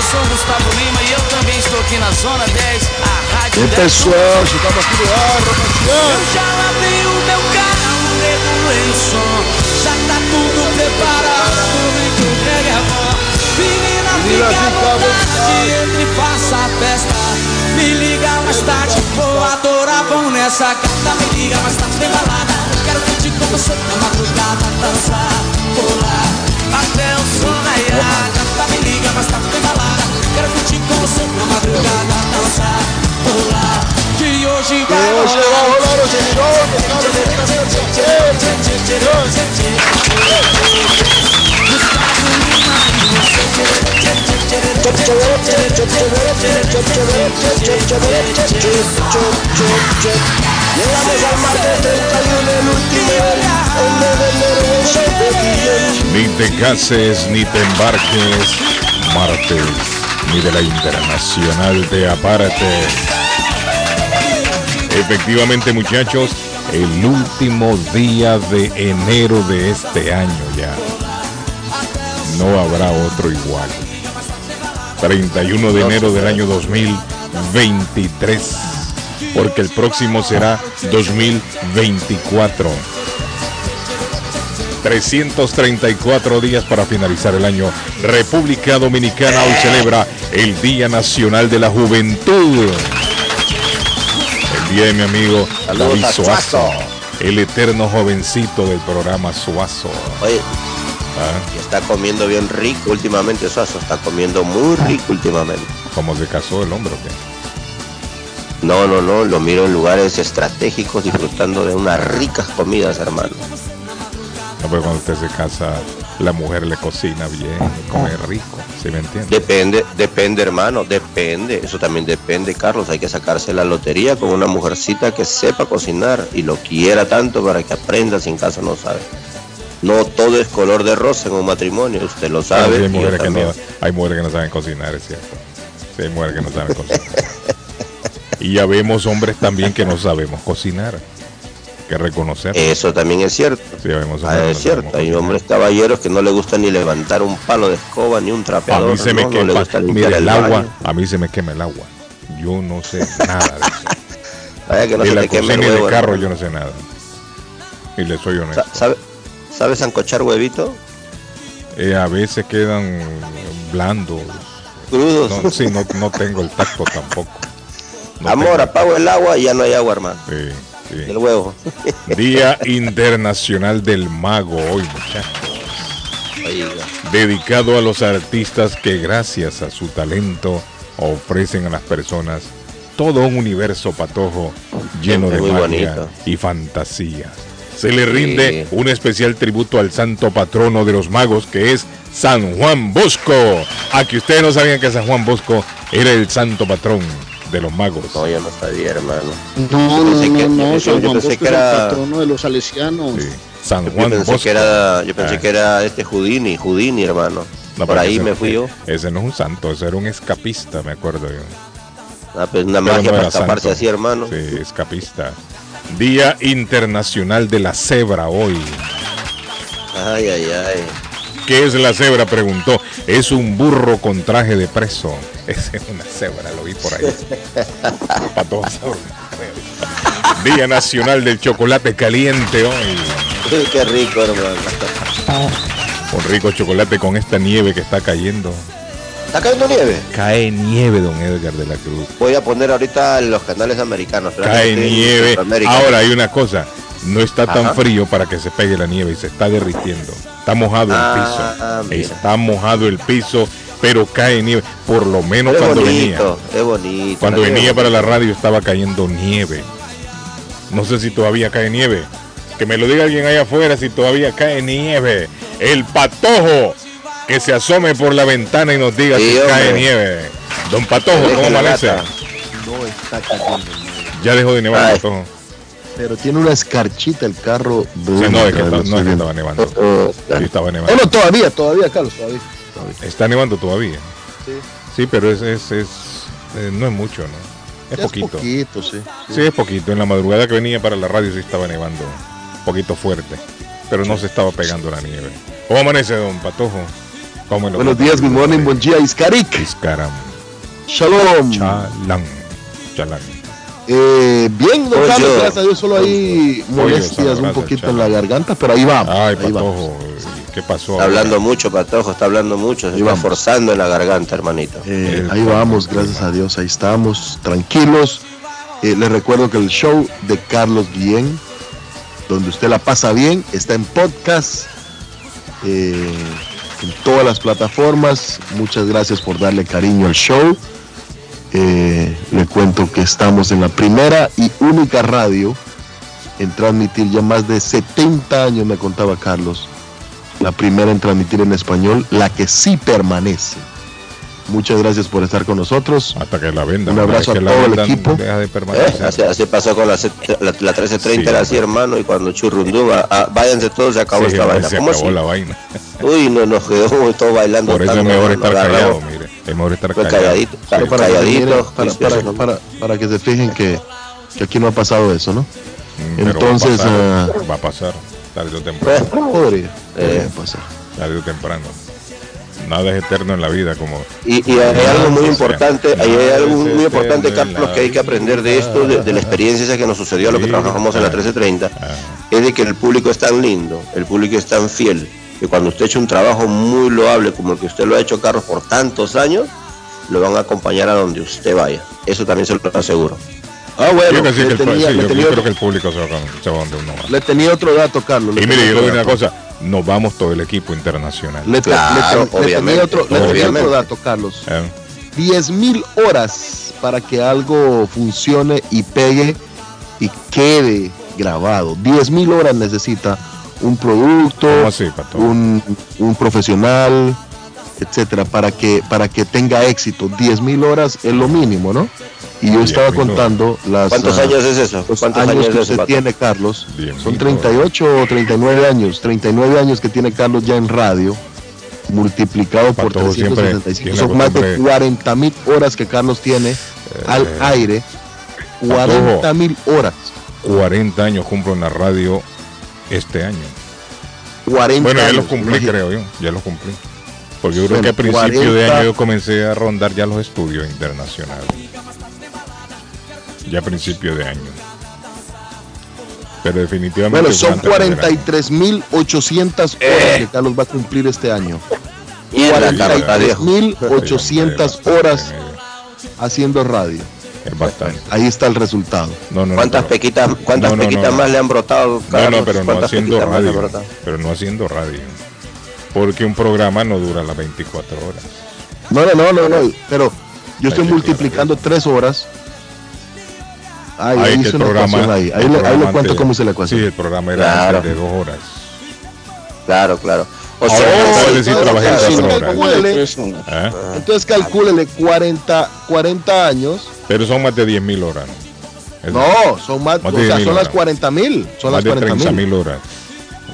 Eu sou o Gustavo Lima e eu também estou aqui na Zona 10, a Rádio 10. pessoal, estamos aqui no ar, Eu Romanciano. já abri o meu carro, regulei o som, já tá tudo preparado, vem que o brega é bom. Menina, Menina, fica à vontade, entre e faça a festa. Me liga mais tarde, vou adorar, vão nessa gata. Me liga mais tarde, tem balada. Quero curtir com você na madrugada, dançar, pular, até o som raiar. Gata, me liga mais tarde, tem balada. Quero curtir com você na madrugada, dançar, pular. Que hoje vai Que hoje vai rolar o gemidão, Llegamos al martes 31, el último, el 9 de enero, el show de Guillén. Ni te cases ni te embarques, martes, de la Internacional de Aparte. Efectivamente, muchachos, el último día de enero de este año ya. No habrá otro igual. 31 de enero del año 2023. Porque el próximo será 2024. 334 días para finalizar el año. República Dominicana hoy celebra el Día Nacional de la Juventud. El día de mi amigo David Suazo, el eterno jovencito del programa Suazo. Oye, ¿Ah? y está comiendo bien rico últimamente, Suazo. Está comiendo muy rico últimamente. ¿Cómo se casó el hombre qué? No, no, no. Lo miro en lugares estratégicos disfrutando de unas ricas comidas, hermano. No, pero cuando usted se casa, la mujer le cocina bien, come rico, ¿sí me entiende? Depende, depende, hermano. Depende. Eso también depende, Carlos. Hay que sacarse la lotería con una mujercita que sepa cocinar y lo quiera tanto para que aprenda si en caso no sabe. No todo es color de rosa en un matrimonio. Usted lo sí, sabe. hay, mujeres que no, hay mujeres que no saben cocinar, es cierto. Sí, hay mujeres que no saben cocinar. y ya vemos hombres también que no sabemos cocinar. Que reconocer. Eso también es cierto. Sí, ya vemos Ah, es cierto, hay hombres caballeros que no le gusta ni levantar un palo de escoba ni un A trapeador. mí se me no, quema, mira, el agua, a mí se me quema el agua. Yo no sé nada de eso. Vaya que no de se la te queme y de carro yo no sé nada. Y le soy honesto. Sa- ¿Sabe, ¿Sabes sancochar huevito? Eh, a veces quedan blandos. Crudos. No, sí, no, no tengo el tacto tampoco. No Amor, tengo- apago el agua y ya no hay agua, hermano. Sí, sí. El huevo. Día Internacional del Mago hoy, muchachos. Oiga, Dedicado a los artistas que gracias a su talento ofrecen a las personas todo un universo patojo lleno de magia bonito. y fantasía. Se le rinde Sí. un especial tributo al santo patrono de los magos que es San Juan Bosco. A que ustedes no sabían que San Juan Bosco era el santo patrón de los magos. no, yo no sabía, hermano. No, no, pensé que- no, no, yo San Juan pensé Bosco que es el era- patrono de los salesianos. Sí. San Yo Juan pensé Bosco. que era, yo pensé Ah. que era este Houdini, Houdini, hermano. No, Por ahí me fui yo. Ese no es un santo, ese era un escapista, me acuerdo yo. Ah, pues una Pero magia no para escaparse santo. así, hermano. Sí, escapista. Día Internacional de la Cebra hoy. Ay, ay, ay. ¿Qué es la cebra? Preguntó. Es un burro con traje de preso. Esa es una cebra, lo vi por ahí. Para todos. Día Nacional del Chocolate Caliente hoy. Qué rico, hermano. Un rico chocolate con esta nieve que está cayendo. ¿Está cayendo nieve? Cae nieve, don Edgar de la Cruz. Voy a poner ahorita los canales americanos. Cae nieve. Ahora hay una cosa. No está tan frío para que se pegue la nieve y se está derritiendo. Está mojado Ah, el piso. mira. Está mojado el piso, pero cae nieve. Por lo menos es cuando venía. bonito, es bonito. Cuando venía para la radio estaba cayendo nieve. No sé si todavía cae nieve. Que me lo diga alguien allá afuera si todavía cae nieve. El patojo que se asome por la ventana y nos diga Sí, si cae nieve. Don Patojo, ¿cómo la amanece? no está cayendo nieve. Ya dejó de nevar, Ay. Patojo. Pero tiene una escarchita el carro. Sí, no, es que, está- no es que estaba nevando. Sí, estaba nevando. no, todavía, todavía, Carlos, todavía. todavía. Está nevando todavía. Sí. Sí, pero es, es, es eh, no es mucho, ¿no? Es Ya poquito. poquito, sí. Sí, es poquito. En la madrugada que venía para la radio sí estaba nevando. Un poquito fuerte. Pero no se estaba pegando la nieve. ¿Cómo amanece, don Patojo? ¿Cómo lo Buenos días, good morning, buen día, Iskarik. Iscaram. Shalom. Chalán. Chalán. Eh, bien, don. Carlos, gracias a Dios, solo hay molestias un poquito en la garganta, pero ahí vamos. Ay, ahí vamos. Patojo. ¿Qué pasó? Está ahora? hablando mucho, Patojo, está hablando mucho, se Ahí está vamos. forzando en la garganta, hermanito. Eh, El ahí vamos, gracias a Dios, ahí estamos, tranquilos. Eh, les recuerdo que el show de Carlos Guillén, donde usted la pasa bien, está en podcast, eh, en todas las plataformas. Muchas gracias por darle cariño al show. Eh, le cuento que estamos en la primera y única radio en transmitir ya más de 70 años, me contaba Carlos. La primera en transmitir en español, la que sí permanece. Muchas gracias por estar con nosotros. Hasta que la vendan. Un abrazo a que la todo el equipo. Deja de ¿Eh? permanecer. Así, así pasó con la, la, la 1330, Sí, era así, hermano, y cuando Churrundú, ah, váyanse todos, se acabó Sí, esta vaina. se ¿Cómo acabó así? la vaina. Uy, no, nos quedó todos bailando. Por eso es mejor estar callado, mire. Es mejor estar callado. calladito, Sí, para, que, calladito, para, para- para- para que se fijen que, que aquí no ha pasado eso, ¿no? Mm, pero Entonces, va a, pasar, va a pasar tarde o temprano. Podría, podría Eh. pasar. Tarde o temprano. Nada es eterno en la vida como Y, y hay algo muy importante, ahí hay algo muy importante, Carlos, que hay que aprender de esto, de, de la experiencia esa que nos sucedió a lo que Sí. trabajamos en la Ah. 1330, Ah. es de que el público es tan lindo, el público es tan fiel, que cuando usted echa un trabajo muy loable como el que usted lo ha hecho, Carlos, por tantos años, lo van a acompañar a donde usted vaya. Eso también se lo aseguro. Ah, Yo bueno, creo que sí, le que el, tenía, sí, le yo- tenía yo creo otro, que el público se va, con- se va donde uno va. le tenía otro dato, Carlos. Y mire, yo le digo una cosa, nos vamos todo el equipo internacional. Le, te- Claro, le te- le tenía otro, le tenía otro dato, Carlos. ¿eh? 10 mil horas para que algo funcione y pegue y quede grabado. 10 mil horas necesita un producto, ¿Cómo así, un, un profesional, etcétera, para que, para que tenga éxito. 10 mil horas es lo mínimo, ¿no? Y yo 10.000 estaba contando las, ¿Cuántos ah, años es eso? los ¿Cuántos años años que usted Pato? tiene, Carlos. 10.000 Son 38 o 39 años. 39 años que tiene Carlos ya en radio, multiplicado por Pato siempre 365. tiene Son más de costumbre- 40 mil horas que Carlos tiene al aire. 40 mil horas. 40 años cumplo en la radio este año. 40 Bueno, ya los cumplí, imagínate. creo yo. Ya los cumplí. Porque yo creo Bueno, que a principio de 40 año yo comencé a rondar ya los estudios internacionales. Ya a principio de año. Pero definitivamente. Bueno, son durante el verano. 43.800 Eh. horas que Carlos va a cumplir este año. Mierda, Carlos, está viejo. 43.800 horas haciendo radio. Es bastante. Ahí está el resultado. No, no, no, ¿Cuántas pero- pequitas, cuántas No, no, pequitas no. más le han brotado? No, Carlos? no, pero no ¿Cuántas haciendo radio. Pero no haciendo radio. Porque un programa no dura las 24 horas. No, no, no, no, no. Pero yo estoy multiplicando tres horas. Ahí, Ahí hice una programa. ecuación ahí. Ahí, el le, ahí le programa cuento antes- cómo se la ecuación. Sí, el programa era Claro. antes de dos horas. Claro, claro. O sea, cuatro sí, horas. calcúlele. ¿eh? Entonces calcúlele 40, 40 años. Pero son más de 10 mil horas. No, son más, Más o de sea, 10.000 son las horas. 40 mil. Son más las de 40 30 mil. horas.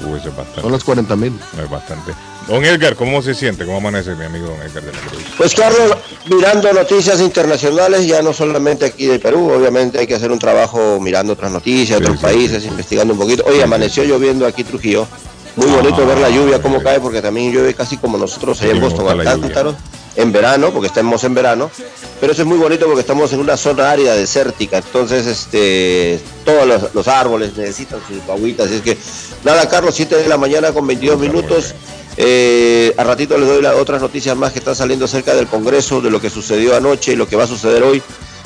Uy, eso es bastante. Son las 40 mil. Es bastante. Don Edgar, ¿cómo se siente? ¿Cómo amanece mi amigo Don Edgar de la Cruz? Pues Carlos, mirando noticias internacionales, ya no solamente aquí de Perú, obviamente hay que hacer un trabajo mirando otras noticias, Sí, otros sí, países, sí, investigando un poquito. Oye, Sí, amaneció lloviendo aquí Trujillo. Muy Ah, bonito ver la lluvia, cómo cae, porque también llueve casi como nosotros allá en Boston, gusta la al lluvia. cántaro, en verano, porque estamos en verano. Pero eso es muy bonito porque estamos en una zona árida, desértica. Entonces, este, todos los, los árboles necesitan sus agüitas. Así es que, nada, Carlos, 7 de la mañana con 22 Muy minutos. bien. Eh, a ratito les doy las otras noticias más que están saliendo acerca del Congreso, de lo que sucedió anoche y lo que va a suceder hoy.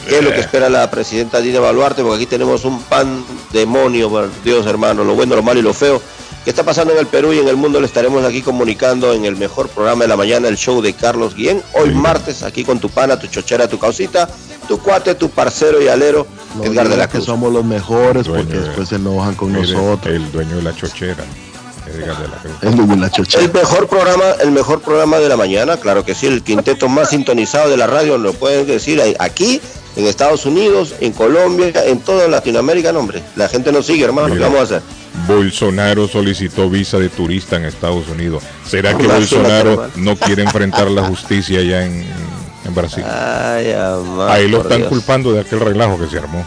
¿Qué es lo que espera la presidenta Dina Baluarte? Porque aquí tenemos un pan demonio, Dios hermano, lo bueno, lo malo y lo feo. ¿Qué está pasando en el Perú y en el mundo? Le estaremos aquí comunicando en el mejor programa de la mañana, el show de Carlos Guillén. Hoy Sí. martes, aquí con tu pana, tu chochera, tu causita, tu cuate, tu parcero y alero, No Edgar de la que Cruz. somos los mejores Dueño porque de- después se enojan con Mire, nosotros. El dueño de la chochera. Edgar de la Cruz. El de la chochera. El mejor programa, el mejor programa de la mañana, claro que sí, el quinteto más sintonizado de la radio, lo pueden decir ahí, aquí en Estados Unidos, en Colombia, en toda Latinoamérica, no, hombre. La gente no sigue, hermano. ¿Qué vamos a hacer? Bolsonaro solicitó visa de turista en Estados Unidos. ¿Será que Bolsonaro no quiere enfrentar la justicia allá en, en Brasil? Ay, Ahí lo están Dios. culpando de aquel relajo que se armó.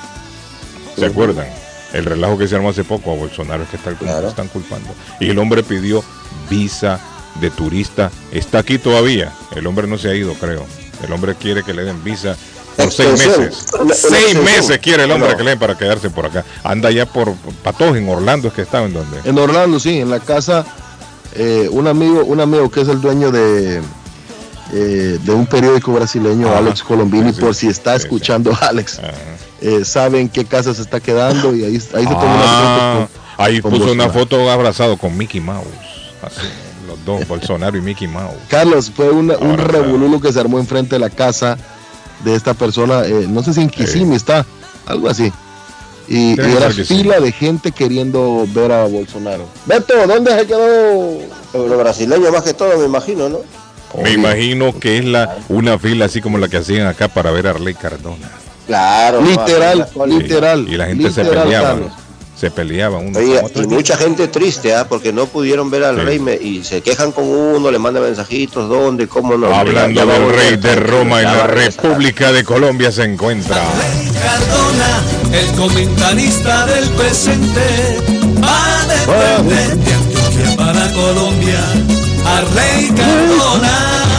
¿Se acuerdan? El relajo que se armó hace poco a Bolsonaro es que está- Claro. están culpando. Y el hombre pidió visa de turista. Está aquí todavía. El hombre no se ha ido, creo. El hombre quiere que le den visa por seis meses. Seis meses quiere el hombre No. que le den para quedarse por acá. Anda ya por Patos, en Orlando es que estaba en donde. En Orlando, sí, en la casa, eh, un amigo, un amigo que es el dueño de, eh, de un periódico brasileño, Ajá. Alex Colombini, Sí, por si está sí, sí. escuchando Alex, eh, sabe en qué casa se está quedando y ahí, ahí se toma una Ah, foto con- ahí con puso una foto abrazado con Mickey Mouse. Así, los dos, Bolsonaro y Mickey Mouse. Carlos, fue una- un revolú que se armó enfrente de la casa de esta persona, eh, no sé si en Kissimmee está, algo así. Y, y era sí. fila de gente queriendo ver a Bolsonaro. Beto, ¿dónde se quedó? Los brasileños más que todo, me imagino, ¿no? Me imagino que es la una fila así como la que hacían acá para ver a Arley Cardona. Claro. Literal, literal. Y la gente se peleaba. Carlos. Se peleaban uno Oye, con otro. y mucha gente triste, ¿ah? Porque no pudieron ver al Sí. rey me- y se quejan con uno, le mandan mensajitos, ¿dónde? ¿Cómo no? Hablando Ya va a del rey de Roma en ya la. República de Colombia se encuentra. Cardona, el comentarista del presente, va de frente de Antioquia para Colombia, a Rey Cardona.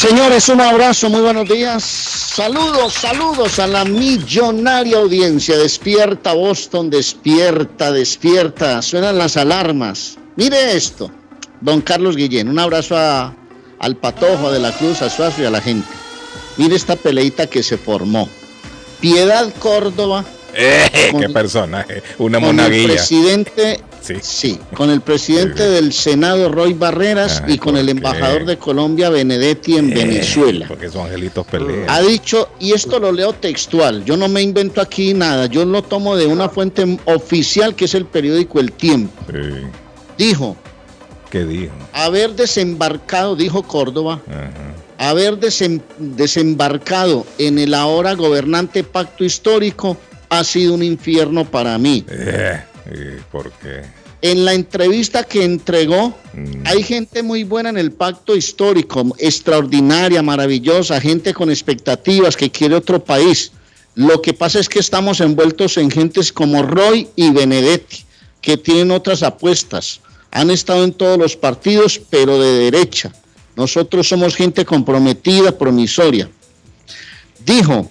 Señores, un abrazo, muy buenos días. Saludos, saludos a la millonaria audiencia. Despierta Boston, despierta, despierta. Suenan las alarmas. Mire esto, don Carlos Guillén. Un abrazo a- al Patojo, a De la Cruz, a Suazo y a la gente. Mire esta peleita que se formó. Piedad Córdoba ¡Eh! ¡Qué personaje! Una con el monaguilla. presidente, Sí. sí, con el presidente del Senado Roy Barreras Ay, y con el embajador de Colombia Benedetti en Eh, Venezuela. Porque esos angelitos pelean. Ha dicho, y esto lo leo textual, yo no me invento aquí nada, yo lo tomo de una fuente oficial que es el periódico El Tiempo. Sí. Dijo, ¿Qué dijo? haber desembarcado, dijo Córdoba, Ajá. haber desem- desembarcado en el ahora gobernante pacto histórico ha sido un infierno para mí. Eh, ¿y ¿Por qué? En la entrevista que entregó, Mm. hay gente muy buena en el pacto histórico, extraordinaria, maravillosa, gente con expectativas que quiere otro país. Lo que pasa es que estamos envueltos en gentes como Roy y Benedetti, que tienen otras apuestas. Han estado en todos los partidos, pero de derecha. Nosotros somos gente comprometida, promisoria. Dijo,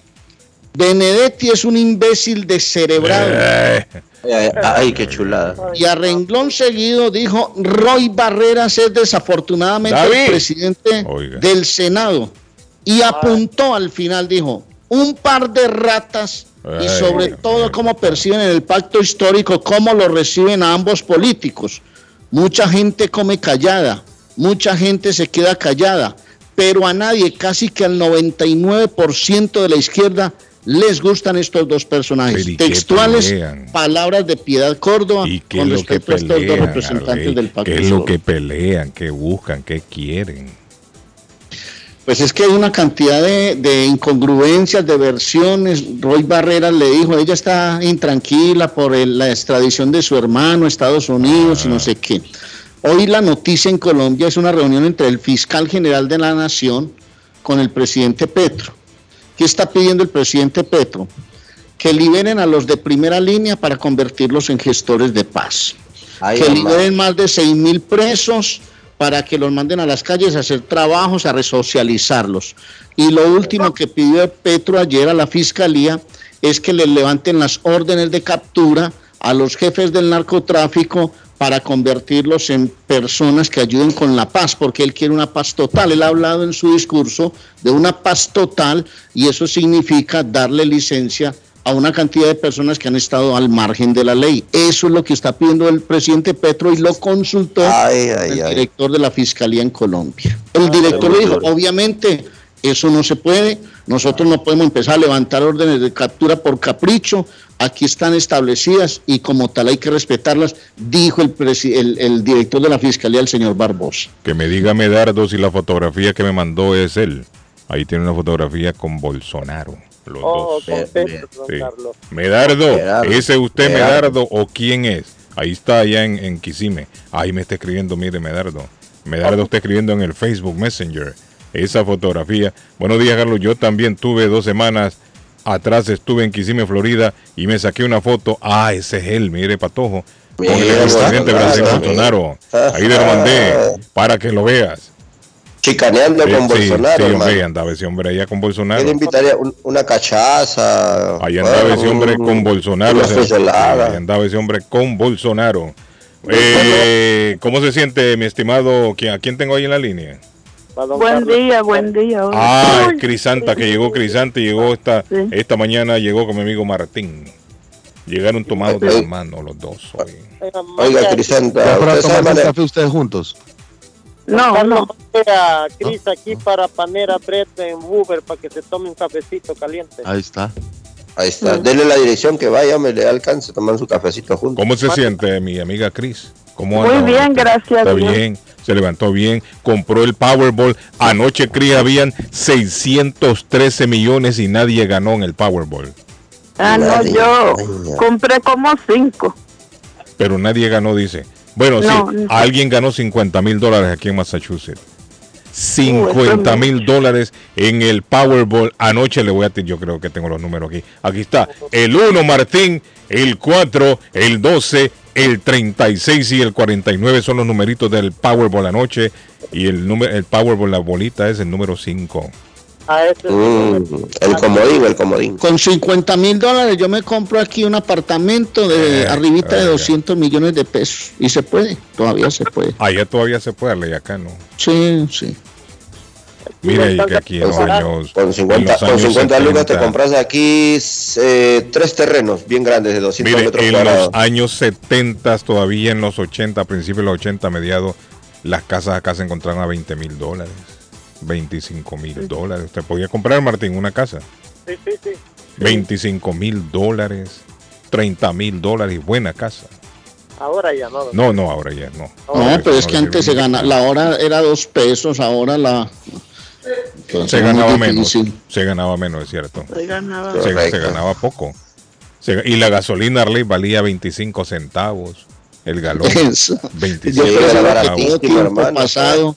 Benedetti es un imbécil descerebrado. Eh, Ay, qué chulada. Y a renglón seguido dijo, Roy Barreras es desafortunadamente David. el presidente Oiga. del Senado. Y apuntó al final, dijo, un par de ratas y sobre Dios todo cómo perciben el pacto histórico, cómo lo reciben a ambos políticos. Mucha gente come callada, mucha gente se queda callada, pero a nadie, casi que al 99% de la izquierda, les gustan estos dos personajes. Pero ¿y qué Textuales, palabras de Piedad Córdoba ¿Y qué es con lo que respecto a estos dos representantes del pacto ¿Qué es lo que pelean? ¿Qué buscan? ¿Qué quieren? Pues es que hay una cantidad de, de incongruencias, de versiones. Roy Barreras le dijo, ella está intranquila por el- la extradición de su hermano a Estados Unidos y no sé qué. Hoy la noticia en Colombia es una reunión entre el fiscal general de la Nación con el presidente Petro. ¿Qué está pidiendo el presidente Petro? Que liberen a los de primera línea para convertirlos en gestores de paz Ay, que mamá. liberen más de 6 mil presos para que los manden a las calles a hacer trabajos, a resocializarlos. Y lo último que pidió Petro ayer a la fiscalía es que les levanten las órdenes de captura a los jefes del narcotráfico para convertirlos en personas que ayuden con la paz, porque él quiere una paz total. Él ha hablado en su discurso de una paz total y eso significa darle licencia a una cantidad de personas que han estado al margen de la ley. Eso es lo que está pidiendo el presidente Petro y lo consultó Ay, ay, el ay. director de la Fiscalía en Colombia. El director le dijo, obviamente eso no se puede, nosotros no podemos empezar a levantar órdenes de captura por capricho, aquí están establecidas y como tal hay que respetarlas, dijo el, el, el director de la Fiscalía, el señor Barbosa. Que me diga Medardo si la fotografía que me mandó es él. Ahí tiene una fotografía con Bolsonaro. Los Oh, dos. Sí. Medardo, Medardo, ¿ese es usted Medardo. Medardo o quién es? Ahí está allá en, en Kisime. Ahí me está escribiendo, mire Medardo. Medardo está escribiendo en el Facebook Messenger. Esa fotografía. Buenos días, Carlos. Yo también tuve dos semanas atrás, estuve en Kisime, Florida, y me saqué una foto. Ah, ese es él, mire, Patojo. Con el presidente Brasil Bolsonaro. Ahí lo mandé para que lo veas. Chicaneando Eh, con Bolsonaro, sí, hombre, andaba ese hombre allá con Él Bolsonaro. invitaría un- una cachaza. Ahí andaba ese hombre un- con Bolsonaro. Ahí andaba ese hombre con Bolsonaro. Eh, ¿Cómo se siente, mi estimado? ¿Quién- ¿A quién tengo ahí en la línea? Buen Carlos. día, buen día. hola. Ah, es Crisanta, que llegó Crisanta y llegó esta, Sí. esta mañana, llegó con mi amigo Martín. Llegaron tomados de la mano los dos hoy. Oiga, Crisanta, Ya para ¿usted sabe tomar un manejar? café ustedes juntos. No, no. mande a Cris aquí para Panera Bread en Uber para que se tome un cafecito caliente. Ahí está. Ahí está. Dele la dirección que vaya, me le alcance, toman su cafecito juntos. ¿Cómo se siente mi amiga Cris? ¿Cómo Muy bien, gracias a Está Dios. bien, se levantó bien, compró el Powerball. Anoche, Cris, habían 613 millones y nadie ganó en el Powerball. Ah, no, yo compré como cinco. Pero nadie ganó, dice. Bueno, No, sí, no. alguien ganó 50 mil dólares aquí en Massachusetts. 50 mil dólares en el Powerball. Anoche le voy a... Yo creo que tengo los números aquí. Aquí está. El 1, Martín. El 4, el 12, el 36 y el 49 son los numeritos del Powerball anoche. Y el número, el Powerball, la bolita es el número 5. A ese Mm, el comodín, el comodín. Con 50 mil dólares yo me compro aquí un apartamento de Eh, arribita de oiga. 200 millones de pesos. Y se puede, todavía se puede. Allá todavía se puede, y acá no. Sí, sí. Mire que aquí en los años... Con en 50, los con años 50 lucas te 70. compras aquí eh, tres terrenos bien grandes de 200 Mire, metros en cuadrados. los años 70, todavía en los 80, principios de los 80, mediados, las casas acá se encontraban a 20 mil dólares, 25 mil dólares. Usted podía comprar, Martín, una casa, Sí, sí, sí. 25 mil dólares, 30 mil dólares, buena casa. Ahora ya no. No, no, ahora ya no. No, pero es que no antes se gana, la hora era dos pesos, ahora la... Entonces, Se ganaba menos, se ganaba menos, es cierto. Se ganaba. Se, se ganaba poco. Se- y la gasolina Arley valía 25 centavos el galón. Eso. 25 Yo creo era que todo tiempo pasado,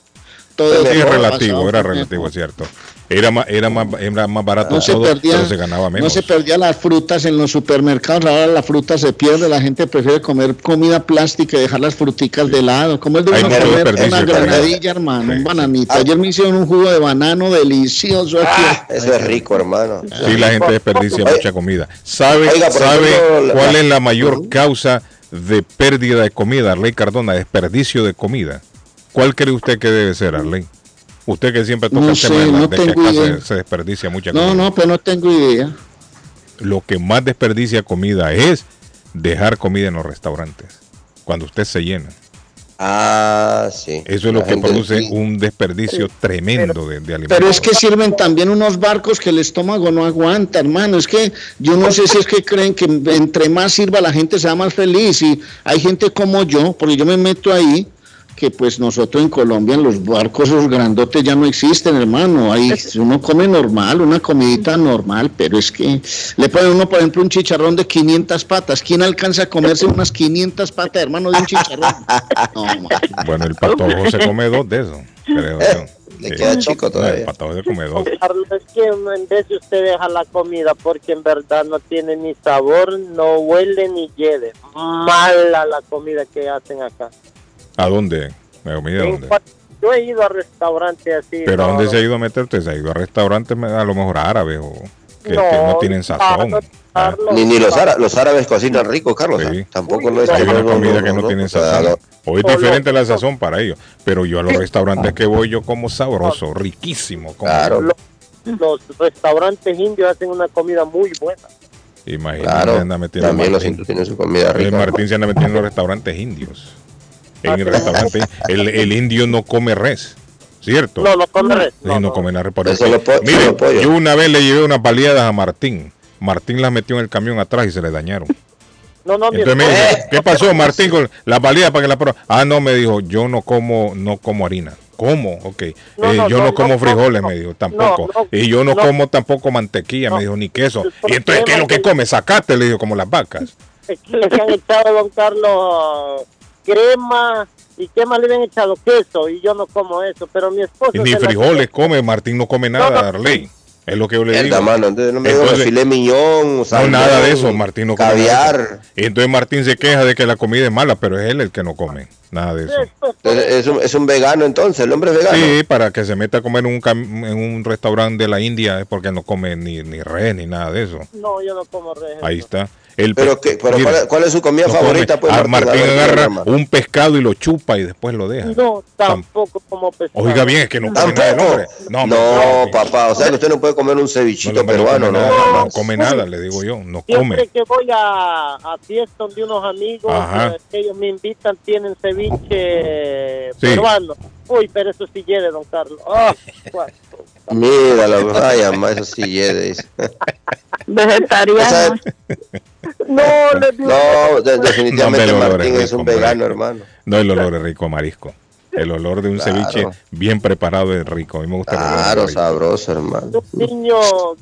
todo Sí, relativo, pasado era relativo, es cierto. Era más, era más, era más barato No se perdía, pero se ganaba menos. no se perdía las frutas en los supermercados, ahora la fruta se pierde, la gente prefiere comer comida plástica y dejar las fruticas de lado. Como es de uno comer una granadilla, hermano, Sí. un bananito. Ah. Ayer me hicieron un jugo de banano delicioso aquí. Ah, eso es rico, hermano. Sí, la gente desperdicia mucha comida. ¿Sabe, oiga, sabe ejemplo, la- cuál es la mayor causa de pérdida de comida, Arley Cardona? Desperdicio de comida. ¿Cuál cree usted que debe ser, Arley? Usted que siempre toca No el tema sé, de, la- no de que acá se, se desperdicia mucha comida. No, no, pero no tengo idea. Lo que más desperdicia comida es dejar comida en los restaurantes. Cuando usted se llena. Ah, sí. Eso es La lo que produce sí. un desperdicio tremendo de, de alimentos. Pero es que sirven también unos barcos que el estómago no aguanta, hermano. Es que yo no sé si es que creen que entre más sirva la gente sea más feliz. Y hay gente como yo, porque yo me meto ahí, que pues nosotros en Colombia en los barcos esos grandotes ya no existen, hermano. Ahí uno come normal, una comidita normal, pero es que le ponen uno, por ejemplo, un chicharrón de 500 patas. ¿Quién alcanza a comerse unas 500 patas, hermano, de un chicharrón? No. Bueno, el patojo se come dos de esos, creo yo. Le Sí. queda chico No, El todavía. patojo se come dos. Carlos, es que en vez de usted deja la comida porque en verdad no tiene ni sabor, no huele ni hiede. Mala la comida que hacen acá. ¿A dónde? Yo he ido a restaurantes así. ¿Pero a dónde no, se ha ido a meter usted? ¿Se ha ido a restaurantes a lo mejor árabes o que, que no tienen sazón? Carlos, Ah, Ni, ni los, ára- los árabes cocinan rico, Carlos. Sí. ¿ah? Tampoco no es Hay una comida que no, tienen sazón. O es diferente la sazón para ellos. Pero yo a los restaurantes que voy, yo como sabroso, riquísimo. Como Claro. Lo- los restaurantes indios hacen una comida muy buena. Imagínate, Claro, anda metiendo también los indios tienen su comida rica. Martín se anda metiendo en los restaurantes indios. En el restaurante, el, el indio no come res, ¿cierto? No, no come res. Sí, no, come la res. por Eso po- Mire, yo una vez le llevé unas baleadas a Martín. Martín las metió en el camión atrás y se le dañaron. No, no, Entonces me dice, ¿qué pasó Martín con la baleada para que la prueba? Ah, no, me dijo, yo no como, no como harina. ¿Cómo? Ok. No, Eh, no, yo no, no, como no, frijoles, no, me dijo, tampoco. no, y yo no, no. como tampoco mantequilla, me dijo, ni queso. Y entonces, ¿qué es lo que come? Sacate, le dijo, como las vacas. Es que le han echado, don Carlos, crema y qué más le habían echado queso y yo no como eso, pero mi esposo Y ni la- frijoles come, Martín no come nada, No, no. Arley. Es lo que yo le digo. Mano, entonces no me Entonces- filé miñón, No, salmón, nada de eso, Martín no come nada de Caviar. Y entonces Martín se queja de que la comida es mala, pero es él el que no come. Nada de eso. Entonces, es, un, es un vegano entonces, el hombre es vegano. Sí, para que se meta a comer en un, cam- en un restaurante de la India es porque no come ni, ni res ni nada de eso. No, yo no como res. Ahí está. El Pero, pe- qué- pero mira, ¿cuál, es- cuál es su comida no favorita? Pues, Martín, Martín agarra un pescado y lo chupa y después lo deja. No, tampoco como pescado. Oiga bien, es que no come nada hombre. No, No, hombre, papá, o sea que usted no puede comer un cevichito no peruano, come ¿no? nada, no come nada, le digo yo, no Siempre come. que voy a, a fiestas de unos amigos, Ajá. eh, que ellos me invitan, tienen ceviche Sí. peruano. Uy, pero eso sí lleve, don Carlos. Ah, cuánto. Míralo, vaya, ma, eso sí dice. Vegetariano. No, le digo. No, de- No, definitivamente el olor Martín es es un vegano, hermano. No, el olor es rico a marisco. El olor de un Claro. ceviche bien preparado es rico. A mí me gusta el olor Claro, del ceviche. sabroso, hermano. Un niño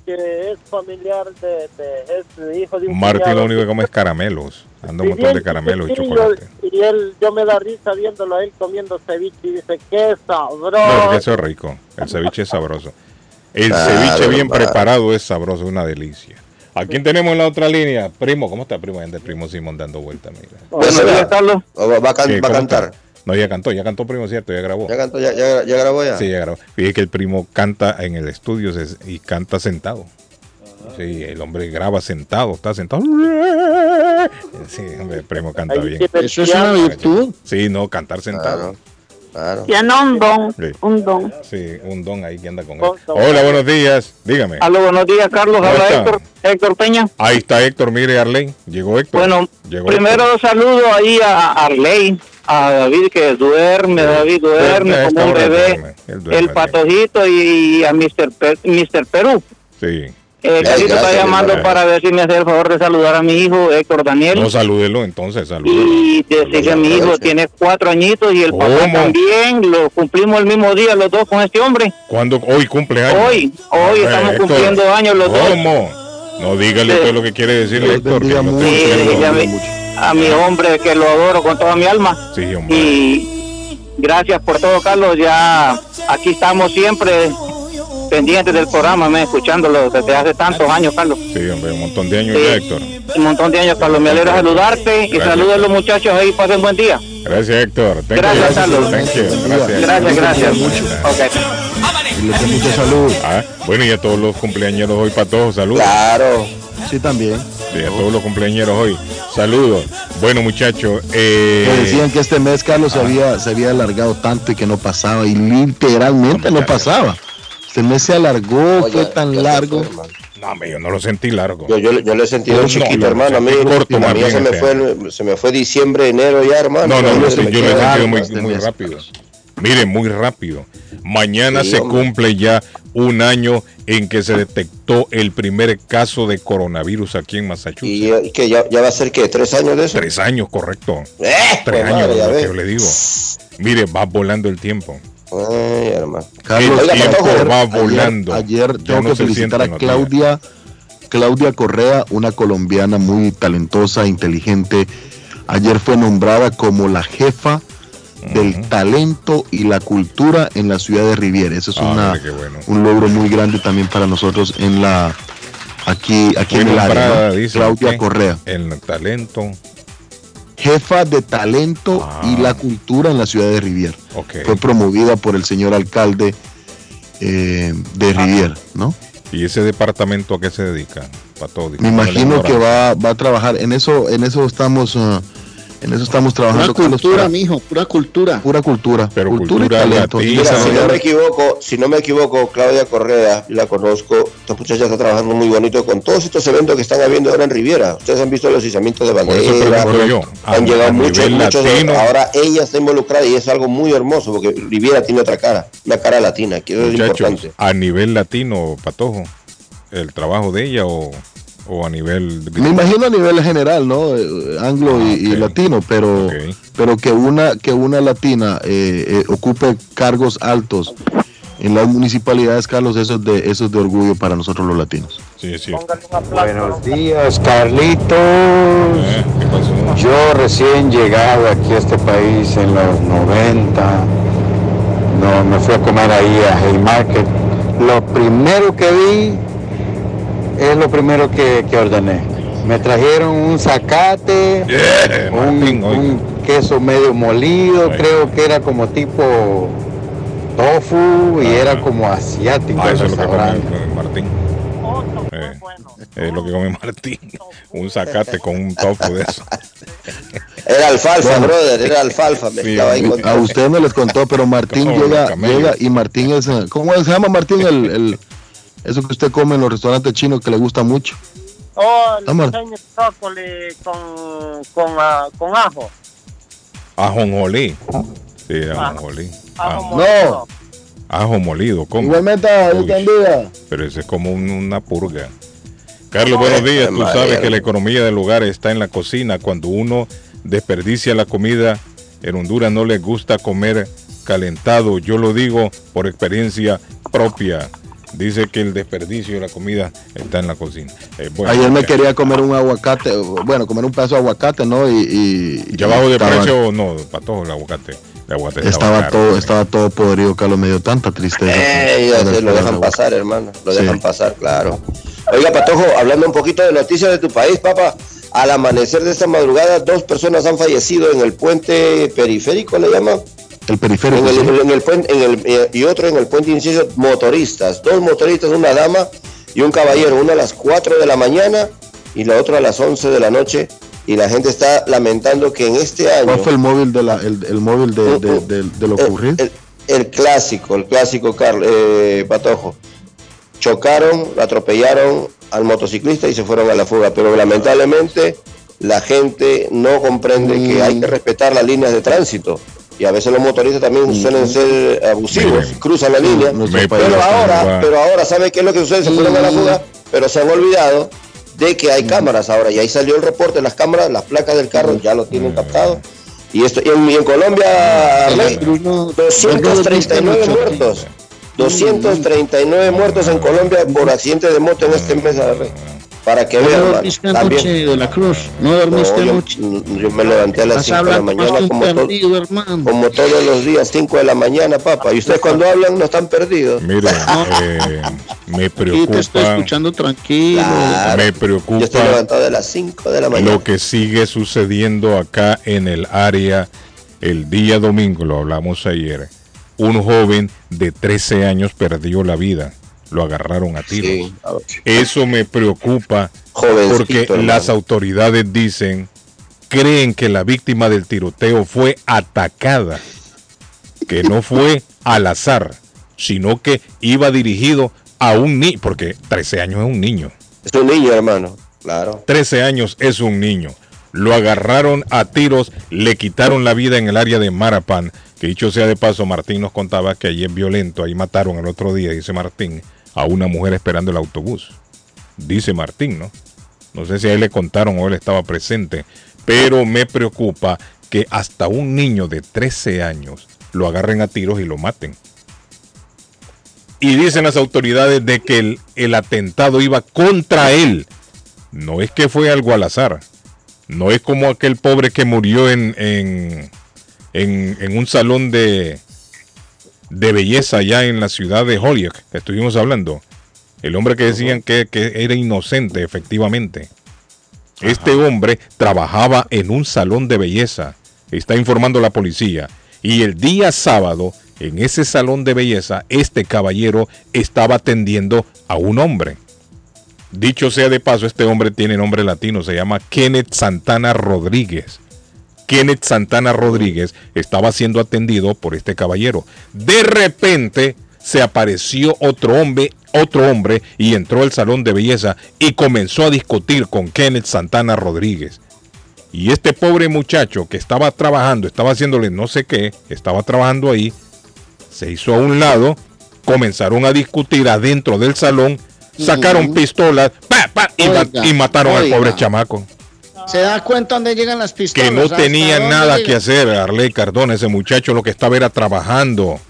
que es familiar de, de es hijo de un Martín lo único que come es caramelos. Anda un montón de caramelos y chocolate. Y él, yo me da risa viéndolo a él comiendo ceviche y dice, qué sabroso. No, eso es rico. El ceviche es sabroso. El Claro, ceviche bien preparado es sabroso, una delicia. ¿A quién tenemos en la otra línea? Primo, ¿cómo está primo? El primo Simón dando vueltas, mira. Buenos días, Carlos. O Va, a can- Sí, va a ¿cómo cantar. está? No, ya cantó, ya cantó primo, cierto, ya grabó. ¿Ya cantó? ¿Ya, ya, ya grabó ya? Sí, ya grabó. Fíjate que el primo canta en el estudio se- y canta sentado. Sí, el hombre graba sentado, está sentado. Sí, hombre, el primo canta bien. Eso es una virtud. Sí, no, cantar sentado. Claro, claro. Tiene un don. Sí. Un don. Sí, un don ahí que anda con él. Hola, buenos días. Dígame. Aló, buenos días, Carlos. ¿Cómo Habla? Héctor, Héctor Peña. Ahí está Héctor, mire Arley. Llegó Héctor. Bueno, Llegó primero saludo ahí a Arley, a David que duerme, David duerme como un bebé, duerme, él duerme, el patojito y a Mr. Pe- Mr. Perú. Sí. Eh, está llamando para ver si me hace el favor de saludar a mi hijo Héctor Daniel. No, salúdelo entonces, salúdelo. y decir que mi hijo Gracias. tiene cuatro añitos y el papá ¿Cómo? también. Lo cumplimos el mismo día los dos con este hombre. ¿Cuándo? Hoy cumple años. Hoy, hoy estamos Héctor, cumpliendo años los dos. ¿Cómo? No dígale Sí. todo lo que quiere decirle Héctor. que mucho. Sí, a mi, a mi hombre que lo adoro con toda mi alma. Sí, hombre. Y gracias por todo, Carlos. Ya aquí estamos siempre pendientes del programa, me, escuchándolo desde hace tantos años, Carlos. Sí, hombre, un montón de años Sí. ya, Héctor. Un montón de años, Carlos. Me alegra saludarte y saludos a los muchachos ahí. Pasen buen día. Gracias, Héctor. Thank Gracias, you. Carlos. Thank you. Gracias. Gracias, gracias. Ok. Y mucha salud. Ah, bueno, y a todos los cumpleañeros hoy para todos, saludos. Claro. Sí, también. Sí, a todos los cumpleañeros hoy, saludos. Bueno, muchachos, eh, decían que este mes, Carlos, se había, se había alargado tanto y que no pasaba. Y literalmente No, no pasaba. Este mes se alargó, Oye, fue tan se largo. fue, no, yo no lo sentí largo. Yo, yo, yo lo he sentido No, chiquito, no, hermano. A mí, corto se me, fue, se me fue diciembre, enero ya, hermano. No, no, no, se me yo lo he sentido muy, muy rápido. Mire, muy rápido. Mañana Sí, se hombre. cumple ya un año en que se detectó el primer caso de coronavirus aquí en Massachusetts. Y, que ya, ya va a ser que tres años de eso. Tres años, correcto. ¡Eh! Tres pues, años, madre, ya lo que yo le digo. Mire, va volando el tiempo. Ay, hermano. Carlos, Oiga, tiempo va volando. Ayer, tengo no que felicitar a. Claudia, Claudia Correa, una colombiana muy talentosa, inteligente. Ayer fue nombrada como la jefa del talento y la cultura en la ciudad de Riviera. Eso es Ah, una, bueno. un logro muy grande también para nosotros en la aquí aquí en el área. Claudia. Correa, El talento. Jefa de talento Ah. y la cultura en la ciudad de Riviera. Ok. Fue promovida por el señor alcalde eh, de Riviera, ¿no? ¿Y ese departamento a qué se dedica? Para todo. Me imagino que va, va a trabajar en eso, en eso estamos, ah, en eso estamos Pura trabajando. Carlos, cultura, para- mijo, pura cultura. pura cultura, Pero y cultura talento. latina. Y Mira, si no me equivoco, si no me equivoco, Claudia Correa, la conozco, esta muchacha está trabajando muy bonito con todos estos eventos que están habiendo ahora en Riviera. Ustedes han visto los izamientos de Por eso bandera, pregunto yo. A- han llegado a muchos, muchos, latino. ahora ella está involucrada y es algo muy hermoso porque Riviera tiene otra cara, una cara latina, que eso es Muchachos, importante. a nivel latino, Patojo, el trabajo de ella o o a nivel Me imagino a nivel general, ¿no? Eh, Anglo y, y Ah, ok. latino, pero, pero que una que una latina eh, eh, ocupe cargos altos en las municipalidades, Carlos, eso es de eso es de orgullo para nosotros los latinos. Sí, sí. Buenos días, Carlitos. Eh, ¿Qué pasó? Yo recién llegado aquí a este país en los 90, no, me fui a comer ahí a Haymarket. Lo primero que vi es lo primero que, que ordené. Me trajeron un zacate, Yeah, un, Martín, queso medio molido, Oiga. creo que era como tipo tofu y era como asiático Ah, eso es lo que come eh, Martín. Eh. bueno. Es lo que come Martín. Un zacate con un tofu de eso. Era alfalfa, Bueno. brother, era alfalfa. Me Sí, estaba ahí A usted no les contó, pero Martín llega, llega y Martín es eh, ¿cómo se llama Martín el, el- eso que usted come en los restaurantes chinos que le gusta mucho? Oh, el brócoli con, con, ah, con ajo. Ajonjolí. Sí, ajonjolí. Ajo Ajo, molido. ajo molido. ¿cómo? Igualmente. Pero ese es como un- una purga. Carlos, buenos días. Tú sabes que la economía del lugar está en la cocina. Cuando uno desperdicia la comida, en Honduras no les gusta comer calentado. Yo lo digo por experiencia propia. Dice que el desperdicio de la comida está en la cocina. Eh, bueno, Ayer me quería comer un aguacate, bueno, comer un pedazo de aguacate, ¿no? Y, y ¿Ya bajo de estaba- precio o no? Para todo el aguacate. El aguacate Estaba caro, todo, sí. estaba todo podrido, Carlos, me dio tanta tristeza. Eh, ya Por se el- lo dejan pasar, hermano. Lo Sí. dejan pasar, claro. Oiga, Patojo, hablando un poquito de noticias de tu país, papá. Al amanecer de esta madrugada, dos personas han fallecido en el puente periférico, ¿le llaman? El periférico. En el, sí. en el puente, en el- eh, y otro en el puente inciso, motoristas. Dos motoristas, una dama y un caballero. Uno a las 4 de la mañana y la otra a las 11 de la noche. Y la gente está lamentando que en este año... ¿Cuál fue el móvil de la, el, el móvil de, de- de- de lo ocurrido? el- clásico, el clásico, Carl, eh, Patojo. Chocaron, atropellaron al motociclista y se fueron a la fuga. Pero lamentablemente la gente no comprende que Mm. hay que respetar las líneas de tránsito. Y a veces los motoristas también suelen ser abusivos, Miren. cruzan la línea. Me Pero ahora, pero ahora, ¿sabe qué es lo que sucede? Se fueron a la fuga, pero se han olvidado de que hay cámaras ahora. Y ahí salió el reporte, las cámaras, las placas del carro ya lo tienen captado. Y esto y en, y en Colombia, Arley, 239 muertos. 239 muertos en Colombia por accidentes de moto en este mes, Arley. Para que ¿No vean, dormiste anoche También. de la cruz? ¿No dormiste No, yo, anoche? yo me levanté a las Vas 5 de la mañana como, perdido, hermano. como todos los días, 5 de la mañana, papá. Y ustedes cuando hablan no están perdidos. Mire, eh, me Sí, te estoy preocupa, escuchando tranquilo. Claro. me Yo estoy preocupa levantado de las 5 de la mañana. lo que sigue sucediendo acá en el área el día domingo, lo hablamos ayer. Un joven de 13 años perdió la vida. Lo agarraron a tiros. Sí, a ver. Eso me preocupa Jovencito, porque hermano. las autoridades dicen, creen que la víctima del tiroteo fue atacada, que no fue al azar, sino que iba dirigido a un niño, porque 13 años es un niño. Es un niño, hermano. Claro. 13 años es un niño. Lo agarraron a tiros, le quitaron la vida en el área de Marapan. Que dicho sea de paso, Martín nos contaba que allí es violento. Ahí mataron el otro día, dice Martín, a una mujer esperando el autobús. Dice Martín, ¿no? No sé si a él le contaron o él estaba presente. Pero me preocupa que hasta un niño de 13 años lo agarren a tiros y lo maten. Y dicen las autoridades de que el, el atentado iba contra él. No es que fue algo al azar. No es como aquel pobre que murió en, en, en, en un salón de, de belleza allá en la ciudad de Holyoke, que estuvimos hablando. El hombre que decían que, que era inocente, efectivamente. Este hombre trabajaba en un salón de belleza, está informando la policía. Y el día sábado, en ese salón de belleza, este caballero estaba atendiendo a un hombre. Dicho sea de paso, este hombre tiene nombre latino, se llama Kenneth Santana Rodríguez. Kenneth Santana Rodríguez estaba siendo atendido por este caballero. De repente se apareció otro hombre, otro hombre y entró al salón de belleza y comenzó a discutir con Kenneth Santana Rodríguez. Y este pobre muchacho que estaba trabajando, estaba haciéndole no sé qué, estaba trabajando ahí, se hizo a un lado, comenzaron a discutir adentro del salón, sacaron pistolas pa, pa, y, ma- Oiga, y mataron al pobre chamaco. ¿Se da cuenta dónde llegan las pistolas? Que no ¿Hasta tenía nada llegan? que hacer, Arley Cardona, ese muchacho lo que estaba era trabajando.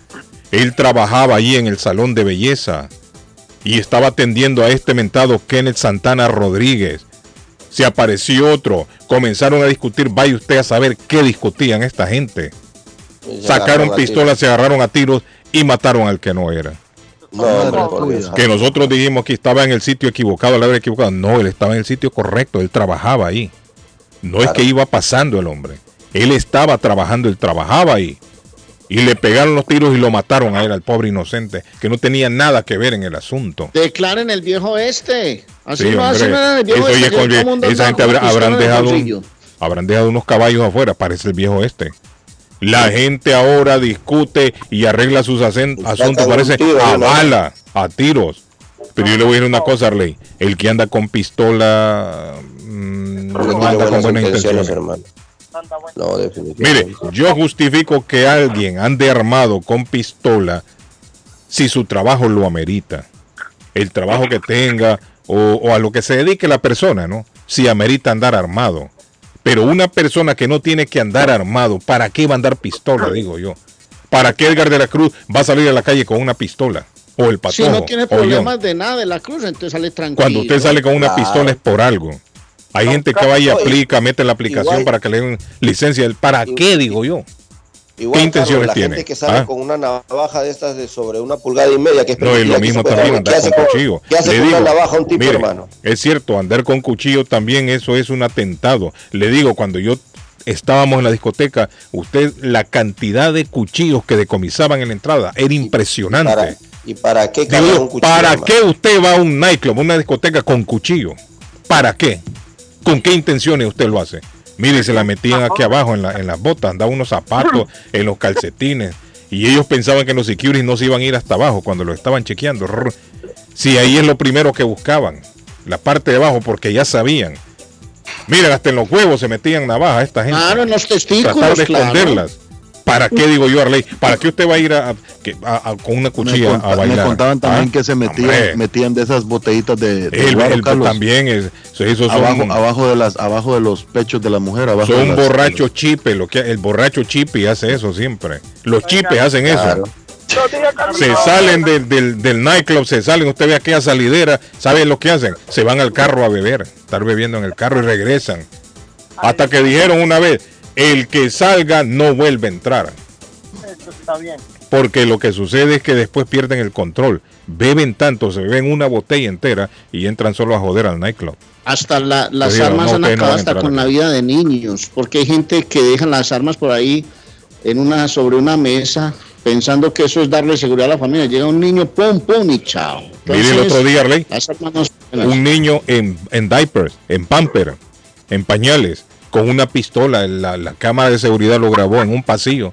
Él trabajaba allí en el salón de belleza y estaba atendiendo a este mentado Kenneth Santana Rodríguez. Se apareció otro, comenzaron a discutir, vaya usted a saber qué discutían esta gente. Sacaron pistolas, se agarraron a tiros y mataron al que no era. No, hombre. Que nosotros dijimos que estaba en el sitio equivocado, la hora equivocada. No, él estaba en el sitio correcto, él trabajaba ahí. No es que iba pasando el hombre. Él estaba trabajando, él trabajaba ahí. Y le pegaron los tiros y lo mataron a él, al pobre inocente, que no tenía nada que ver en el asunto. Declaren el viejo este. Así Sí, no hacen el viejo Eso, este. con- el esa gente habrá- habrán dejado, un- habrán dejado unos caballos afuera, parece el viejo este. La gente ahora discute y arregla sus Y asuntos, parece tiro a bala, a tiros. Pero yo le voy a decir una cosa, Arley. El que anda con pistola mm, No anda con buenas buenas intenciones, intenciones. hermano. No, Mire, yo justifico que alguien ande armado con pistola si su trabajo lo amerita. El trabajo que tenga o, o a lo que se dedique la persona, ¿no? Si amerita andar armado. Pero una persona que no tiene que andar armado, ¿para qué va a andar pistola, digo yo? ¿Para qué Edgar de la Cruz va a salir a la calle con una pistola? O el Si patojo. no tiene problemas de nada de la cruz, entonces sale tranquilo. Cuando usted sale con una Claro. pistola es por algo. Hay gente que va y aplica, mete la aplicación Igual- para que le den licencia. ¿Para qué, digo yo? Igual, ¿Qué intenciones Carlos, la tiene? gente que sale ¿Ah? con una navaja de estas de sobre una pulgada y media, que es No, es permitida lo mismo también dar. andar ¿Qué hace con cuchillo. ¿Qué hace Le con digo, una navaja un tipo, mire, hermano? Es cierto, andar con cuchillo también eso es un atentado. Le digo, cuando yo estábamos en la discoteca, usted la cantidad de cuchillos que decomisaban en la entrada era impresionante. Para- ¿Y para qué Digo un cuchillo? ¿Para hermano? qué usted va a un nightclub, a una discoteca con cuchillo? ¿Para qué? ¿Con qué intenciones usted lo hace? Mire, se la metían aquí abajo en, la- en las botas, andaban unos zapatos, en los calcetines. Y ellos pensaban que los securities no se iban a ir hasta abajo cuando lo estaban chequeando. Si ahí es lo primero que buscaban, la parte de abajo, porque ya sabían. Miren, hasta en los huevos se metían navajas esta gente. Claro, en los Tratar testículos, de claro. esconderlas. ¿Para qué digo yo, Arley? ¿Para qué usted va a ir a, a- que- a- a- con una Me, cuchilla conta- a me bailar? contaban también ¿Ah? que se metían, Hombre, metían de esas botellitas de, de el, guaro, el- Carlos, también es, abajo, abajo de las abajo de los pechos de la mujer abajo de son borrachos chipes, lo que el borracho chipe hace eso siempre. Los chipes hacen Claro. eso. Se salen del, del, del nightclub, se salen, usted ve aquella salidera, ¿saben lo que hacen? Se van al carro a beber, estar bebiendo en el carro y regresan. Hasta que dijeron una vez, el que salga no vuelve a entrar. Eso está bien. Porque lo que sucede es que después pierden el control. Beben tanto, se beben una botella entera y entran solo a joder al nightclub. Hasta la- las Digo, armas no, han no acabado hasta con la vida de niños, porque hay gente que deja las armas por ahí en una sobre una mesa pensando que eso es darle seguridad a la familia. Llega un niño, pum, pum y chao. Mire el Entonces, otro día, Arley, las armas no son buenas. un niño en, en diapers, en pamper, en pañales, con una pistola. La, la cámara de seguridad lo grabó en un pasillo.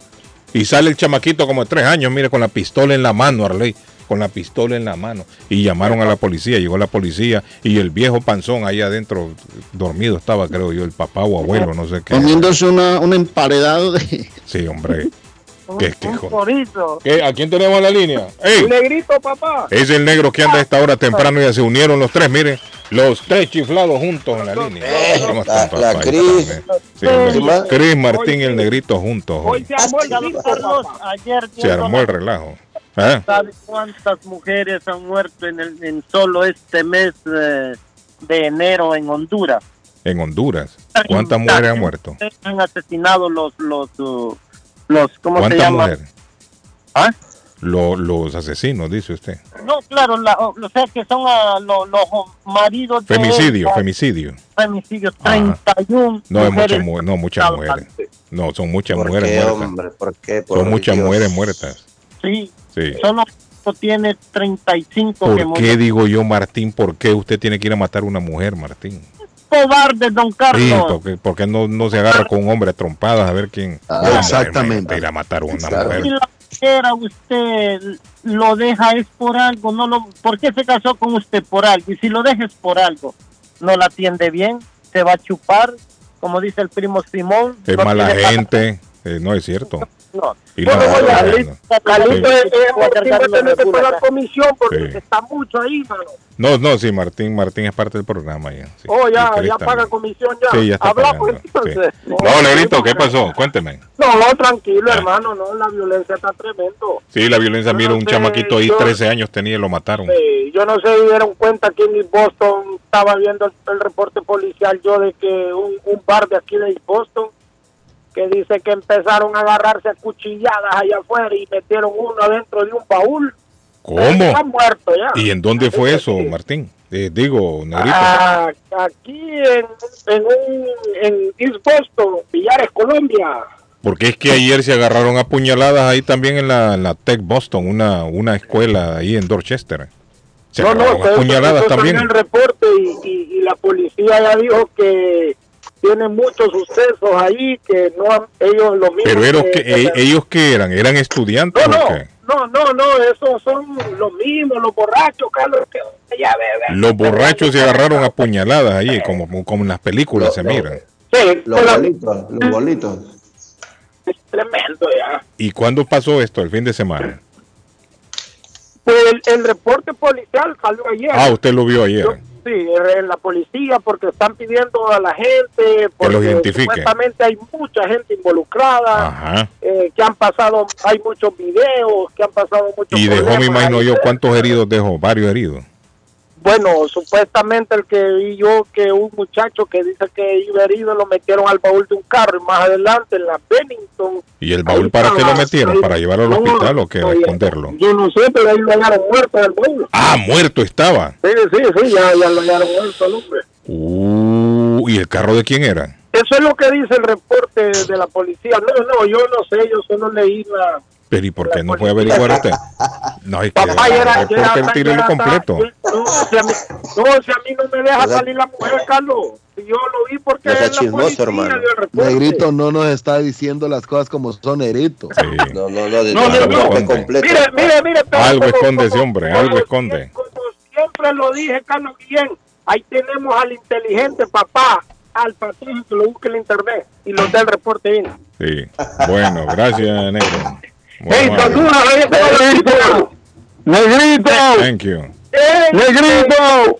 Y sale el chamaquito como de tres años, mire, con la pistola en la mano, Arley. Con la pistola en la mano. Y llamaron a la policía, llegó la policía y el viejo panzón ahí adentro, dormido estaba, creo yo, el papá o abuelo, no sé qué. comiéndose una, un emparedado de... Sí, hombre. ¿Qué, qué, Un. ¿Qué? ¿A quién tenemos en la línea? ¡Ey! Negrito, papá. Es el negro que anda a esta hora temprano y ya se unieron los tres, miren, los tres chiflados juntos en la línea. ¿Cómo están, la papá? Cris. Sí. Cris Martín y el negrito juntos. Hoy hoy. se armó el grito, Carlos. Ayer Se armó el relajo. ¿Ah? ¿Sabe cuántas mujeres han muerto en, el, en solo este mes eh, de enero en Honduras? En Honduras. ¿Cuántas mujeres han muerto? Han asesinado los, los, uh, los ¿cómo se ¿Cuántas llama? mujeres? ¿Ah? Lo- los asesinos, dice usted. No, claro, la- o sea que son ah, lo- los maridos de Femicidio, ella, femicidio. femicidios, Ajá. 31 No, es muchas mujeres mu- no, muchas mujeres. No, son muchas ¿Por mujeres qué, muertas. hombre? ¿Por qué? Por Son muchas Dios. mujeres muertas. Sí, Sí. solo tiene 35 que ¿Por qué murió. digo yo, Martín? ¿Por qué usted tiene que ir a matar a una mujer, Martín? Cobarde, don Sí, Carlos. porque, porque no, no se agarra con un hombre a trompadas a ver quién Ah, exactamente. Ir a matar a una Claro. Si mujer. la mujer usted lo deja es por algo, no lo, ¿por qué se casó con usted por algo? Y si lo dejes por algo, no la atiende bien, se va a chupar, como dice el primo Simón. Es no mala gente. eh, no es cierto. No. Y la Bueno, Carlito, Carlito Sí. es, es Martín va a tener que pagar regula. comisión porque Sí. está mucho ahí, mano. No, no, sí, Martín, Martín es parte del programa ya. sí. Oh, ya, ya también. paga comisión ya. Sí, ya está Hablamos pagando, entonces. No, Negrito, ¿qué pasó? Cuénteme. No, no, tranquilo, Ah. hermano, no, la violencia está tremendo. Sí, la violencia, mira, un sé, chamaquito ahí, yo- 13 años tenía y lo mataron. Eh, yo no sé si dieron cuenta que en Boston estaba viendo el, el reporte policial yo de que un, un bar de aquí de Boston que dice que empezaron a agarrarse a cuchilladas allá afuera y metieron uno adentro de un baúl. ¿Cómo? Está muerto ya. ¿Y en dónde fue eso, Martín? Eh, digo, Negrito. Ah, aquí en, en, un, en East Boston, Villares, Colombia. Porque es que ayer se agarraron a puñaladas ahí también en la, en la Tech Boston, una, una escuela ahí en Dorchester. Se No, no, agarraron a puñaladas también. el reporte y, y- y la policía ya dijo que tiene muchos sucesos ahí que no han- ellos lo mismo Pero ellos que- que, e- ellos que eran, eran estudiantes no, o no, qué? no, no, no, esos son los mismos, los borrachos, Carlos, que ya. Los borrachos se agarraron a puñaladas ahí, como, como en las películas se miran. Sí, Los pero bolitos, los bolitos. es tremendo ya. ¿Y cuándo pasó esto? El fin de semana. Pues el, el reporte policial salió ayer. Ah, usted lo vio ayer. Yo- sí, en la policía porque están pidiendo a la gente porque supuestamente hay mucha gente involucrada. Eh, que han pasado, hay muchos videos, que han pasado muchos Y dejó, me imagino yo, ¿cuántos heridos dejó? Varios heridos. Bueno, supuestamente el que vi yo, que un muchacho que dice que iba herido lo metieron al baúl de un carro y más adelante en la Bennington. ¿Y el baúl para qué lo metieron? ahí- ¿Para llevarlo al no, hospital o qué? ¿A no, ya- esconderlo? Yo no sé, pero ahí lo hallaron muerto en el baúl. Ah, muerto estaba. Sí, sí, sí, ya, ya lo hallaron muerto al hombre. Uh, ¿Y el carro de quién era? Eso es lo que dice el reporte de la policía. No, no, yo no sé, yo solo leí la... Pero ¿y por qué no fue a averiguar usted? No, es que Papá, era, el ya era- tírelo ya era- completo. No si, a mí, no, si a mí no me deja salir la mujer, Carlos. Si yo lo vi porque es la policía hermano. el. Negrito no nos está diciendo las cosas como son, Negrito. Sí. No, no, no, de No, no, completo. Mire, mire, mire. pero Algo como- esconde ese hombre, como algo esconde. Como siempre lo dije, Carlos Guillén, ahí tenemos al inteligente papá, al patrón que lo busque en internet y los del reporte bien. Sí. Bueno, gracias, negro. Muy ¡Ey, amable. saluda, Negrito! ¡Negrito! Thank you. ¡Ey, ¡Negrito!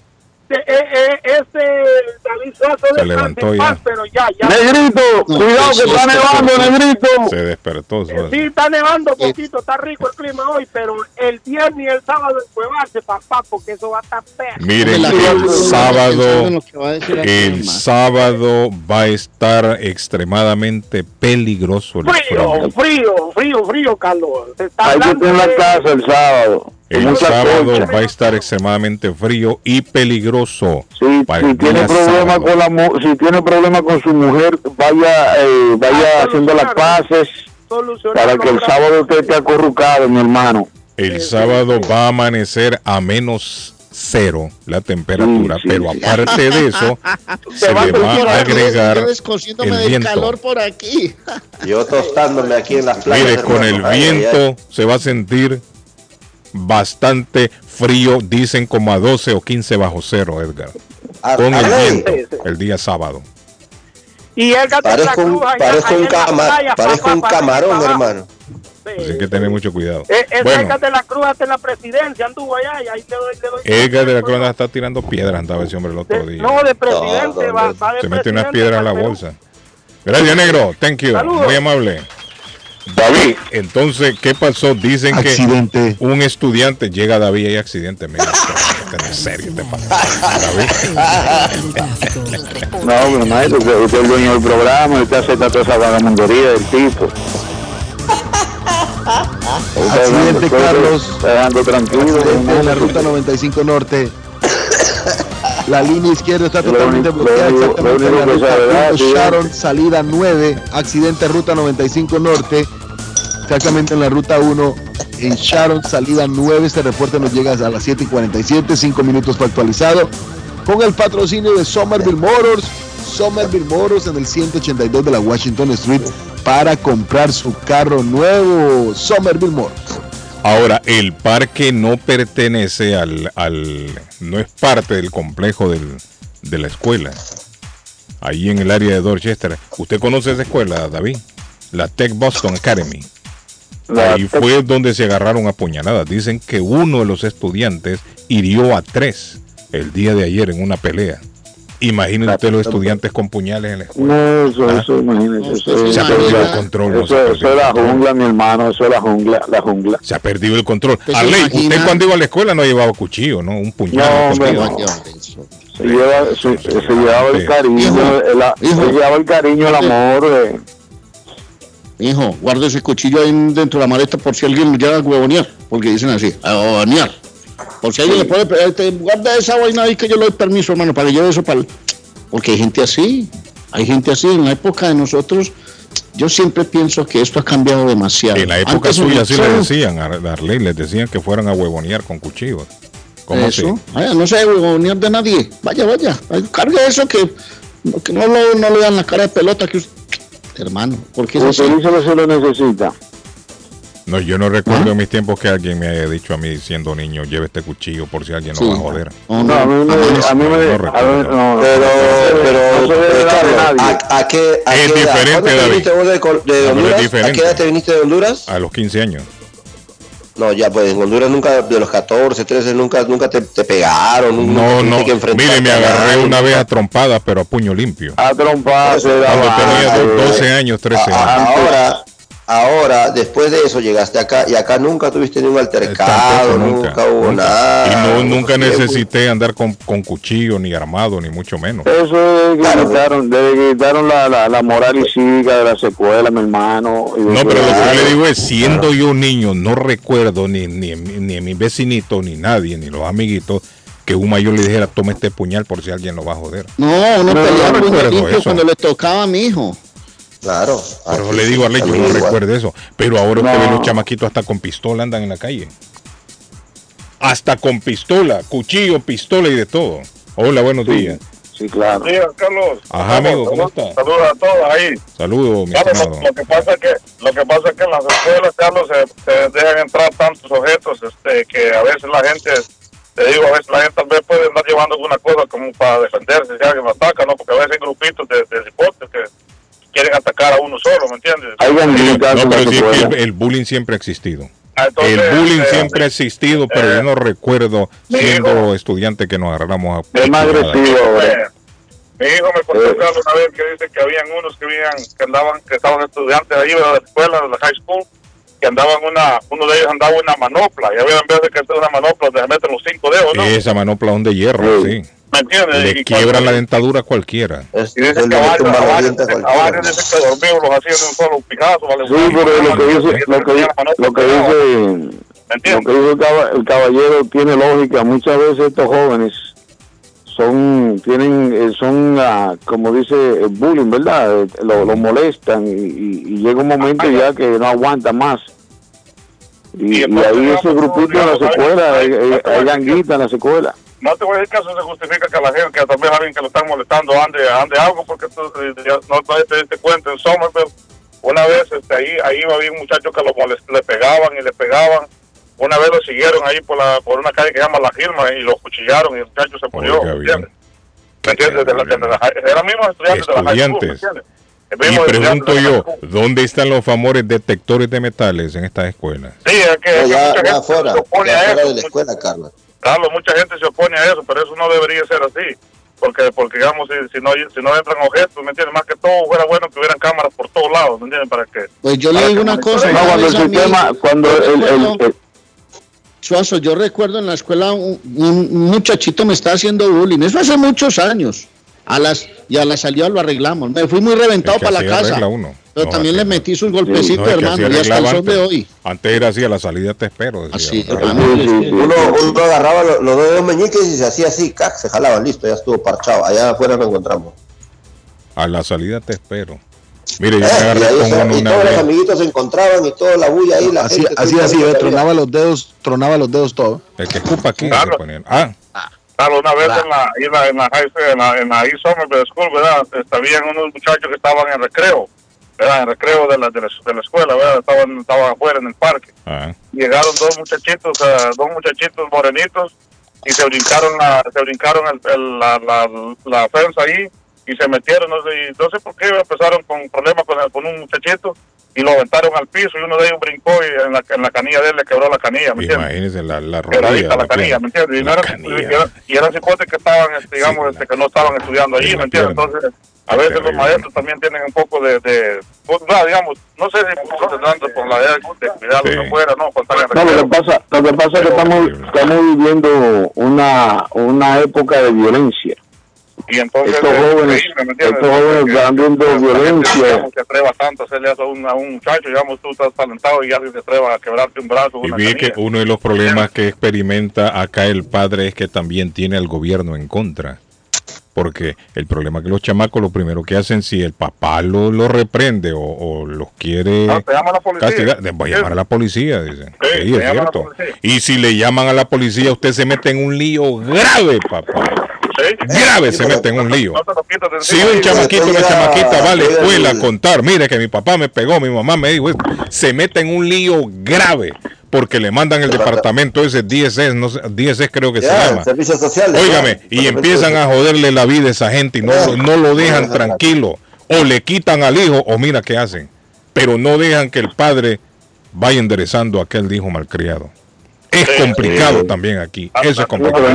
Eh, eh, eh, David Suazo Se levantó ya. paz, pero ya, ya. ¡Negrito! ¡Cuidado que está nevando, negrito! Se despertó. Eh, Sí, está nevando poquito, está rico el clima hoy, pero el viernes y el sábado encuevarse, papá, porque eso va a estar feo. Miren, el sábado, el sábado va a estar extremadamente peligroso el Frío, frío. frío, frío, frío, Carlos. Se está Hay que estar en la casa el sábado. El sábado concha. va a estar extremadamente frío y peligroso. Si, para si tiene problema sábado. con la mu- si tiene problema con su mujer, vaya eh, vaya Ah, haciendo las paces para que el sábado usted esté acurrucado, mi hermano. El sábado va a amanecer a menos cero la temperatura, Sí, sí, pero sí. aparte de eso, se va le a va a agregar yo descosiéndome el del viento. calor por aquí. Yo tostándome aquí en las playas. Mire, con el viento se va a sentir bastante frío, dicen como a 12 o 15 bajo cero, Edgar. Ah, Con el Arley, viento, el día sábado. Y el gato de la Parezco un, parezco allá un, en la cama- playa, parezco papá, un camarón, hermano. Sí. Así que tener mucho cuidado. Eh, Ese Bueno, Edgar de la Cruz hasta en la presidencia anduvo allá y ahí le doy, le doy. Edgar de la Cruz está tirando piedras, andaba ese hombre el otro De- día. no, de presidente, No, va, no, va de Se mete unas piedras en la bolsa. Gracias, negro. Thank you. Saludos. Muy amable. David, Entonces, ¿qué pasó? Dicen que Accidente. un estudiante llega a David y hay accidente. Mira, este no es serio, este pasa. David. no, mi maestro, usted, usted es el dueño del programa, usted acepta toda esa vagamundería del tipo. Accidente, Carlos. Está dejando tranquilo. Accidente en la ruta 95 Norte. La línea izquierda está totalmente único- bloqueada lo exactamente lo en la ruta sabe, ¿verdad? 1 Sí, Sharon, salida 9, accidente ruta 95 Norte, exactamente en la ruta 1 en Sharon, salida 9, este reporte nos llega a las 7 y 47, 5 minutos para actualizado, con el patrocinio de Somerville Motors, Somerville Motors en el 182 de la Washington Street para comprar su carro nuevo, Somerville Motors. Ahora, el parque no pertenece al, al no es parte del complejo del- de la escuela. Ahí en el área de Dorchester. ¿Usted conoce esa escuela, David? La Tech Boston Academy. Ahí fue donde se agarraron a puñaladas. Dicen que uno de los estudiantes hirió a tres el día de ayer en una pelea. Imagínense usted los estudiantes con puñales en la escuela. No, eso, Ah. eso, imagínese. Eso, Se ha perdido el control. no se ha eso, es la jungla, mi hermano, eso es la jungla, la jungla. Se ha perdido el control. ¿Usted se Arley, usted cuando iba a la escuela no llevaba cuchillo, ¿no? Un puñal. No, hombre, no. Se, lleva, se, se llevaba el cariño, el, se llevaba el cariño, el amor. eh. Hijo, guarda ese cuchillo ahí dentro de la maleta por si alguien lo llega a huevonear, porque dicen así, a huevonear. Por si alguien le puede guarda esa vaina ahí que yo le doy permiso, hermano, para que lleve eso para el... Porque hay gente así, hay gente así. En la época de nosotros, yo siempre pienso que esto ha cambiado demasiado. En la época Antes, suya sí eso- le decían a Arley, les decían que fueran a huevonear con cuchillos. ¿Cómo así? Eso, Vaya, no se debe huevonear de nadie. Vaya, vaya, ay, cargue eso que, que no, lo- no le dan la cara de pelota que usted... Hermano, porque es así. Utilízalo si lo necesita. No, yo no recuerdo en mis tiempos que alguien me haya dicho a mí siendo niño, lleve este cuchillo por si alguien Sí. lo va a joder. No, a mí me, a mí me, No a recuerdo. mí- no, Pero, pero, no eh, dar de Carlos. ¿a, a qué, a Es qué edad? diferente, ¿Cuándo te David. viniste vos de, de No, pero es Honduras? ¿A qué edad te viniste de Honduras? A los 15 años. No, ya pues en Honduras nunca, de los 14, 13, nunca, nunca te, te pegaron. nunca No, tuviste no. que Mire, me a agarré una vez a trompada, pero a puño limpio. A trompar, se Cuando tenía eh, 12 años, 13 A- años. ahora, ahora, después de eso llegaste acá y acá nunca tuviste ningún altercado, Tampoco, nunca, hubo nada. Y no, nunca necesité andar con, con cuchillo, ni armado, ni mucho menos. Eso es que quitaron, desde que quitaron la, la, la moral y cívica de las escuelas, mi hermano. y No, pero lo que yo le digo es, siendo yo niño, no recuerdo ni, ni, ni a mi vecinito, ni nadie, ni los amiguitos, que un mayor le dijera, toma este puñal por si alguien lo va a joder. No, uno No, peleaba no eso. cuando le tocaba a mi hijo. Claro. Pero aquí le digo a también no igual. recuerdo eso. Pero ahora usted No. ve los chamaquitos hasta con pistola andan en la calle. Hasta con pistola, cuchillo, pistola y de todo. Hola, buenos días. Sí, claro. días, Carlos. Ajá, amigo, ¿cómo está? Saludos a todos ahí. Saludos, mi estimado. lo, lo que pasa es que lo que pasa es que en las escuelas, Carlos, se, se dejan entrar tantos objetos, este, que a veces la gente, te digo, a veces la gente tal vez puede andar llevando alguna cosa como para defenderse si alguien lo ataca, ¿no? Porque a veces hay grupitos de, de que quieren atacar a uno solo, ¿me entiendes? Hay ganguitas No, en pero las sí es que escuelas. el, el bullying siempre ha existido. Ah, entonces, el bullying eh, siempre ha existido, pero yo no recuerdo siendo estudiante que nos agarráramos a Es más agresivo. Mi hijo me contó Carlos, una vez que dice que habían unos que habían, que andaban, que estaban estudiantes ahí de la escuela, de la high school, que andaban una, uno de ellos andaba una manopla, y había veces que una manopla de meten los cinco dedos, ¿no? Esa manopla de hierro, sí. Le Y cuando- la dentadura cualquiera. Y dicen que los hacían de un solo pijazo, ¿vale? Sí, pero lo que dice, lo que, lo que dice, lo que dice el, caba- el caballero tiene lógica. Muchas veces estos jóvenes son, tienen, eh, son, ah, como dice el bullying, ¿verdad? Eh, Lo, lo molestan y, llega un momento ya que no aguanta más. Y, y ahí ese grupito en las escuelas, hay, hay, ganguitas en las escuelas. No te voy a decir que eso se justifica que la gente, que vez alguien que lo están molestando ande, ande algo, porque tú, eh, ya no te, te, te cuento en Somerville, una vez este, ahí, ahí había un muchacho que lo molest- le pegaban y le pegaban. Una vez lo siguieron ahí por la por una calle que se llama La Gilma y lo cuchillaron y el muchacho se murió. ¿me entiendes? ¿Me entiendes? De la, de la, eran mismos estudiantes de la high school, ¿me Estudiantes. entiendes? El Y mismo estudiante pregunto yo. ¿dónde están los famosos detectores de metales en estas escuelas? Sí, es que, ya, ya gente afuera, se opone ya a afuera eso. de la escuela, Carlos. Carlos, mucha gente se opone a eso, pero eso no debería ser así. Porque, porque digamos, si, si no si no entran objetos, ¿me entiendes? Más que todo, fuera bueno que hubieran cámaras por todos lados, ¿me entiendes? Para que... Pues yo le digo una cosa. una cuando el sistema, cuando yo el, el, recuerdo- el- Suazo, yo recuerdo en la escuela un, un muchachito me estaba haciendo bullying. Eso hace muchos años. A las, y a la salida lo arreglamos. Me fui muy reventado Es que para la casa. uno. Pero No, también le metí sus golpecitos, hermano. Y hasta el sol de hoy. Antes era así, a la salida te espero. decía. Así, hermano. Uno, uno agarraba lo- los dos dedos meñiques y se hacía así, ¡cac! se jalaba, listo, ya estuvo parchado. Allá afuera lo encontramos. A la salida te espero. Mire, yo Eh, me y agarré ahí con está- uno y una todos los amiguitos se encontraban y toda la bulla ahí, la Así, gente. así, así, tronaba los dedos, tronaba los dedos todo. El que escupa aquí. Claro. Ah, Claro, una vez en la, en la, en la high school, en la, en la East Somerville School, ¿verdad? Habían unos muchachos que estaban en recreo, ¿verdad? En recreo de la, de la, de la escuela, ¿verdad? Estaban, estaban afuera en el parque. ah. Llegaron dos muchachitos, eh, dos muchachitos morenitos, y se brincaron la, se brincaron el, el- la, la, la fence ahí, y se metieron, no sé, y no sé por qué empezaron con problemas con, el- con un muchachito, y lo aventaron al piso y uno de ellos brincó y en la, en la canilla de él le quebró la canilla, ¿me entiendes? Imagínense la, la Quebradita rodilla. la la canilla, pierna. ¿me entiendes? Y, no era- y eran cipotes que estaban, este, digamos, este, que no estaban estudiando allí, ¿me entiendes? Entonces, a veces los maestros también tienen un poco de, de pues, va, digamos, no sé si tendrán responsabilidad de cuidarlos afuera, ¿no? Cuando salgan No, lo que pasa, lo que pasa es que estamos, estamos viviendo una, una época de violencia. Y entonces, estos es jóvenes, estos jóvenes Porque están viendo violencia. se atreva tanto a hacerle eso a un, a un muchacho, digamos, tú estás talentado y alguien se atreva a quebrarte un brazo, Y una vi que uno de los problemas que experimenta acá el padre es que también tiene al gobierno en contra. Porque el problema es que los chamacos lo primero que hacen, si el papá lo, lo reprende o, o los quiere Ah, te llama la policía. castigar, de- voy a llamar a la policía, dicen. Sí, es cierto. policía. Y si le llaman a la policía, usted se mete en un lío grave, papá. Grave se mete en un lío. Si un chamaquito o una chamaquita va a la escuela a contar, mire que mi papá me pegó, mi mamá me dijo, se mete en un lío grave porque le mandan el departamento ese 10 no sé, 10 creo que se llama. servicios sociales. Óigame, ya. y empiezan a joderle la vida a esa gente y no, no lo dejan tranquilo. O le quitan al hijo, o mira qué hacen. Pero no dejan que el padre vaya enderezando a aquel hijo malcriado. Es complicado también aquí. Eso es complicado.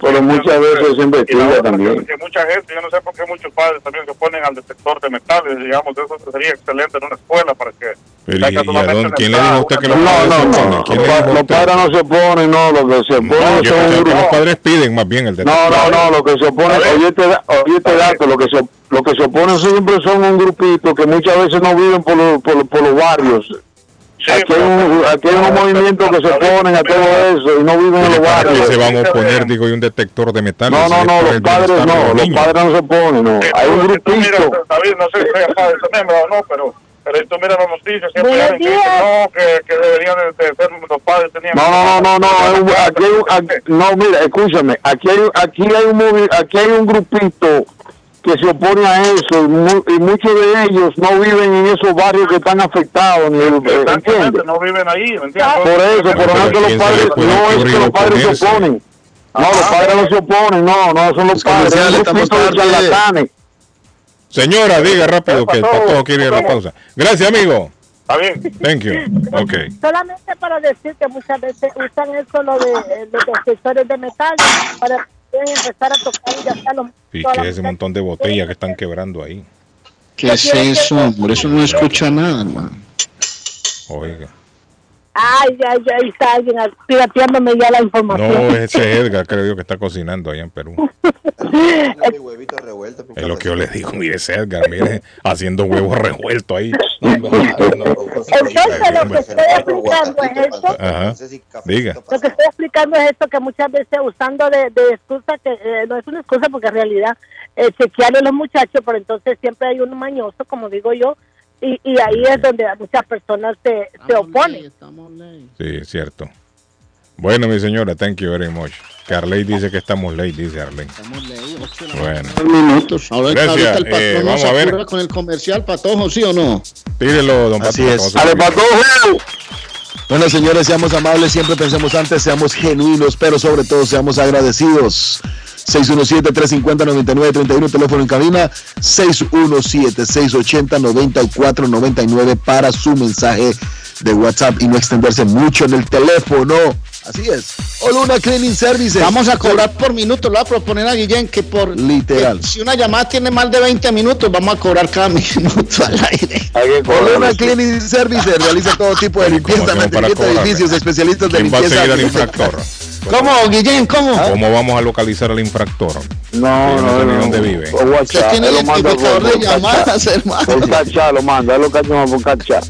pero muchas veces se investiga también. Que mucha gente, yo no sé por qué muchos padres también se ponen al detector de metales, digamos, eso sería excelente en una escuela para que... Pero, ya ¿y- que y a solamente dónde- en ¿Quién le dijo a usted que los No, padres no, no. oponen? ¿Quién Los, padres no se oponen, no. Lo que se Yo oponen son que los grupo. padres piden más bien el No, detector. no, no, lo que se opone, oye este, da- oye este dato, lo que se, lo que se opone siempre son un grupito que muchas veces no viven por, los- por, los- por los barrios. Aquí hay, un, aquí hay un movimiento que se oponen a todo eso y no viven en los ¿Para qué barrios. se van a oponer, digo, y un detector de metales? No, no, no, los padres de no, los niños. padres no se oponen, no. Hay un grupito. David, no sé si sea padre también, ¿verdad? no, pero, pero si tú miras las noticias, siempre hay que no, que, que deberían de, de ser los padres tenían... No, no, no, no, no, hay un- aquí hay un- aquí- no, mira, escúchame, aquí hay, aquí hay un aquí hay un grupito que se opone a eso y, mu- y muchos de ellos no viven en esos barrios que están afectados, ni el- Exactamente, ¿entiendes? no viven ahí, ¿me entiendes? Por eso, por Pero no ¿a es que los padres, no es que los padres se oponen. No, los padres no se oponen, no, no son los padres, es estamos charlatanes. Señora, diga rápido que el quiere ir a la pausa. Gracias, amigo. Está bien. Thank you. Ok. Solamente para decir que muchas veces usan eso lo de eh, los detectores de metal para pueden empezar a tocar y ya está los Y que ese montón de botellas que están quebrando ahí. ¿Qué es eso? Por eso no escucha nada, hermano. Oiga. Ay, ay, ay, está alguien pirateándome ya la No, información. ese es Edgar, creo yo, que está cocinando allá en Perú. Es lo que yo le digo, mire ese Edgar, mire, haciendo huevos revueltos ahí. Entonces lo que estoy explicando es esto. Ajá. Diga. Lo que estoy explicando es esto que muchas veces usando de, de excusa, que eh, no es una excusa porque en realidad eh, chequearle a los muchachos, pero entonces siempre hay uno mañoso, como digo yo, y, y ahí es donde muchas personas se, se oponen. Sí, es cierto. Bueno, mi señora, thank you very much. Que Arley dice que estamos late, dice Arley. Bueno. minutos. Ahora, Gracias. ahorita el patrón Eh, vamos a ver. con el comercial, patojo, ¿sí o no? Tírelo, don Así Pato. es. Dale, Bueno, señores, seamos amables, siempre pensemos antes, seamos genuinos, pero sobre todo seamos agradecidos. 617-350-9931, teléfono en cabina, 617-680-9499 para su mensaje de WhatsApp y no extenderse mucho en el teléfono. Así es. Oluna Cleaning Services. Vamos a cobrar por minuto. Le voy a proponer a Guillén que por. Literal. que si una llamada tiene más de 20 minutos, vamos a cobrar cada minuto al aire. Oluna Cleaning Services realiza todo tipo de limpieza, mantenimiento de edificios, especialistas de ¿Quién va a limpieza. seguir al infractor? ¿Cómo, Guillén? ¿Cómo? ¿Cómo vamos a localizar al infractor? No, no, sé ni no. dónde vive. Por WhatsApp, tiene manda identificador de llamadas, hermano. Por cachá lo manda, lo cacha por cachá.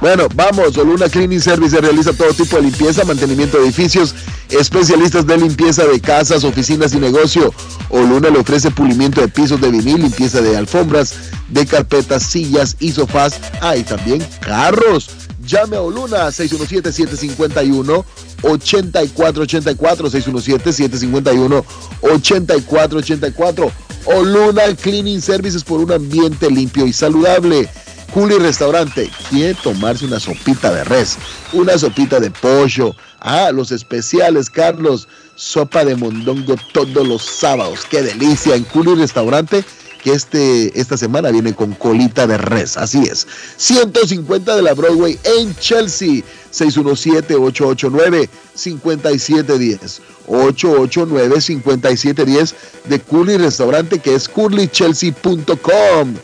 Bueno, vamos, Oluna Cleaning Service realiza todo tipo de limpieza, mantenimiento de edificios, especialistas de limpieza de casas, oficinas y negocio. Oluna le ofrece pulimiento de pisos de vinil, limpieza de alfombras, de carpetas, sillas y sofás. Ah, y también carros. Llame a Oluna 617-751. 8484 617 751 8484 Oluna Cleaning Services por un ambiente limpio y saludable. Juli Restaurante, quiere tomarse una sopita de res, una sopita de pollo. Ah, los especiales, Carlos. Sopa de mondongo todos los sábados. Qué delicia. En Juli Restaurante que este, esta semana viene con colita de res. Así es. 150 de la Broadway en Chelsea. 617-889-5710. 889-5710 de Curly Restaurante que es curlychelsea.com.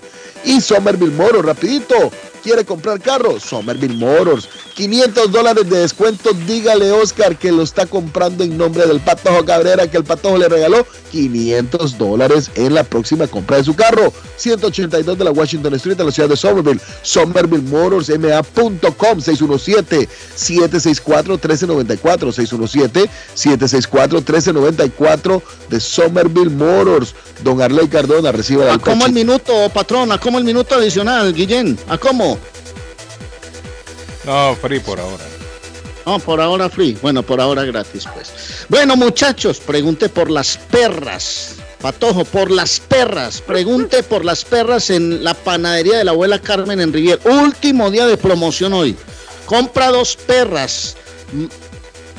Y Somerville Moro, rapidito quiere comprar carro, Somerville Motors. 500 dólares de descuento. Dígale, Oscar, que lo está comprando en nombre del Patojo Cabrera, que el Patojo le regaló 500 dólares en la próxima compra de su carro. 182 de la Washington Street en la ciudad de Somerville. Somerville Motors, ma.com 617-764-1394. 617-764-1394 de Somerville Motors. Don Arley Cardona recibe ¿A cómo el minuto, patrón? ¿A cómo el minuto adicional, Guillén? ¿A cómo? No, free por ahora. No, por ahora free. Bueno, por ahora gratis, pues. Bueno, muchachos, pregunte por las perras. Patojo, por las perras. Pregunte por las perras en la panadería de la abuela Carmen en Rivier. Último día de promoción hoy. Compra dos perras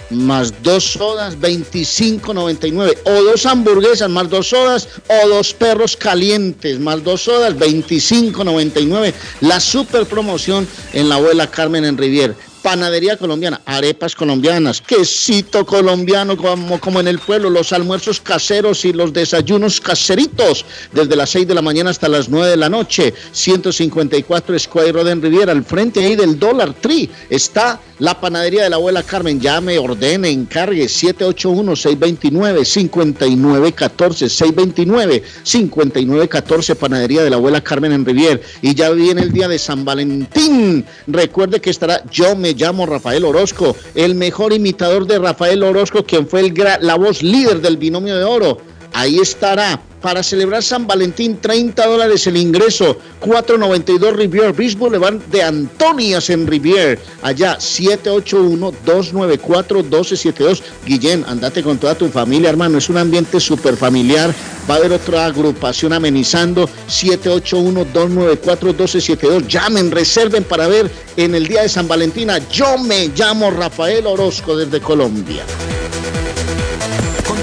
más dos sodas, 25.99. O dos hamburguesas más dos sodas, o dos perros calientes más dos sodas, 25.99. La super promoción en la abuela Carmen en Rivier panadería colombiana, arepas colombianas, quesito colombiano como, como en el pueblo, los almuerzos caseros y los desayunos caseritos, desde las 6 de la mañana hasta las 9 de la noche, 154 Square Riviera, al frente ahí del Dollar Tree, está la panadería de la abuela Carmen, llame, ordene, encargue, 781-629-5914, 629-5914, panadería de la abuela Carmen en Rivier, y ya viene el día de San Valentín, recuerde que estará Yo Me llamo Rafael Orozco, el mejor imitador de Rafael Orozco, quien fue el la voz líder del binomio de oro. Ahí estará. Para celebrar San Valentín, 30 dólares el ingreso. 492 Rivier Beach Boulevard de Antonias en Rivier. Allá, 781-294-1272. Guillén, andate con toda tu familia, hermano. Es un ambiente súper familiar. Va a haber otra agrupación amenizando. 781-294-1272. Llamen, reserven para ver en el día de San Valentín. Yo me llamo Rafael Orozco desde Colombia.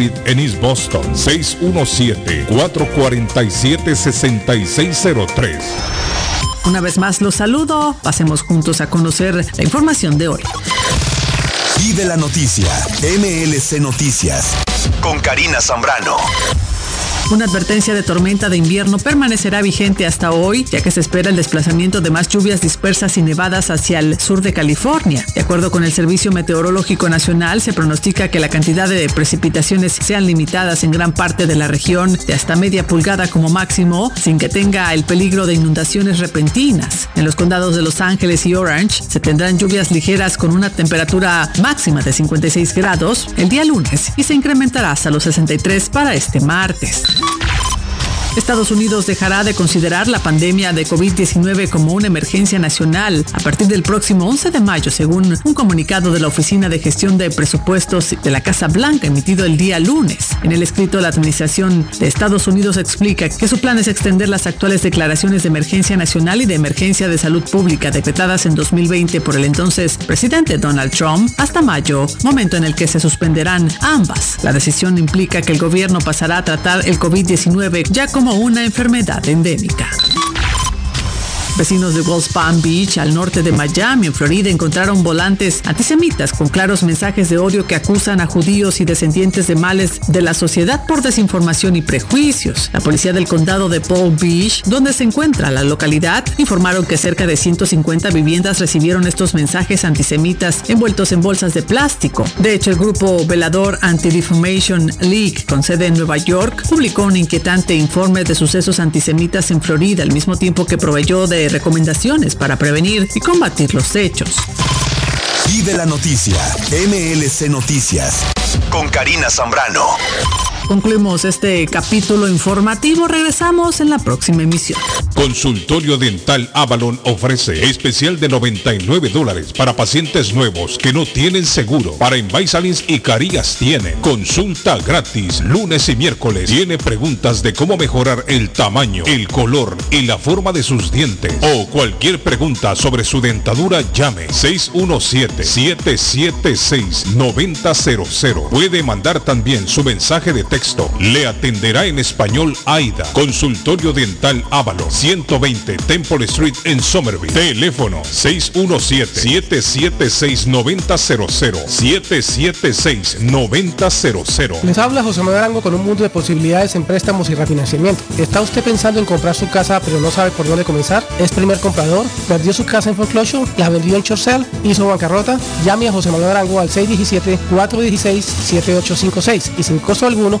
en East Boston 617-447-6603. Una vez más los saludo, pasemos juntos a conocer la información de hoy. Y de la noticia, MLC Noticias, con Karina Zambrano. Una advertencia de tormenta de invierno permanecerá vigente hasta hoy, ya que se espera el desplazamiento de más lluvias dispersas y nevadas hacia el sur de California. De acuerdo con el Servicio Meteorológico Nacional, se pronostica que la cantidad de precipitaciones sean limitadas en gran parte de la región de hasta media pulgada como máximo, sin que tenga el peligro de inundaciones repentinas. En los condados de Los Ángeles y Orange se tendrán lluvias ligeras con una temperatura máxima de 56 grados el día lunes y se incrementará hasta los 63 para este martes. Estados Unidos dejará de considerar la pandemia de COVID-19 como una emergencia nacional a partir del próximo 11 de mayo, según un comunicado de la Oficina de Gestión de Presupuestos de la Casa Blanca emitido el día lunes. En el escrito, la Administración de Estados Unidos explica que su plan es extender las actuales declaraciones de emergencia nacional y de emergencia de salud pública decretadas en 2020 por el entonces presidente Donald Trump hasta mayo, momento en el que se suspenderán ambas. La decisión implica que el gobierno pasará a tratar el COVID-19 ya como una enfermedad endémica. Vecinos de West Palm Beach, al norte de Miami, en Florida, encontraron volantes antisemitas con claros mensajes de odio que acusan a judíos y descendientes de males de la sociedad por desinformación y prejuicios. La policía del condado de Palm Beach, donde se encuentra la localidad, informaron que cerca de 150 viviendas recibieron estos mensajes antisemitas envueltos en bolsas de plástico. De hecho, el grupo velador Anti-Defamation League, con sede en Nueva York, publicó un inquietante informe de sucesos antisemitas en Florida, al mismo tiempo que proveyó de recomendaciones para prevenir y combatir los hechos. Y de la noticia, MLC Noticias, con Karina Zambrano. Concluimos este capítulo informativo. Regresamos en la próxima emisión. Consultorio Dental Avalon ofrece especial de 99 dólares para pacientes nuevos que no tienen seguro. Para Invisalins y Carías tiene consulta gratis lunes y miércoles. Tiene preguntas de cómo mejorar el tamaño, el color y la forma de sus dientes. O cualquier pregunta sobre su dentadura, llame 617-776-9000. Puede mandar también su mensaje de texto. Le atenderá en español AIDA. Consultorio Dental Avalon 120 Temple Street en Somerville. Teléfono 617-776-9000. 776-9000. Les habla José Manuel Arango con un mundo de posibilidades en préstamos y refinanciamiento. ¿Está usted pensando en comprar su casa pero no sabe por dónde comenzar? ¿Es primer comprador? ¿Perdió su casa en foreclosure? ¿La vendió en Chorcel? ¿Hizo bancarrota? Llame a José Manuel Arango al 617-416-7856 y sin costo alguno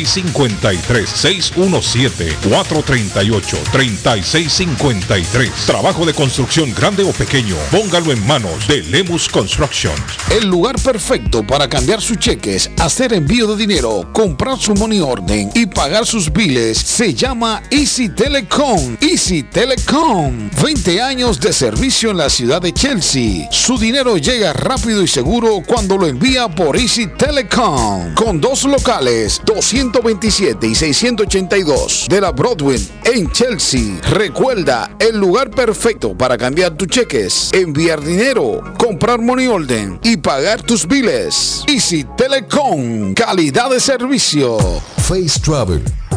617-438-3653. Trabajo de construcción grande o pequeño. Póngalo en manos de Lemus Construction. El lugar perfecto para cambiar sus cheques, hacer envío de dinero, comprar su money orden y pagar sus biles se llama Easy Telecom. Easy Telecom. 20 años de servicio en la ciudad de Chelsea. Su dinero llega rápido y seguro cuando lo envía por Easy Telecom. Con dos locales, 227 y 682 de la Broadway en Chelsea. Recuerda, el lugar perfecto para cambiar tus cheques, enviar dinero, comprar money order y pagar tus biles. Easy Telecom, calidad de servicio. Face Travel.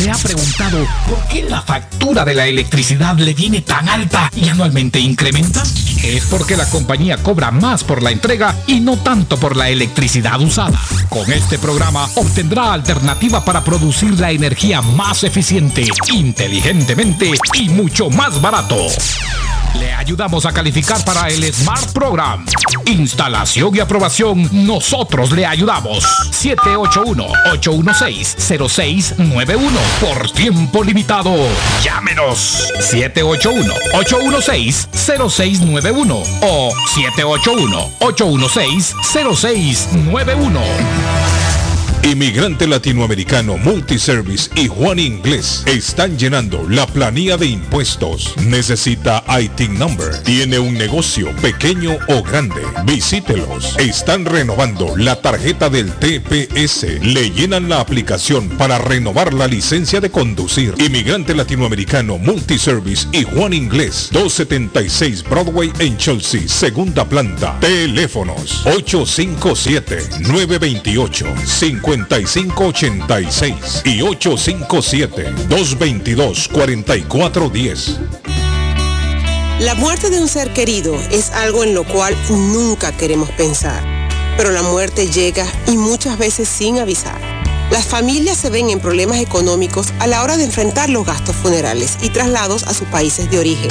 ¿Se ha preguntado por qué la factura de la electricidad le viene tan alta y anualmente incrementa? Es porque la compañía cobra más por la entrega y no tanto por la electricidad usada. Con este programa obtendrá alternativa para producir la energía más eficiente, inteligentemente y mucho más barato. Le ayudamos a calificar para el Smart Program. Instalación y aprobación, nosotros le ayudamos. 781-816-0691. Por tiempo limitado. Llámenos. 781-816-0691 o 781-816-0691. Inmigrante latinoamericano Multiservice y Juan Inglés están llenando la planilla de impuestos. Necesita IT number. Tiene un negocio pequeño o grande. Visítelos. Están renovando la tarjeta del TPS. Le llenan la aplicación para renovar la licencia de conducir. Inmigrante latinoamericano Multiservice y Juan Inglés. 276 Broadway en Chelsea, segunda planta. Teléfonos 857 928 50 5586 y 857-222-4410. La muerte de un ser querido es algo en lo cual nunca queremos pensar. pero la muerte llega y muchas veces sin avisar. Las familias se ven en problemas económicos a la hora de enfrentar los gastos funerales y traslados a sus países de origen.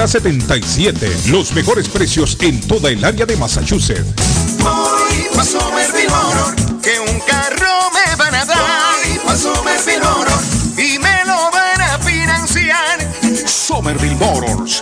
381-7077. Los mejores precios en toda el área de Massachusetts. Voy pa' Somerville Motor, que un carro me van a dar. Voy pa' Somerville Motor, y me lo van a financiar. Somerville Motors.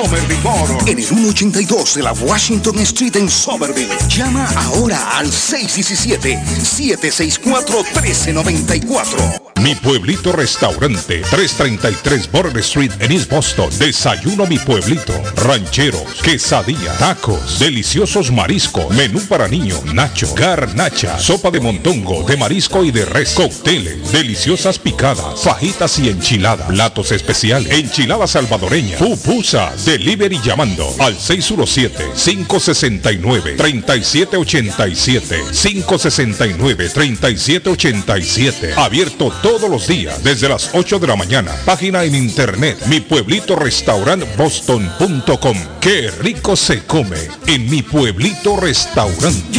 Somerville Motors. En el 182 de la Washington Street en Somerville. Llama ahora al 617-764-1394. Mi pueblito restaurante, 333 Border Street en East Boston. Desayuno mi pueblito. Rancheros, quesadilla, tacos, deliciosos mariscos, menú para niños, nacho, garnacha, sopa de montongo, de marisco y de res, cócteles, deliciosas picadas, fajitas y enchiladas, platos especiales, enchilada salvadoreña, pupusas, delivery llamando al 617-569-3787, 569-3787, abierto todos los días desde las 8 de la mañana. Página en internet, mi pueblito restaurant boston.com. Qué rico se come en mi pueblito restaurante.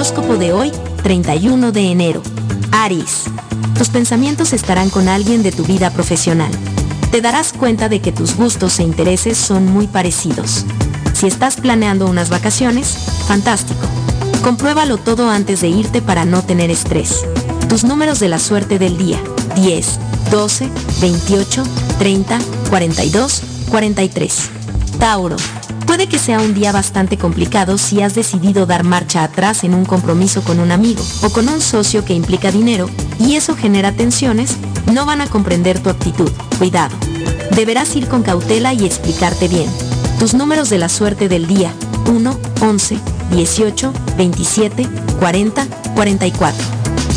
Horóscopo de hoy, 31 de enero. Aries. Tus pensamientos estarán con alguien de tu vida profesional. Te darás cuenta de que tus gustos e intereses son muy parecidos. Si estás planeando unas vacaciones, fantástico. Compruébalo todo antes de irte para no tener estrés. Tus números de la suerte del día. 10, 12, 28, 30, 42, 43. Tauro. Puede que sea un día bastante complicado si has decidido dar marcha atrás en un compromiso con un amigo o con un socio que implica dinero y eso genera tensiones, no van a comprender tu actitud. Cuidado. Deberás ir con cautela y explicarte bien. Tus números de la suerte del día. 1, 11, 18, 27, 40, 44.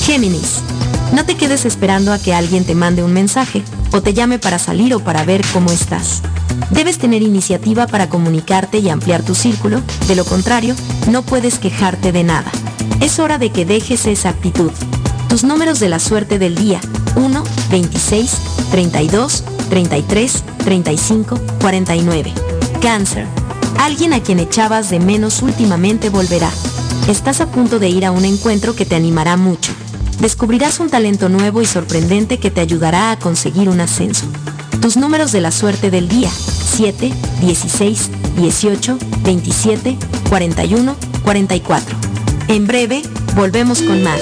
Géminis. No te quedes esperando a que alguien te mande un mensaje o te llame para salir o para ver cómo estás. Debes tener iniciativa para comunicarte y ampliar tu círculo, de lo contrario, no puedes quejarte de nada. Es hora de que dejes esa actitud. Tus números de la suerte del día. 1, 26, 32, 33, 35, 49. Cáncer. Alguien a quien echabas de menos últimamente volverá. Estás a punto de ir a un encuentro que te animará mucho. Descubrirás un talento nuevo y sorprendente que te ayudará a conseguir un ascenso. Tus números de la suerte del día. 7, 16, 18, 27, 41, 44. En breve, volvemos con más.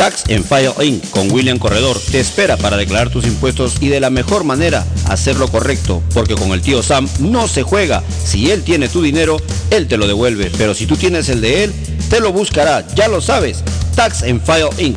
Tax en File Inc. con William Corredor te espera para declarar tus impuestos y de la mejor manera hacerlo correcto, porque con el tío Sam no se juega. Si él tiene tu dinero, él te lo devuelve, pero si tú tienes el de él, te lo buscará, ya lo sabes. Tax en File Inc.,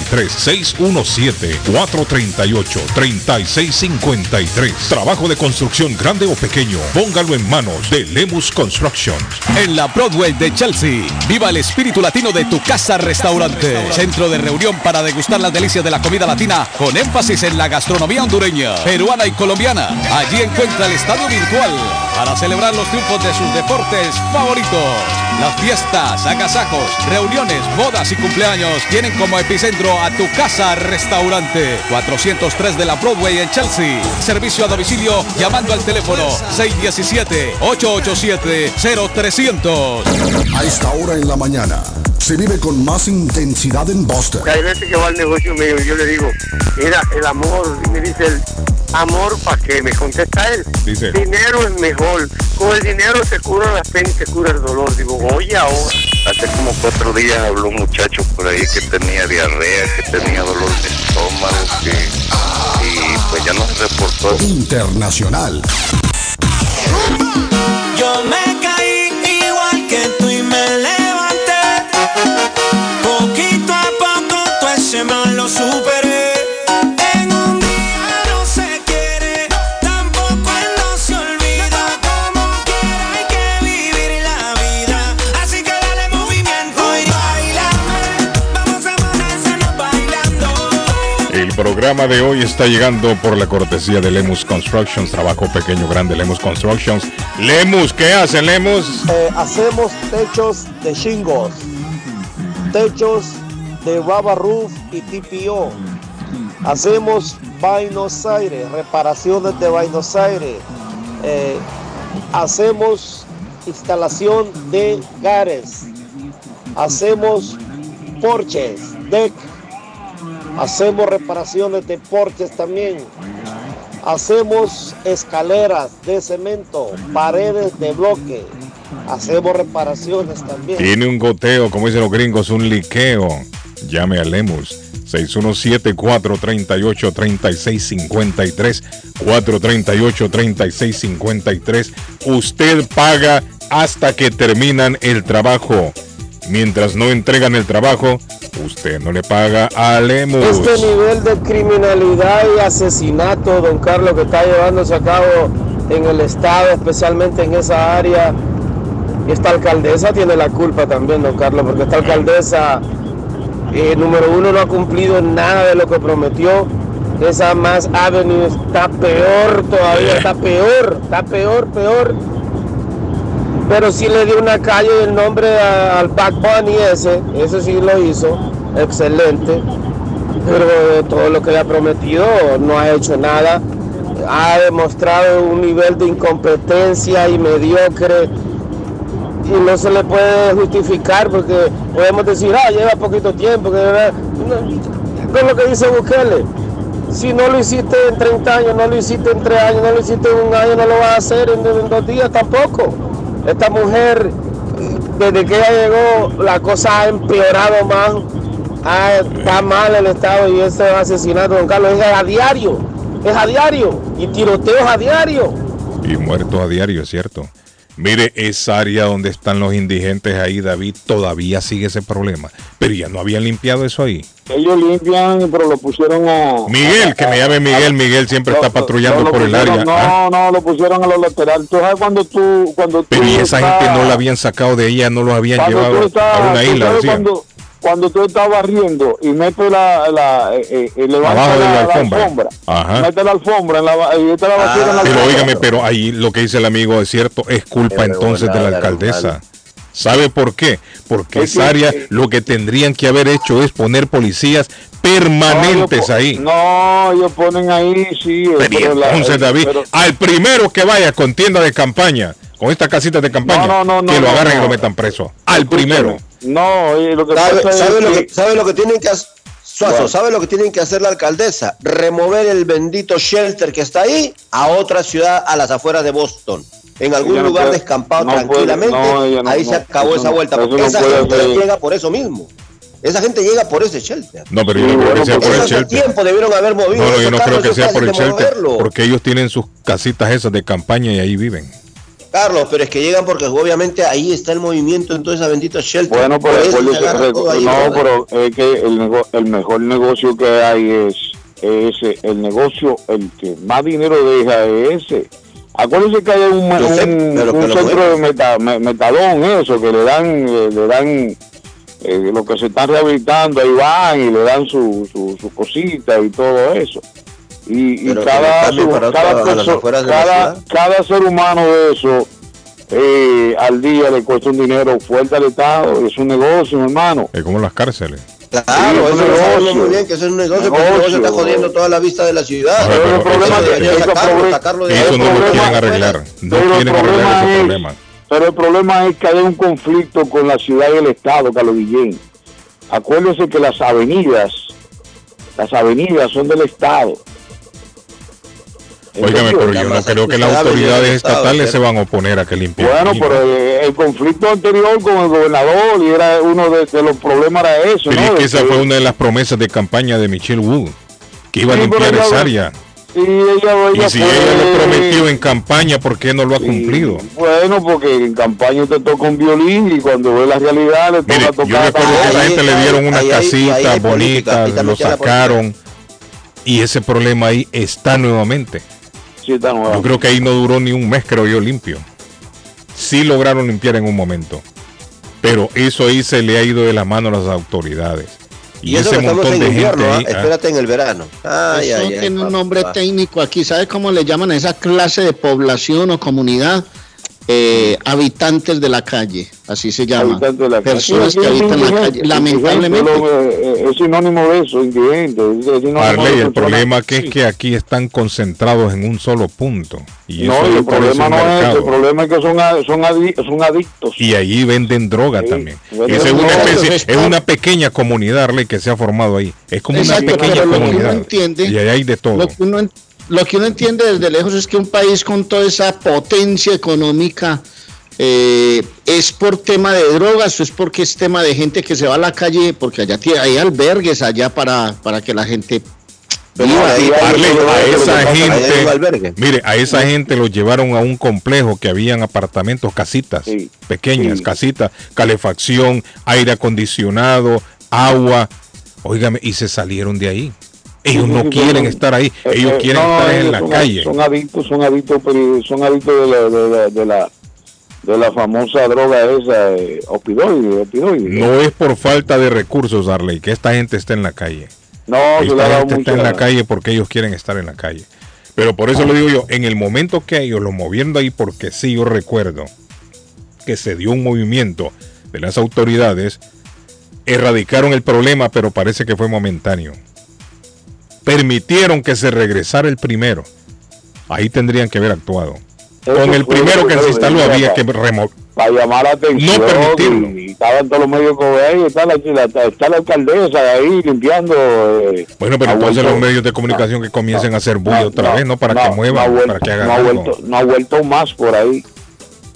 617-438-3653. Trabajo de construcción grande o pequeño, póngalo en manos de Lemus Construction. En la Broadway de Chelsea, viva el espíritu latino de tu casa restaurante. Centro de reunión para degustar las delicias de la comida latina con énfasis en la gastronomía hondureña, peruana y colombiana. Allí encuentra el estadio virtual para celebrar los triunfos de sus deportes favoritos. Las fiestas, agasajos, reuniones, bodas y cumpleaños tienen como epicentro a tu casa restaurante 403 de la Broadway en Chelsea. Servicio a domicilio llamando al teléfono 617-887-0300. A esta hora en la mañana se vive con más intensidad en Boston. Hay veces que va al negocio mío y yo le digo, mira, el amor, y me dice él, amor, ¿para qué? Me contesta él, Dice. dinero es mejor, con el dinero se cura la pena y se cura el dolor. Digo, oye ahora. Hace como cuatro días habló un muchacho por ahí que tenía diarrea, que tenía dolor de estómago, que, y pues ya no se reportó. Internacional. Yo me caí igual que tú y me levanté. Poquito a poco todo ese mal lo superé. Programa de hoy está llegando por la cortesía de Lemus Constructions, trabajo pequeño, grande, Lemus Constructions. Lemus, ¿qué hacen, Lemus? Eh, hacemos techos de shingles, techos de rubber roof y TPO. Hacemos Buenos Aires, reparaciones de Buenos Aires. Eh, hacemos instalación de gares. Hacemos porches, deck. Hacemos reparaciones de porches también. Hacemos escaleras de cemento, paredes de bloque. Hacemos reparaciones también. Tiene un goteo, como dicen los gringos, un liqueo. Llame a Lemus. 617-438-3653. 438-3653. Usted paga hasta que terminan el trabajo. Mientras no entregan el trabajo, usted no le paga a Lemus. Este nivel de criminalidad y asesinato, don Carlos, que está llevándose a cabo en el Estado, especialmente en esa área, esta alcaldesa tiene la culpa también, don Carlos, porque esta alcaldesa, eh, número uno, no ha cumplido nada de lo que prometió. Esa más Avenue está peor todavía, está peor, está peor, peor. Pero sí le dio una calle el nombre a- al Back Bunny ese, ese sí lo hizo, excelente. Pero todo lo que le ha prometido no ha hecho nada. Ha demostrado un nivel de incompetencia y mediocre y no se le puede justificar porque podemos decir, ah, lleva poquito tiempo, que con lo que dice Bukele. Si no lo hiciste en 30 años, no lo hiciste en 3 años, no lo hiciste en un año, no lo vas a hacer en dos días tampoco. Esta mujer, desde que ella llegó, la cosa ha empeorado más. Está mal el Estado y ese asesinato, don Carlos, es a diario, es a diario, y tiroteos a diario. Y muertos a diario, es cierto. Mire, esa área donde están los indigentes ahí, David, todavía sigue ese problema. Pero ya no habían limpiado eso ahí. Ellos limpian, pero lo pusieron a... Miguel, que me llame Miguel, Miguel siempre está patrullando lo por el área. No, Ah, no, lo pusieron a los laterales. Tú sabes cuando tú... Cuando Pero y esa estás- gente no la habían sacado de ella, no los habían llevado estás- a una isla, decían. Cuando, cuando tú estás barriendo y metes la... la eh, eh, eh, levanta Abajo de la la, la alfombra. alfombra. Ajá. Mete la alfombra en la, ba- y mete la basura en la Pero alfombra. óigame, pero ahí lo que dice el amigo es cierto, es culpa entonces de la alcaldesa. ¿Sabe por qué? Porque Es que- esa área lo que tendrían que haber hecho es poner policías permanentes No, ellos ahí. No, ellos ponen ahí, sí. eh, Pero y pero la- entonces, eh, David, pero- al primero que vaya con tienda de campaña, con estas casitas de campaña, No, no, no, que lo no, agarren y lo metan preso. Al primero. No, eh, lo que ¿Sabe, pasa sabe es lo que... que, sabe lo que tienen que hacer? Suazo, Bueno. ¿sabe lo que tienen que hacer la alcaldesa? Remover el bendito shelter que está ahí a otra ciudad a las afueras de Boston. En algún Ella lugar puede- descampado no puede- tranquilamente, no, ella no- ahí se acabó esa no- vuelta. Porque no esa gente hacer. llega por eso mismo. Esa gente llega por ese shelter. No, pero yo no creo que sea por el shelter. tiempo debieron haber movido. No, no, yo no creo que sea por el shelter, moverlo. porque ellos tienen sus casitas esas de campaña y ahí viven. Carlos, pero es que llegan porque obviamente ahí está el movimiento en toda esa bendita shelter. Bueno, pero ahí, no, pero es que el, nego- el mejor negocio que hay es ese, el negocio, el que más dinero deja es ese. Acuérdense que hay un, sé, un- un centro de meta- metadón, eso, que le dan, le dan eh, lo que se están rehabilitando, ahí van y le dan su, su, su cosita y todo eso. Y, y cada, cada, ser humano de eso eh, al día le cuesta un dinero fuerte al Estado, es un negocio, hermano. Es como las cárceles. Claro, Sí, eso es un lo sabemos muy bien, que eso es un negocio, porque Negocio. negocio está jodiendo toda la vista de la ciudad. Pero el Eso problema es que- eso sacarlo, problema- sacarlo de Eso ahí. no lo quieren arreglar. No Pero el quieren arreglar problema ese es- problema. Pero el problema es que hay un conflicto con la ciudad y el Estado, Carlos Guillén. Acuérdense que las avenidas, las avenidas son del Estado. Óigame, pero yo no creo que las autoridades estatales se van a oponer a que limpien. Bueno, pero eh, el conflicto anterior con el gobernador y era uno de, de los problemas era eso, Pero ¿no? es que De esa fue una de las promesas de campaña de Michelle Wood, que iba a Sí, limpiar pero ella- esa área. Y ella, ella Y si fue- ella lo prometió en campaña, ¿por qué no lo ha cumplido? Bueno, porque en campaña usted toca un violín y cuando ve la realidad le toca Mire, tocar. yo recuerdo que a esa gente le dieron unas casitas bonitas, lo la sacaron y ese problema ahí está nuevamente. Sí, está nuevo. Yo creo que ahí no duró ni un mes, creo yo, limpio. Sí lograron limpiar en un momento, pero eso ahí se le ha ido de la mano a las autoridades. Y, Y eso ese que montón de gente invierno, ¿ah? ahí, ah, espérate en el verano. Ay, Eso ay, ay, tiene un papá. nombre técnico aquí. ¿Sabe cómo le llaman a esa clase de población o comunidad? Eh, habitantes de la calle, así se llama. Personas Sí, que sí, habitan la calle. Lamentablemente. lo, eh, es sinónimo de eso, indigente. es de el persona- problema que es que aquí están concentrados en un solo punto. Y No, eso y el problema no es eso, mercado. el problema es que son, a- son, adi- son adictos. Y allí venden droga también. venden es una especie, es una pequeña comunidad, Arley, que se ha formado ahí. Es como Exacto, una pequeña comunidad. entiende- y ahí hay de todo. Lo que, uno, en- lo que uno entiende desde lejos es que un país con toda esa potencia económica eh, es por tema de drogas o es porque es tema de gente que se va a la calle, porque allá tiene- hay albergues allá para, para que la gente viva. ahí- a esa gente, mire, a esa gente los llevaron a un complejo que habían apartamentos, casitas pequeñas, sí. casitas, calefacción, aire acondicionado, agua, óigame, y se salieron de ahí. Ellos no quieren estar ahí, Eh, ellos eh, quieren no, estar en la son, calle. Son adictos, son adictos, son adictos de la, de la, de la, de la famosa droga esa, eh, opioide. No es por falta de recursos, Arley, que esta gente esté en la calle. No, Esta gente mucho está en la calle porque ellos quieren estar en la calle. Pero por eso lo digo yo, en el momento que ellos lo movieron de ahí, porque sí, yo recuerdo que se dio un movimiento de las autoridades, erradicaron el problema, pero parece que fue momentáneo. Permitieron que se regresara el primero. Ahí tendrían que haber actuado. Con el primero que se instaló había que remover. Para llamar la atención. No permitirlo. Y, estaban todos los medios que ven, está la, la- está la alcaldesa ahí limpiando. eh, Bueno, pero entonces los medios de comunicación que comiencen a hacer bulla otra vez, ¿no? Para que muevan, para que hagan no ha algo. vuelto, no ha vuelto más por ahí.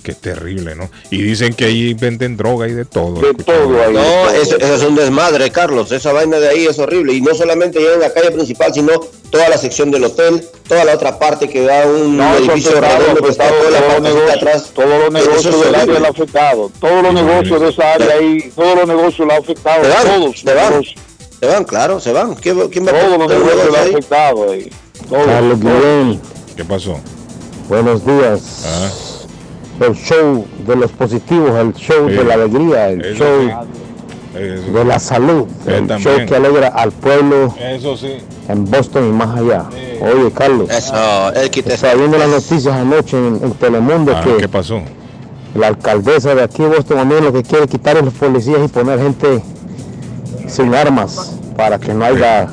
Qué terrible, ¿no? Y dicen que ahí venden droga y de todo. De todo ahí. No, eso, eso es un desmadre, Carlos. Esa vaina de ahí es horrible. Y no solamente ya en la calle principal, sino toda la sección del hotel, toda la otra parte que da un No, eso edificio afectado, redondo que está toda la parte de negocios, atrás. todos los negocios es del área lo ha afectado. Todos los negocios de esa área ahí, todos los negocios lo ha afectado. Se van, todos se van. Se van, claro, se van. ¿Qué- ¿Quién va Todos los negocios lo negocio ha ahí? afectado ahí. Todos, Carlos. Guillén, ¿Qué pasó? buenos días. Ah. El show de los positivos, el show Sí. de la alegría, el Eso show sí. De la salud, el también. show que alegra al pueblo Eso sí. en Boston y más allá. Oye, Carlos, Eso, el que te estaba viendo las noticias anoche en, en Telemundo Ah, que ¿Qué pasó? la alcaldesa de aquí de Boston también lo que quiere es quitar a los policías y poner gente sin armas para que no haya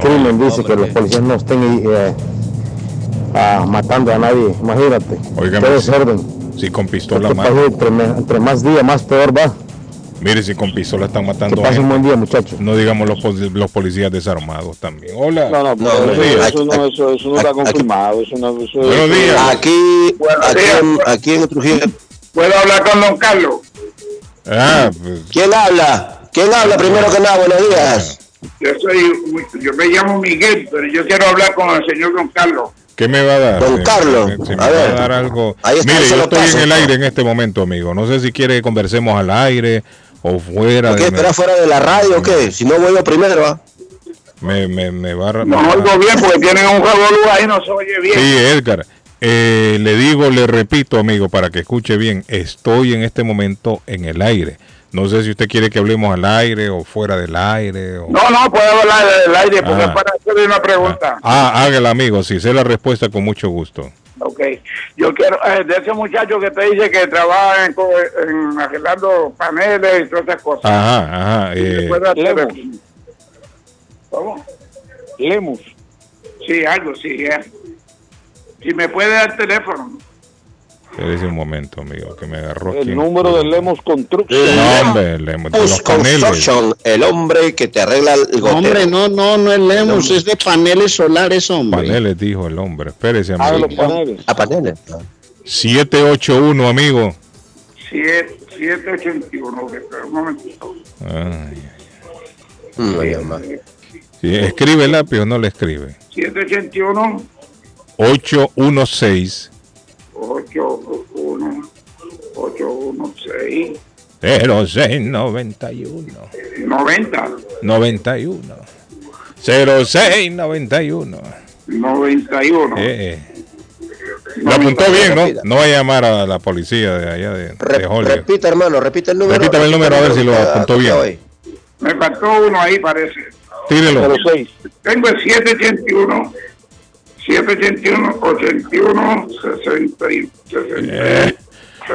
crimen, dice que los policías no estén eh, ah, matando a nadie, imagínate, qué desorden. Si con pistola Este entre, más días más peor va. Mire, si con pistola están Que matando a pasen un gente. buen día, muchachos. No digamos los, poli- los policías desarmados también. Hola. No, no, pero buenos eso, días. eso no, eso, eso no está confirmado. Eso no, eso Buenos días. Aquí, aquí, en, aquí en Trujillo. ¿Puedo hablar con don Carlos? Ah, pues, ¿Quién habla? ¿Quién habla primero que nada? Buenos días. Yo soy, yo me llamo Miguel, pero yo quiero hablar con el señor don Carlos. ¿Qué me va a dar? Don Eh, Carlos, eh, Si me a va ver. a dar algo. Ahí está, Mire, yo estoy paso. en el aire en este momento, amigo. No sé si quiere que conversemos al aire o fuera. ¿Qué de- espera fuera de la radio o qué? Si no voy yo primero, ¿ah? me, me, me va a... me No va a- oigo bien porque tienen un revolú ahí, no se oye bien. Sí, Edgar. eh, le digo, le repito, amigo, para que escuche bien, estoy en este momento en el aire. No sé si usted quiere que hablemos al aire o fuera del aire. O... No, no, puedo hablar del aire porque Ah. para hacerle una pregunta. Ah, hágala, amigo. Si sé la respuesta, con mucho gusto. Ok, yo quiero, eh, de ese muchacho que te dice que trabaja en, en arreglando paneles y todas esas cosas. Ajá, ajá. ¿Me eh, puede dar Lemus. teléfono? ¿Cómo? Lemus. Sí, algo, sí. eh. Si me puede dar teléfono. Espérese un momento, amigo, que me agarró aquí. El número de Lemos Construction. No, hombre, le- de los Lemus paneles. Construction, el hombre que te arregla el gotero. Hombre, no, no, no es Lemus, es de paneles solares, hombre. Paneles, dijo el hombre. Espérese, Ah, amigo. los paneles. A paneles. 781, amigo. 781, ok, espera un momentito. Ay, Mm, oye, ma. sí, ¿Escribe el lápiz o no le escribe? 781 816 81 816 0691 90 91 0691 91. eh, eh. Lo apuntó bien, ¿no? No va a llamar a la policía de allá de, de Hollywood. Repita, hermano, repita el número. Repítame el número a ver si lo apuntó bien. ahí. Me faltó uno ahí, parece. Tírelo. Tengo el 781 781 81 60 y 60. Eh,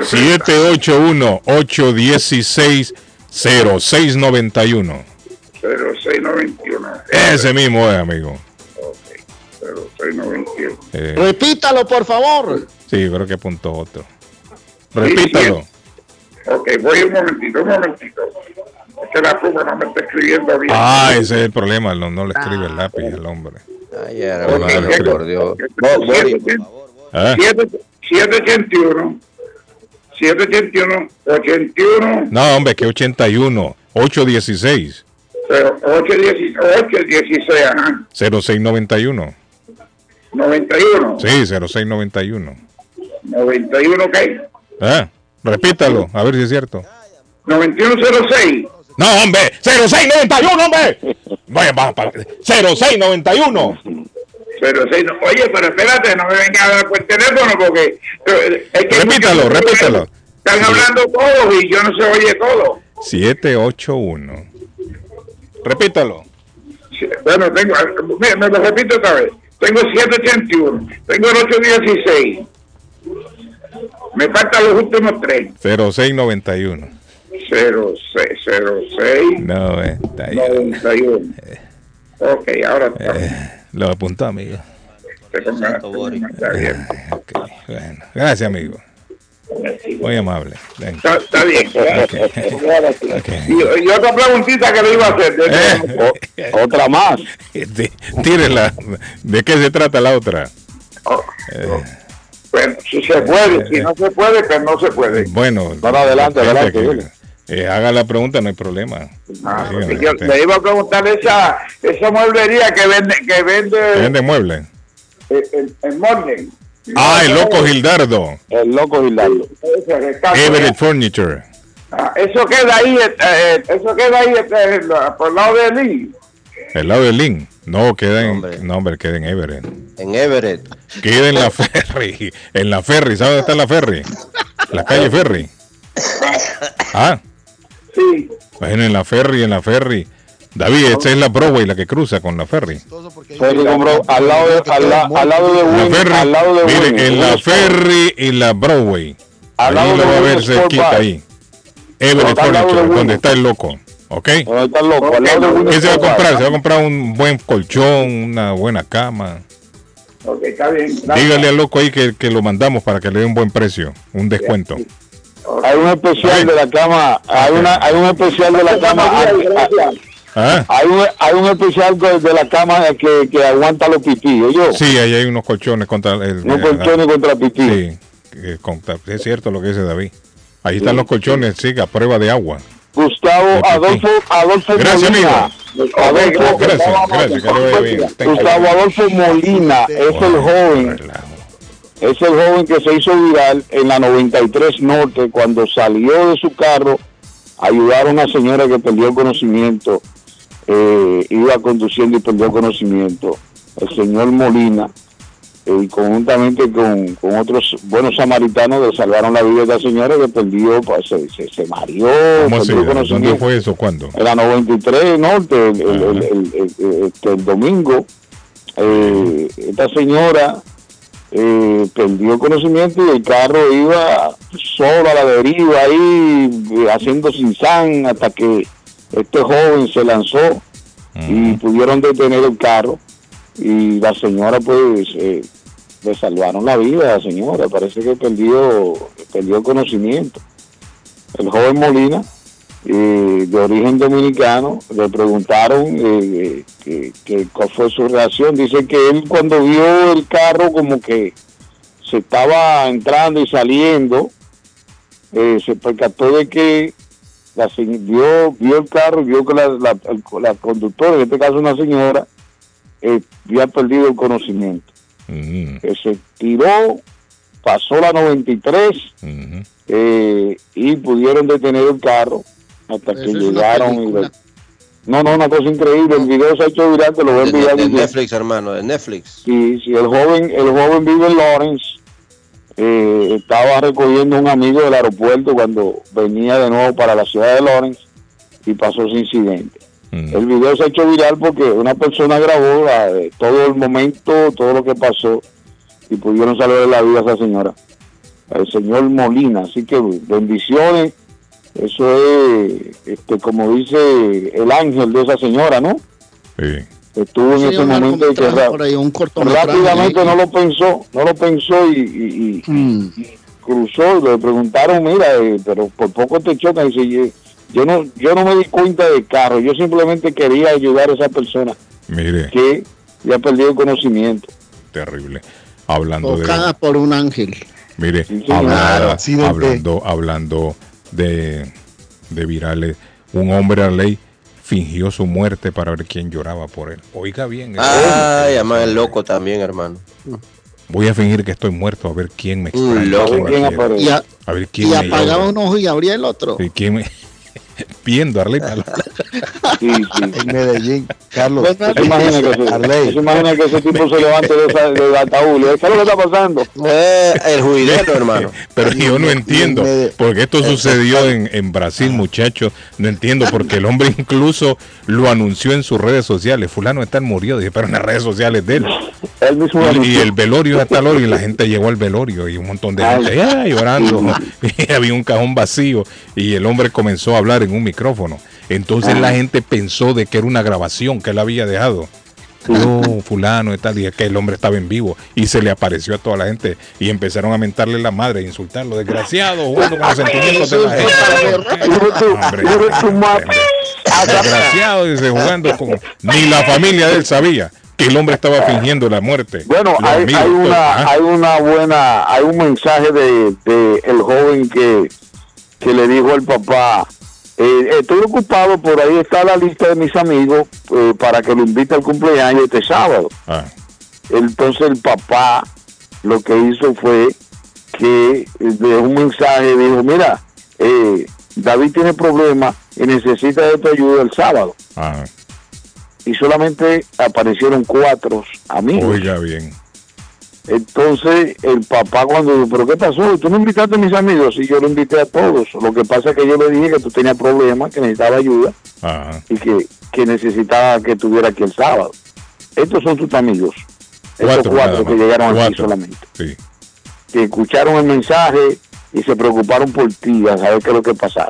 781 816 0691 0691. Ese mismo es, amigo. 0691. Eh, Repítalo, por favor. sí, creo que apuntó otro. Repítalo. Ok, voy un momentito, un momentito. Es que la pluma no me está escribiendo bien. Ah, ese es el problema, no, no le escribe el lápiz al hombre. Ay, hermano, por Dios. Siete- ¿Ah? siete- 781 781 81 No, hombre, que 81, 816, 816 816 ajá 0691. 91 Sí, 0691. 91 ¿qué? Ah, repítalo, a ver si es cierto. 9106 No, hombre, 0691, hombre. Vaya, va, para- 0691. 06 no- Oye, pero espérate, no me venga a dar por teléfono porque eh, es que Repítalo, repítalo. Están hablando todos y yo no se oye todo. 781. Repítalo. Bueno, tengo, me, me lo repito otra vez. Tengo 781, tengo el 816, Me faltan los últimos tres. 0691. 06, 91. 91. Ok, ahora está. Eh, lo apuntó, amigo. Se ponga- está bien. Ok, bueno. Gracias, amigo. Muy amable. Está, está bien. Ok. Y, y otra preguntita que le iba a hacer. Eh. otra más. Tí- Tírela. ¿De qué se trata la otra? Eh, Bueno, si se puede, si no se puede, pues no se puede. bueno. Bueno, adelante, adelante, que- dile. Eh, haga la pregunta, no hay problema. Ah, yo le iba a preguntar esa, esa mueblería que vende, que vende ¿Vende muebles? el, el, el Morning. Ah, el loco Gildardo. El loco Gildardo. Everett Furniture. Ah, eso queda ahí, eh, eh, eso queda ahí eh, la- por el lado de Lee. El lado de Lynn. No, queda en. No, hombre, queda en Everett. En Everett. Queda en la ferry. En la ferry. ¿Sabe dónde está la ferry? La calle ferry. Ah. Sí. Bueno, en la ferry, en la ferry. David, esta es la Broadway, la que cruza con la ferry. Ferry compró al lado de, al, la- al lado de La Win, ferry, al lado de mire, Win, en la ferry y la Broadway. Al Ahí lado lo va a ver cerquita ahí. Everett Furniture, donde está el loco. ¿Ok? Donde está el loco, al lado de ¿Qué se va a comprar? Se va a comprar un buen colchón, una buena cama. Ok, está bien. Dígale al loco ahí que, que lo mandamos para que le dé un buen precio, un descuento. Hay un especial de la cama, hay una, hay un especial de la cama, ¿Ah? hay un, hay un especial de la cama que, que aguanta los pipí, yo. Sí, ahí hay unos colchones contra el. Unos colchones contra pipí. Sí, contra- es cierto lo que dice David. Ahí están los colchones, sí, a prueba de agua. Gustavo. Adolfo, Adolfo Gracias, Molina. amigo. Adolfo, Gracias, gracias, que le vaya bien. Thank you. Gustavo Adolfo Molina es el joven, es el joven que se hizo viral en la 93 Norte cuando salió de su carro a ayudar a una señora que perdió conocimiento, eh, iba conduciendo y perdió conocimiento. El señor Molina, eh, y conjuntamente con, con otros buenos samaritanos le salvaron la vida de la señora que perdió, pues, se, se, se mareó, ¿Cómo así? perdió ¿Dónde conocimiento fue eso? ¿Cuándo? en la 93 Norte, el, el- el- el domingo, eh, esta señora eh, perdió conocimiento y el carro iba solo a la deriva ahí, eh, haciendo sin san hasta que este joven se lanzó y pudieron detener el carro. Y la señora pues eh, le salvaron la vida a la señora, parece que perdió, perdió conocimiento. El joven Molina, eh, de origen dominicano, le preguntaron eh, que, que cuál fue su reacción. Dice que él cuando vio el carro como que se estaba entrando y saliendo, eh, se percató de que la, vio, vio el carro vio que la, la, el- la conductora, en este caso una señora, eh, había perdido el conocimiento. Que se tiró, pasó la 93 eh, y pudieron detener el carro hasta que Eso llegaron. y No, no, una cosa increíble. El video se ha hecho viral, te lo voy a De, enviar. de Netflix, hermano, de Netflix. Sí, sí, el joven, el joven vive en Lawrence. eh, estaba recogiendo un amigo del aeropuerto cuando venía de nuevo para la ciudad de Lawrence y pasó ese incidente. El video se ha hecho viral porque una persona grabó la- eh, todo el momento, todo lo que pasó y pudieron salvar la vida a esa señora, el señor Molina. Así que bendiciones. Eso es, este, como dice el ángel de esa señora, ¿no? Sí. Estuvo en ese momento de que ahí, un rápidamente ahí. no lo pensó, no lo pensó y, y- y- Mm. y cruzó. Le preguntaron, mira, eh, pero por poco te choca. Dice, yo, yo no, yo no me di cuenta del carro. Yo simplemente quería ayudar a esa persona Mire, que ya perdió el conocimiento. terrible. Hablando de. Tocada por un ángel. Mire, hablando, hablando de, de virales, un hombre a ley fingió su muerte para ver quién lloraba por él. Oiga bien. Ay, además el loco también, hermano. Voy a fingir que estoy muerto a ver quién me Un extraña. loco. Y, a- a ver quién y me apagaba llora. un ojo y abría el otro. Sí, quién me... Viendo, Arleta. Sí, sí. En Medellín, Carlos. ¿Tú te imaginas que ese, Arley. que tipo se levante de esa- ataúd? dice, ¿Qué es lo que está pasando? Eh, el juidero, hermano. Pero yo no entiendo, porque esto sucedió en, en Brasil, muchachos. No entiendo, porque el hombre incluso lo anunció en sus redes sociales. Fulano está murió, dije, pero en las redes sociales de él. Él mismo y, el velorio hasta hora y la gente llegó al velorio y un montón de Ay. gente llorando. Y había un cajón vacío y el hombre comenzó a hablar en un micrófono. Entonces Ah. la gente pensó de que era una grabación que él había dejado. No, fulano y tal, y que el hombre estaba en vivo y se le apareció a toda la gente y empezaron a mentarle la madre, a insultarlo, desgraciado, jugando con los sentimientos de la gente. Hombre, desgraciado, dice, jugando con... Ni la familia de él sabía que el hombre estaba fingiendo la muerte. Bueno, hay, amigos, hay todo, una, ¿ah? hay una buena, hay un mensaje de, de el joven que, que le dijo al papá, eh, estoy ocupado, por ahí está la lista de mis amigos eh, para que lo invite al cumpleaños este sábado. Ah. Entonces el papá lo que hizo fue que dejó un mensaje, dijo, mira, eh, David tiene problemas y necesita de tu ayuda el sábado. Ah, Y solamente aparecieron cuatro amigos. oiga bien. Entonces el papá cuando dijo, pero ¿qué pasó? ¿Tú no invitaste a mis amigos? Y yo lo invité a todos. Lo que pasa es que yo le dije que tú tenías problemas, que necesitaba ayuda Ajá. y que, que necesitaba que estuviera aquí el sábado. Estos son tus amigos. Estos Cuatro, cuatro, nada que llegaron aquí Cuatro. solamente. Sí. Que escucharon el mensaje y se preocuparon por ti a saber qué es lo que pasaba.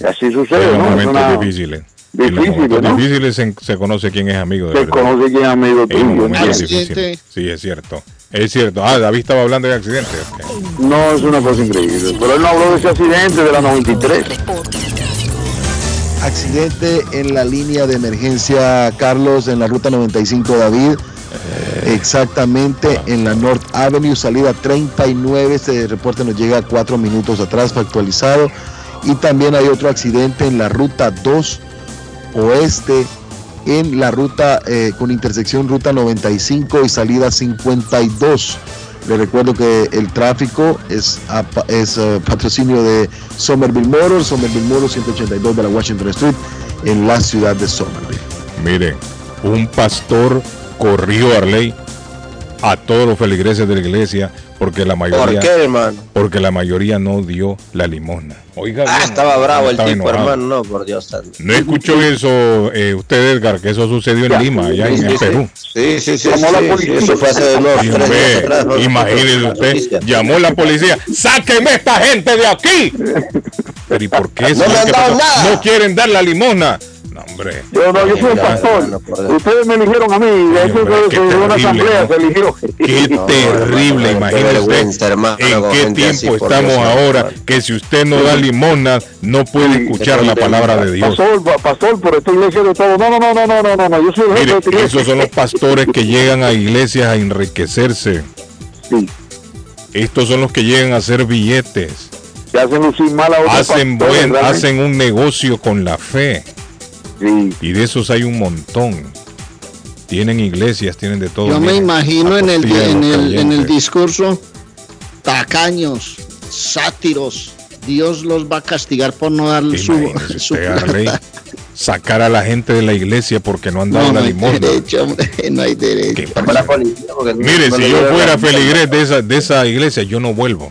Y así sucede, En ¿no? Es momentos una- difíciles. Momentos ¿no? difíciles se, se conoce quién es amigo de Se verdad. conoce quién es amigo tuyo. Sí, es cierto. Es cierto. Ah, David estaba hablando de accidente. No, es una cosa increíble. Pero él no habló de ese accidente de la 93. Accidente en la línea de emergencia, Carlos, en la ruta 95 David. Exactamente en la North Avenue, salida 39. Este reporte nos llega cuatro minutos atrás, fue actualizado. Y también hay otro accidente en la ruta 2 oeste, en la ruta eh, con intersección ruta 95 y salida 52. Le recuerdo que el tráfico es, es eh, patrocinio de Somerville Motors, Somerville Motors 182 de la Washington Street en la ciudad de Somerville. Mire, un pastor corrió a Arley a todos los feligreses de la iglesia porque la mayoría ¿Por qué, hermano? porque la mayoría no dio la limosna. Oiga, Ah, bien, estaba bravo el estaba tipo, enojado. hermano. No, por Dios santo. ¿No escuchó eso eh, usted, Edgar, que eso sucedió en Lima, allá en, Sí, en sí, Perú? Sí, sí, sí. Llamó la policía. Eso fue hace Y tres días ve, atrás. ¿no? imagínese usted, llamó la policía, sáquenme esta gente de aquí. Pero ¿y por qué? No nada. No quieren dar la limosna. No, hombre. Yo no, yo soy un Ya, pastor. Ustedes me eligieron a mí. De hecho, dio una terrible, asamblea, ¿no? se eligió. Qué terrible, qué imagínese vergüenza, hermano, en qué tiempo estamos Dios, ahora que si usted no da limosna no puede escuchar la palabra de Dios. Pastor, pa- pastor, por esta iglesia de todo. No, no, no, no, no, no, no, no. Yo soy el jefe Mire, de esta iglesia. esos son los pastores que llegan a iglesias a enriquecerse. Estos son los que llegan a hacer billetes. Que hacen lucir mal a otros Hacen, pastores, buen, hacen un negocio con la fe. Y de esos hay un montón. Tienen iglesias, tienen de todo. Yo me imagino en el, en, el, en el discurso, tacaños, sátiros, Dios los va a castigar por no darle su... Su- sacar a la gente de la iglesia porque no han dado No, no la hay limosna. derecho, hombre, no hay derecho. Mire, no si yo fuera feligrés de esa, de esa iglesia, yo no vuelvo.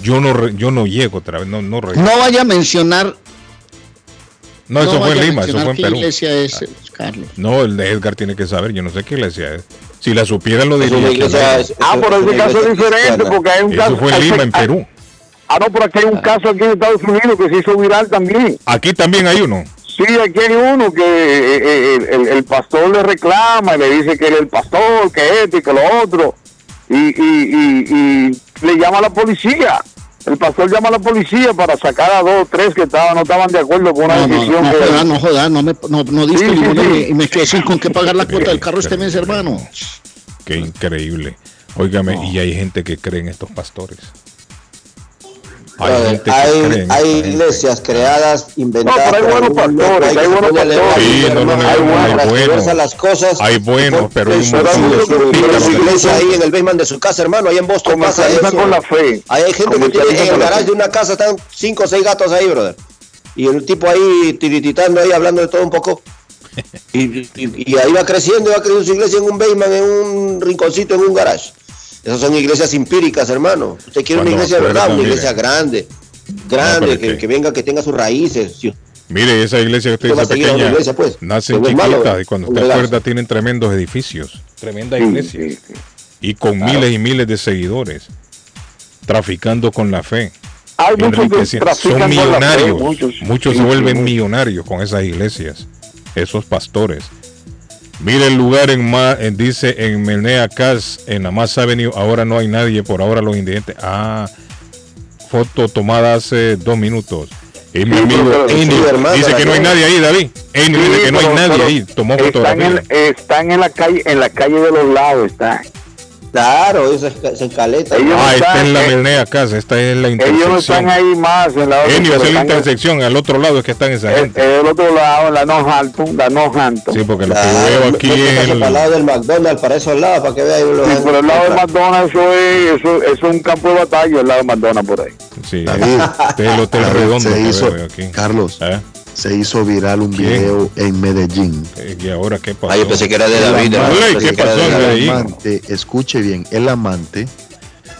Yo no, re- yo no llego otra vez, no, no regreso. No vaya a mencionar... No, eso fue en Lima, eso fue en qué Perú. iglesia es, Carlos. No, el de Edgar tiene que saber, yo no sé qué iglesia es. Si la supieran lo diría. iglesia- es- Ah, pero ese caso es diferente porque hay un Eso caso. fue en hay- Lima, en Perú. Ah, no, pero aquí hay un caso aquí en Estados Unidos que se hizo viral también. Aquí también hay uno. Sí, aquí hay uno que eh, eh, el, el- el pastor le reclama y le dice que él es el pastor, que esto y que lo otro. Y, y, y, y le llama a la policía. El pastor llama a la policía para sacar a dos o tres que estaban, no estaban de acuerdo con una No, no, decisión no que jodas, no jodas, no, me, no, no diste Sí, sí, ninguna sí. y me quedé sin con qué pagar la cuota del carro este mes, hermano. Qué increíble. Óigame, y hay gente que cree en estos pastores. Hay hay, hay iglesias creadas, inventadas. No, pero hay buenos pastores, hay buenos pastores. Sí, no, no, no, hay buenos. transversar las cosas. Hay buenos, pero hay su- iglesia ahí en el basement de su casa, hermano, ahí en Boston pasa eso. con la fe. Hay gente que tiene en el garage de una casa están cinco o seis gatos ahí, brother. Y el tipo ahí tirititando ahí, hablando de todo un poco. Y, y- y ahí va creciendo, va creciendo su iglesia en un basement, en un rinconcito, en un garage. Esas son iglesias empíricas, hermano. Usted quiere una iglesia de verdad, una mire. iglesia grande, grande, que, venga, que tenga sus raíces. Si Mire, esa iglesia que usted ¿Qué va dice pequeña, iglesia, pues? nacen ¿Lo ves malo? chiquitas y cuando usted acuerda tienen tremendos edificios, tremendas Sí, iglesias. sí, sí. Y con Claro. miles y miles de seguidores, traficando con la fe. Hay muchos que Son con la fe, millonarios. muchos. Muchos Sí, se vuelven millonarios con esas iglesias, esos pastores. Mire el lugar en en- dice en Melnea Cas, en la Mass Avenue, ahora no hay nadie, por ahora los indigentes. Ah, foto tomada hace dos minutos. Y mi Sí, amigo dice que no hay nadie ahí, David. Sí, dice que no hay nadie ahí. Tomó están fotografía. en, están en la calle, en la calle de los lados, está. Claro, esa es en caleta. Ellos Ah, están- está en la eh, Melnea Casa, esta es la Ellos no intersección. están ahí más en la Enio, esa es la intersección, al otro lado es que están esa en- gente. en el otro lado, en la Northampton, la Northampton. Sí, porque lo que Claro, veo aquí es el el, lado del McDonald's, para esos lados, para que vean Sí, por el lado de McDonald's, eso es, eso, eso es un campo de batalla, el lado de McDonald's por ahí. sí, David, este es el hotel redondo se que hizo, veo aquí. Carlos, ¿Eh? Se hizo viral un ¿Quién? video en Medellín. Eh, ¿Y ahora qué pasó? Ah, yo pensé que era de El David. ¿qué pasó en. Medellín? Amante, escuche bien, el amante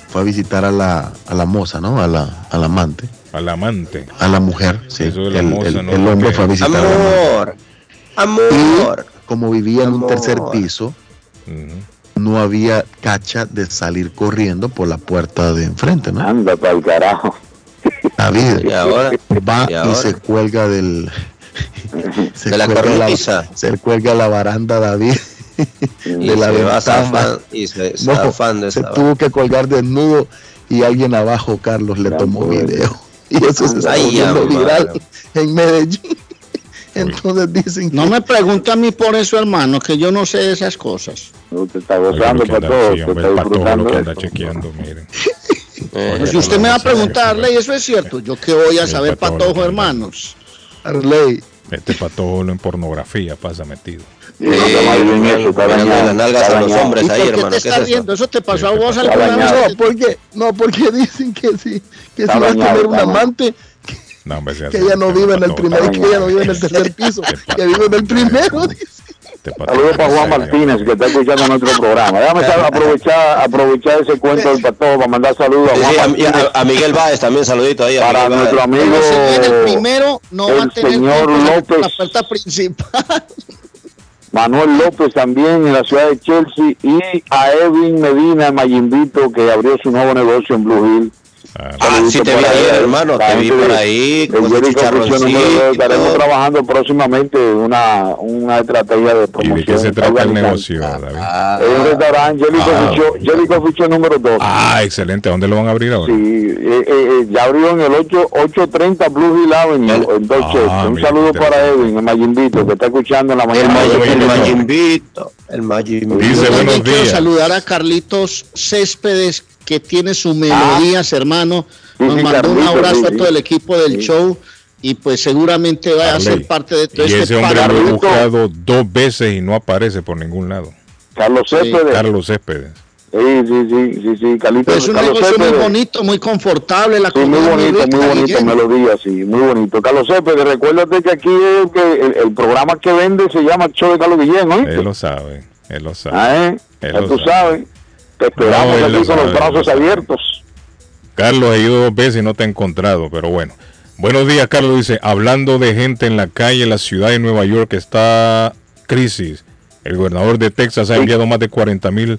fue a visitar a la, a la moza, ¿no? A la, al amante, Al amante. a la mujer. Sí. Eso de la el, moza, el- no, el hombre fue a visitar a la. Amor, amor. Como vivía en un Amor. tercer piso, no había cacha de salir corriendo por la puerta de enfrente, ¿no? Anda para el carajo. Y ahora, va y se cuelga del se De la cuelga cornisa. se cuelga la baranda David Y de la ventana y se No, zafan de se esa tuvo que colgar desnudo y alguien abajo Carlos le tomó video y eso se está amado. viral en Medellín entonces dicen No me pregunta a mí por eso, hermano, que yo no sé de esas cosas. Usted está Oiga, gozando lo que para anda- todo, sí, usted hombre, está el pato disfrutando. lo que de anda esto. chequeando, miren. Eh, Si usted me va a preguntar, Ley, eso es cierto. Yo qué voy a Sí, saber, patojo, patojo, que hermanos. Arley Este patojo en pornografía pasa metido. Sí, no eso, está Mirando dañado, las nalgas está a los dañado. hombres ¿Y ahí, por qué hermano. te ¿Qué estás es eso? riendo? ¿Eso te pasó a Sí, vos vez? no porque no porque dicen que si que Está si vas a tener un amante hombre, que ella no este vive en el patojo primer que ella no vive en el tercer piso que vive en el primero dice. Este Saludos para Juan. Martínez, que está escuchando nuestro programa. Déjame aprovechar, aprovechar ese cuento del patojo para mandar saludos a Juan sí, a, Martínez, a- a Miguel Báez también, saludito ahí. a para Miguel nuestro Báez. amigo Pero si viene el primero, no va a el tener señor López. la puerta principal. Manuel López también en la ciudad de Chelsea y a Edwin Medina Mayimbito que abrió su nuevo negocio en Blue Hill. Ah, Ah, sí te vi ayer, hermano, te vi por ahí con ese chicharroncito. Estaremos trabajando próximamente una, una estrategia de ¿Y promoción. de qué se trata el negocio, David? Es un restaurante, Jellico Ah, fichó número 2. Ah, excelente. ¿A dónde lo van a abrir ahora? Sí, eh, eh, eh, ya abrió en el 8, 830 Blue Hill Avenue, en Dorchester. Ah, Un mira, saludo para Edwin, en Mayimbito, que está escuchando en la El, mañana. El Mayimbito. El Mayimbito. Dice, buenos días. saludar a Carlitos Céspedes, que tiene sus melodías, hermano. Nos sí, mandó un abrazo sí, a todo el equipo del show y pues seguramente va a ser parte de todo Y este ese hombre lo he buscado dos veces y no aparece por ningún lado. Carlos Céspedes. Carlos Céspedes. Sí, sí, sí, sí, sí, Carlitos. Pero es un Carlos negocio muy bonito, muy confortable, la Sí, muy bonito, muy bonito, melodía, sí, muy bonito. Carlos Céspedes, recuérdate que aquí es que el, el programa que vende se llama Show de Carlos Guillén, ¿oíste? Él lo sabe. Él lo sabe. Ah, ¿eh? Él Ya lo tú sabe. sabes. Te esperamos No, aquí con los brazos abiertos. Carlos ha ido dos veces y no te ha encontrado, pero bueno. Buenos días, Carlos dice, hablando de gente en la calle, la ciudad de Nueva York está crisis. El gobernador de Texas ha enviado más de 40 mil,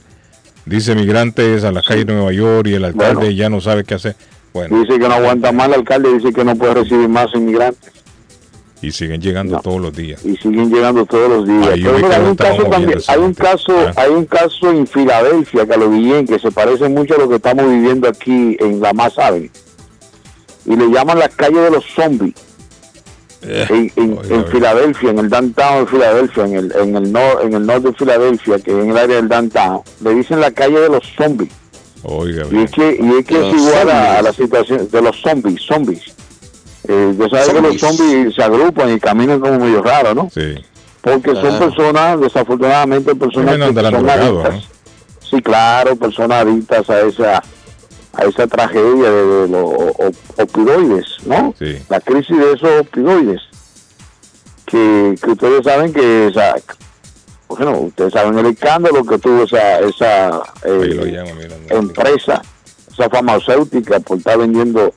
dice, migrantes a la calle de Nueva York y el alcalde Bueno. ya no sabe qué hacer. Bueno, Dice que no aguanta más el alcalde, dice que no puede recibir más inmigrantes y siguen llegando todos los días. y siguen llegando todos los días. Ahí Pero mira, hay un caso también, hay un caso. Ah. hay un caso en Filadelfia, Carlos Guillén, que se parece mucho a lo que estamos viviendo aquí en la Más Avenue. Y le llaman la calle de los zombies. Eh, en, en- oiga, en oiga. Filadelfia, en el downtown de Filadelfia, en el, en el nor, en el norte de Filadelfia, que es en el área del downtown, le dicen la calle de los zombies. Oiga, Y es que, y es, que es igual a, a la situación de los zombies, zombies. Eh, sabes que los Zombies. se agrupan y caminan como medio raro, ¿no? sí. Porque son personas, desafortunadamente, personas que son drogados, adictas. Sí, claro, personas adictas a esa a esa tragedia de, de los opioides, ¿no? Sí. La crisis de esos opioides. Que, que ustedes saben que esa, bueno, ustedes saben el escándalo que tuvo esa esa eh, mira, empresa, esa farmacéutica por estar vendiendo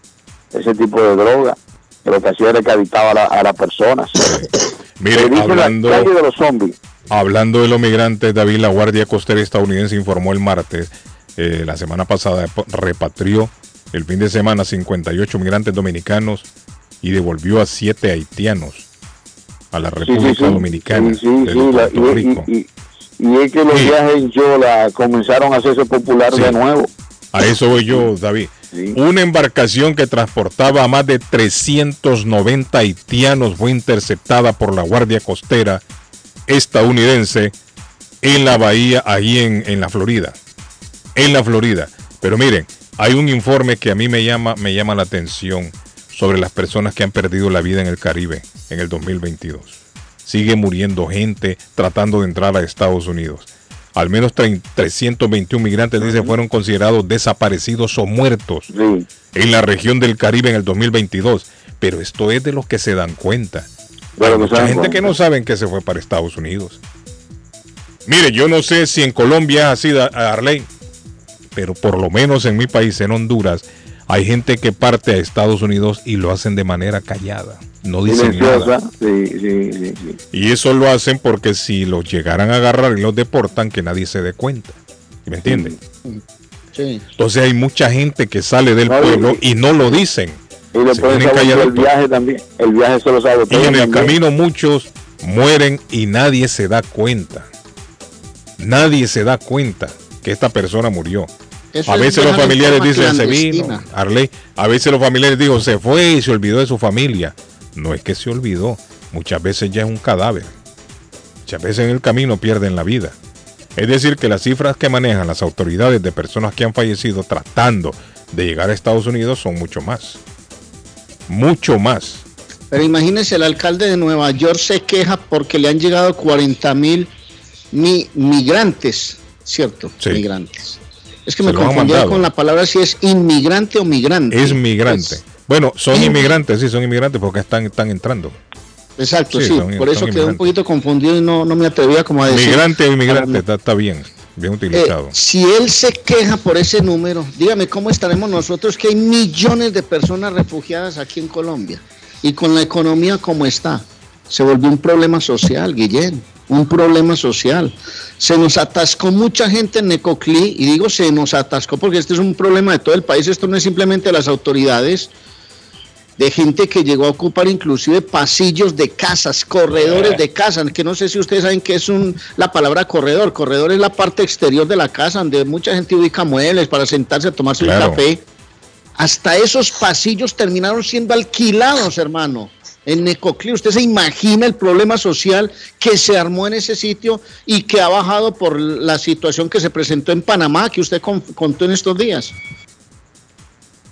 ese tipo de droga. Lo que hacía era que adictaba a, la- a las personas. Mire, hablando, la calle de los zombies. hablando de los migrantes, David, la Guardia Costera estadounidense informó el martes, eh, la semana pasada, repatrió el fin de semana 58 migrantes dominicanos y devolvió a 7 haitianos a la República sí, sí. Dominicana Sí, desde Puerto y- Rico. y, y- y es que los viajes comenzaron a hacerse populares Sí. de nuevo. A eso voy yo, David. Una embarcación que transportaba a más de 390 haitianos fue interceptada por la Guardia Costera estadounidense en la bahía, ahí en, en la Florida. En la Florida. Pero miren, hay un informe que a mí me llama, me llama la atención sobre las personas que han perdido la vida en el Caribe en el 2022. Sigue muriendo gente tratando de entrar a Estados Unidos. Al menos 30 321 migrantes, dice, fueron considerados desaparecidos o muertos en la región del Caribe en el 2022. Pero esto es de los que se dan cuenta. De Hay mucha dan gente cuenta. que no saben que se fue para Estados Unidos. Mire, yo no sé si en Colombia es así, da- Arley, pero por lo menos en mi país, en Honduras, hay gente que parte a Estados Unidos y lo hacen de manera callada. No dicen nada. Sí, sí, sí, sí. Y eso lo hacen porque si los llegaran a agarrar y los deportan, que nadie se dé cuenta. ¿Me entienden? Sí. Entonces hay mucha gente que sale del No, pueblo y no lo dicen. Y le Se pueden el viaje también. El viaje se lo sabe. Y en el camino muchos mueren y nadie se da cuenta. Nadie se da cuenta que esta persona murió. Eso a es veces los familiares dicen se vino. Arley. A veces los familiares dijo se fue y se olvidó de su familia. No es que se olvidó. Muchas veces ya es un cadáver. Muchas veces en el camino pierden la vida. Es decir, que las cifras que manejan las autoridades de personas que han fallecido tratando de llegar a Estados Unidos son mucho más. Mucho más. Pero imagínense, el alcalde de Nueva York se queja porque le han llegado 40 mil mi- migrantes, ¿cierto? Sí. Migrantes. Es que Se me confundía con la palabra si es inmigrante o migrante. Es migrante. Bueno, son inmigrantes, sí, son inmigrantes porque están, están entrando. Exacto, Sí, sí. son- por eso quedé un poquito confundido y no, no me atrevía como a decir. Migrante o inmigrante, está, está bien, bien Eh, utilizado. si él se queja por ese número, dígame cómo estaremos nosotros que hay millones de personas refugiadas aquí en Colombia y con la economía como está. Se volvió un problema social, Guillén, un problema social. Se nos atascó mucha gente en Necoclí y digo se nos atascó porque este es un problema de todo el país, esto no es simplemente las autoridades de gente que llegó a ocupar inclusive pasillos de casas, corredores de casas, que no sé si ustedes saben qué es un, la palabra corredor. Corredor es la parte exterior de la casa donde mucha gente ubica muebles para sentarse a tomarse Claro. un café. Hasta esos pasillos terminaron siendo alquilados, hermano. En Necoclí, usted se imagina el problema social que se armó en ese sitio y que ha bajado por la situación que se presentó en Panamá, que usted con- contó en estos días.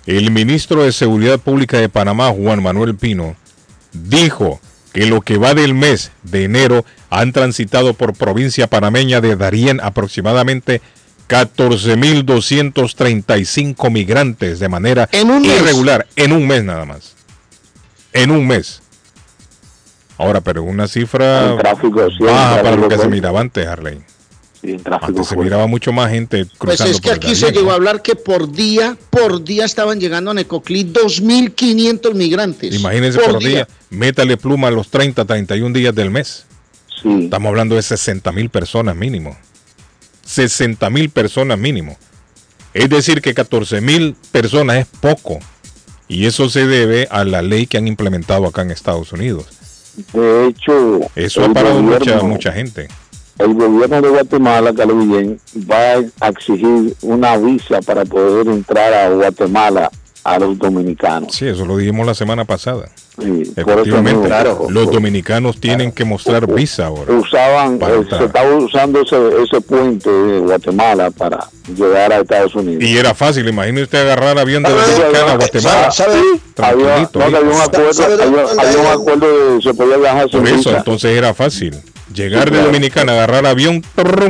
El ministro de Seguridad Pública de Panamá, Juan Manuel Pino, dijo que lo que va del mes de enero han transitado por provincia panameña de Darién aproximadamente 14.235 migrantes de manera irregular en un mes nada más. En un mes. Ahora, pero una cifra El tráfico, sí, el baja para lo que se miraba antes, Harley. Sí, Antes se miraba mucho más gente Pues cruzando es que por aquí se llegó a hablar que por día, por día estaban llegando a Necoclí 2.500 migrantes. Imagínense por, día. métale pluma a los 30, 31 días del mes. Estamos hablando de 60 mil personas mínimo. 60 mil personas mínimo. Es decir, que 14 mil personas es poco. Y eso se debe a la ley que han implementado acá en Estados Unidos. De hecho, Eso ha el parado mucha gente. el gobierno de Guatemala, Carlos Guillén, va a exigir una visa para poder entrar a Guatemala a los dominicanos. Sí, eso lo dijimos la semana pasada. Sí, Efectivamente, claro. los dominicanos tienen que mostrar visa ahora. usaban, eh, se estaba usando ese, ese puente de Guatemala para llegar a Estados Unidos. Y era fácil, imagínese usted agarrar avión de Dominicana a Guatemala. Había, Tranquilito, no, había un acuerdo, había, había un acuerdo de se podía viajar sin Por eso, visa. entonces era fácil. Llegar Sí, de. Dominicana, agarrar avión,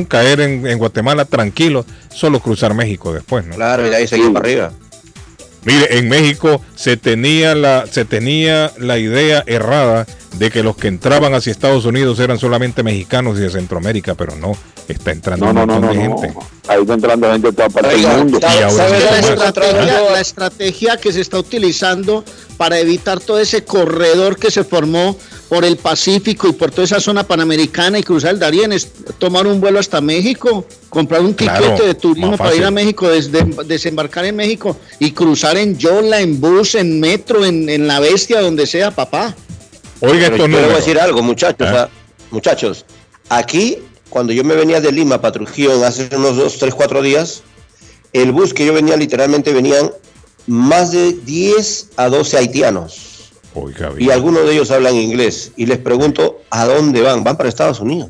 caer en, en Guatemala tranquilo, solo cruzar México después, ¿no? Claro, y ahí seguir para arriba. Mire, en México se tenía la se tenía la idea errada de que los que entraban hacia Estados Unidos eran solamente mexicanos y de Centroamérica, pero no, está entrando No, un no, no, montón no, de no. gente. Ahí está entrando gente de toda parte del mundo. Y ahora ¿Sabe sí la estrategia, la estrategia que se está utilizando para evitar todo ese corredor que se formó por el Pacífico y por toda esa zona panamericana y cruzar el Darién, es tomar un vuelo hasta México, comprar un Claro, tiquete de turismo para ir a. México, desde, desembarcar en México y cruzar en Yola, en bus, en metro, en, en la bestia, donde sea, papá. Oiga yo le voy a decir algo, muchachos. Ah. ah, muchachos, aquí, cuando yo me venía de Lima para Trujillo hace unos dos, tres, cuatro días, el bus que yo venía, literalmente venían más de 10 a 12 haitianos. Oiga, Y algunos de ellos hablan inglés. Y les pregunto, ¿a dónde van? Van para Estados Unidos.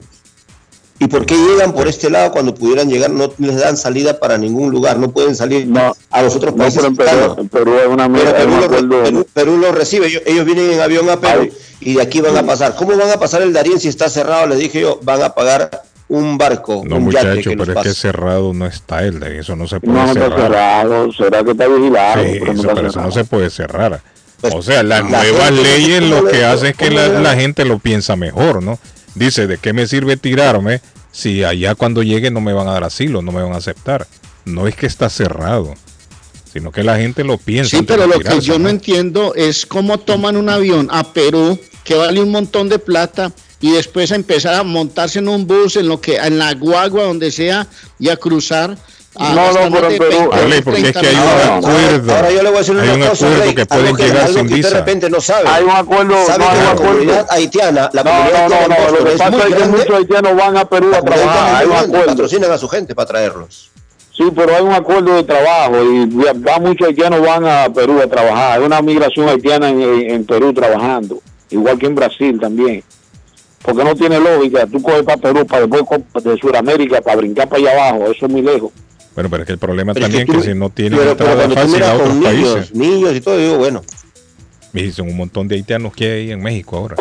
¿Y por qué llegan por este lado cuando pudieran llegar? No les dan salida para ningún lugar, no pueden salir a los otros No, países. pero en Perú, en Perú es una mierda. Perú, lo, acuerdo- Perú- Perú lo recibe, ellos, ellos vienen en avión a Perú y de aquí van a pasar. ¿Cómo van a pasar el Darién si está cerrado? Les dije yo, van a pagar un barco, No, un muchacho, que pero es que cerrado no está el de eso no se puede No, no está cerrar. cerrado. ¿Será que está vigilado? Sí, Pero eso, está pero eso no se puede cerrar. Pues, o sea, las la nuevas leyes ¿cómo lo que hacen es que la, la gente lo piensa mejor, ¿no? Dice, ¿de qué me sirve tirarme si allá cuando llegue no me van a dar asilo, no me van a aceptar? No es que está cerrado, sino que la gente lo piensa. Sí, pero lo que yo no entiendo es cómo toman un avión a Perú que vale un montón de plata y después a empezar a montarse en un bus, en lo que, en la guagua, donde sea, y a cruzar. A No, no, pero en Perú- 20, Arley, porque es 30 que hay un millones. acuerdo. Ahora yo le voy a decir hay una un cosa, acuerdo Rey, que pueden que- llegar algo sin que usted de visa. repente no sabe. Hay un acuerdo, Sabe no, que hay un la acuerdo. comunidad haitiana, la No, comunidad no, haitiana no, en no. Lo que pasa es que muchos haitianos van a Perú a trabajar. Hay un acuerdo. patrocinan a su gente para traerlos. Sí, pero hay un acuerdo de trabajo y va muchos haitianos van a Perú a trabajar. Hay una migración haitiana en, Perú trabajando, igual que en Brasil también. Porque no tiene lógica. Tú coges para Perú, para después de Sudamérica, para brincar para allá abajo. Eso es muy lejos. Bueno, pero es que el problema Pero es también que que, tú- si no tienen Pero, pero tú fácil a miras otros con niños, países. niños y todo, digo, bueno. Y son un montón de haitianos que hay en México ahora.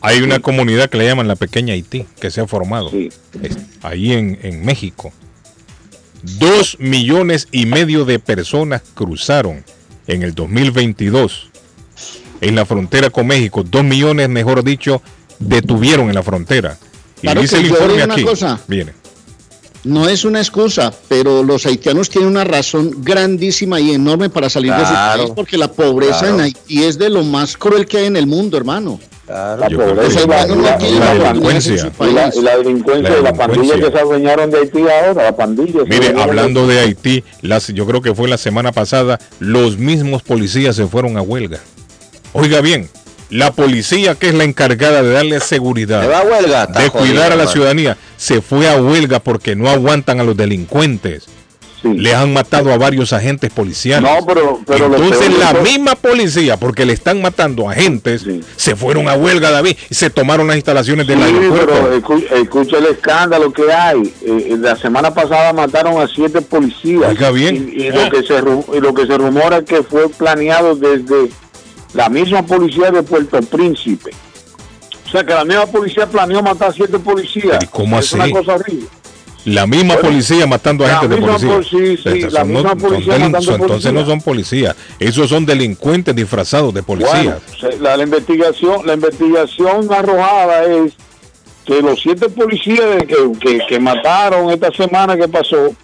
Hay una comunidad que le llaman la pequeña Haití, que se ha formado Es- ahí en, en México. Dos millones y medio de personas cruzaron en el 2022 en la frontera con México. Dos millones, mejor dicho, detuvieron en la frontera. Y Claro dice el informe aquí. cosa. Viene. No es una excusa, pero los haitianos tienen una razón grandísima y enorme para salir de su Claro. país, porque la pobreza Claro. en Haití es de lo más cruel que hay en el mundo, hermano. Claro. La, delincuencia. su Y la, país. y la delincuencia y la pandilla delincuencia. que se adueñaron de Haití ahora, la pandilla. Mire, de hablando de Haití, las, yo creo que fue la semana pasada, los mismos policías se fueron a huelga. Oiga bien, la policía que es la encargada de darle seguridad, ¿Se va a huelga? Está de jodido, cuidar a la ciudadanía, se fue a huelga porque no aguantan a los delincuentes. Le han matado a varios agentes policiales. No, pero- pero lo Entonces la misma policía, porque le están matando agentes, se fueron a huelga, David, y se tomaron las instalaciones del Sí, aeropuerto. pero escu- escucha el escándalo que hay. Eh, la semana pasada mataron a siete policías. Oiga bien. Y, y lo que se y lo que se rumora que fue planeado desde la misma policía de Puerto Príncipe. O sea que la misma policía planeó matar a siete policías. ¿Y cómo es así? una cosa horrible. La misma Bueno, policía matando a la agentes de policía. pol- sí, sí, Estos la son- misma son policía delin- matando son- entonces no son policías, esos son delincuentes disfrazados de policías. Bueno, la, la investigación, la investigación arrojada es que los siete policías que, que- que mataron esta semana que pasó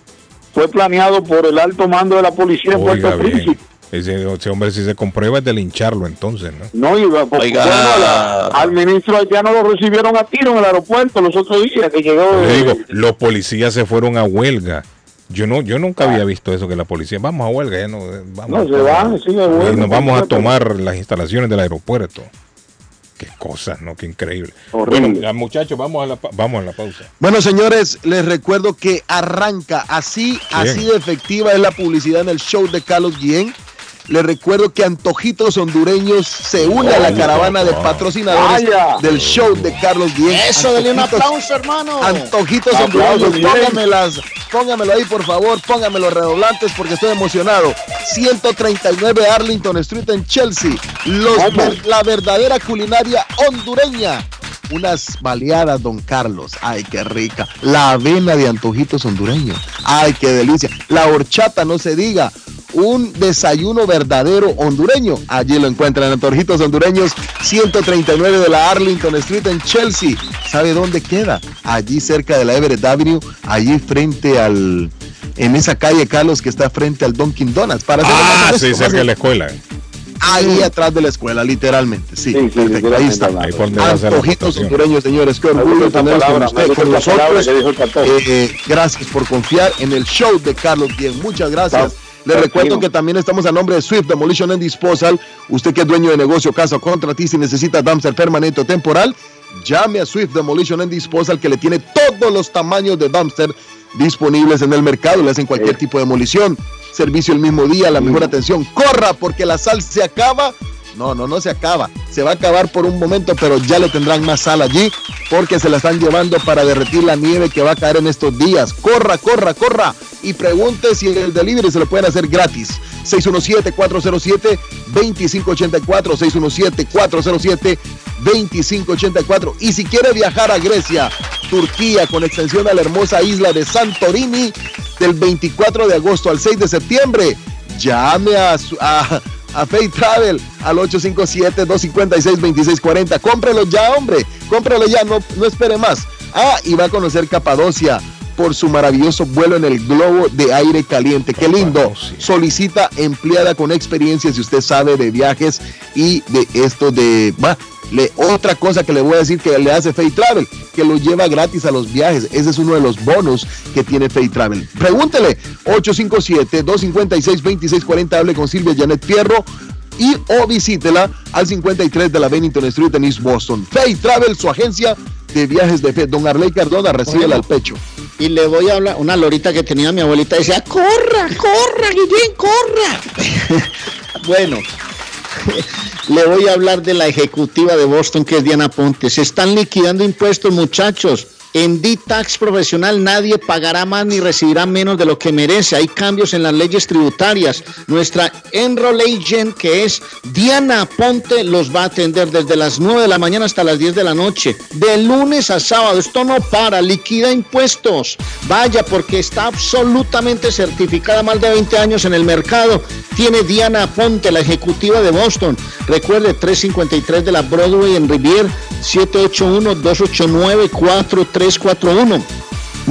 fue planeado por el alto mando de la policía en Puerto Príncipe. Ese, ese hombre si se comprueba es de lincharlo entonces, ¿no? No, iba, por- Oiga. bueno, la- al ministro haitiano lo recibieron a tiro en el aeropuerto los otros días que llegó. Yo digo, los policías se fueron a huelga. Yo no, yo nunca había visto eso que la policía, vamos a huelga, ya no, eh, vamos no, se van, sigue y bueno. nos vamos a tomar las instalaciones del aeropuerto. Qué cosas, ¿no? Qué increíble. Horrible. Bueno, muchachos, vamos a la, pa- vamos a la pausa. Bueno, señores, les recuerdo que arranca así, así de efectiva es la publicidad en el show de Carlos Guillén. Les recuerdo que Antojitos Hondureños se une a la caravana de patrocinadores del show de Carlos Guillén. Eso, denle un aplauso, hermano. Antojitos hondureños, póngamelas, póngamelo ahí por favor, pónganme los redoblantes porque estoy emocionado. 139 Arlington Street en Chelsea, los ¿Cómo? ver- la verdadera culinaria hondureña. Unas baleadas, don Carlos. Ay, qué rica. La avena de antojitos hondureños. Ay, qué delicia. La horchata, no se diga. Un desayuno verdadero hondureño. Allí lo encuentran en Antojitos Hondureños, 139 de la Arlington Street en Chelsea. ¿Sabe dónde queda? Allí cerca de la Everett Avenue, allí frente al. En esa calle, Carlos, que está frente al Dunkin' Donuts. Para Ah, sí, cerca de la escuela. ahí atrás de la escuela, literalmente. Sí, Sí, ahí está. Ahí Antojitos hondureños, señores, qué orgullo tenerlos con palabra, usted, me gusta con esa palabra nosotros. que dijo el Cató. Eh, gracias por confiar en el show de Carlos Bien, muchas gracias. Está- Está recuerdo que también estamos a nombre de Swift Demolition and Disposal. Usted que es dueño de negocio, casa o contratista y necesita dumpster permanente o temporal, llame a Swift Demolition and Disposal que le tiene todos los tamaños de dumpster disponibles en el mercado. Le hacen cualquier tipo de demolición, servicio el mismo día, la mejor atención. Corra porque la sal se acaba. No, no, no se acaba. Se va a acabar por un momento, pero ya le tendrán más sal allí porque se la están llevando para derretir la nieve que va a caer en estos días. Corra, corra, corra y pregunte si el delivery se lo pueden hacer gratis. 617-407-2584, 617-407-2584. Y si quiere viajar a Grecia, Turquía, con extensión a la hermosa isla de Santorini, del 24 de agosto al 6 de septiembre, llame a, a, a Fay Travel al 857-256-2640. Cómprelo ya, hombre. Cómprelo ya, no, no espere más. Ah, y va a conocer Capadocia por su maravilloso vuelo en el globo de aire caliente. Qué lindo. Solicita empleada con experiencia si usted sabe de viajes y de esto de... bah, le, otra cosa que le voy a decir que le hace Fay Travel, que lo lleva gratis a los viajes. Ese es uno de los bonos que tiene Fay Travel. Pregúntele 857-256-2640. Hable con Silvia Janet Fierro y o visítela al 53 de la Bennington Street en East Boston. Fay Travel, su agencia de viajes de fe. Don Arley Cardona, recibe al pecho. Y le voy a hablar, una lorita que tenía mi abuelita decía, corra, corra, Guillén, corra. bueno, le voy a hablar de la ejecutiva de Boston, que es Diana Ponte. Se están liquidando impuestos, muchachos. En D-Tax profesional nadie pagará más ni recibirá menos de lo que merece. Hay cambios en las leyes tributarias. Nuestra Enroll Agent, que es Diana Ponte, los va a atender desde las 9 de la mañana hasta las 10 de la noche. De lunes a sábado. Esto no para. Liquida impuestos. Vaya, porque está absolutamente certificada más de 20 años en el mercado. Tiene Diana Ponte, la ejecutiva de Boston. Recuerde, 353 de la Broadway en Rivier, 341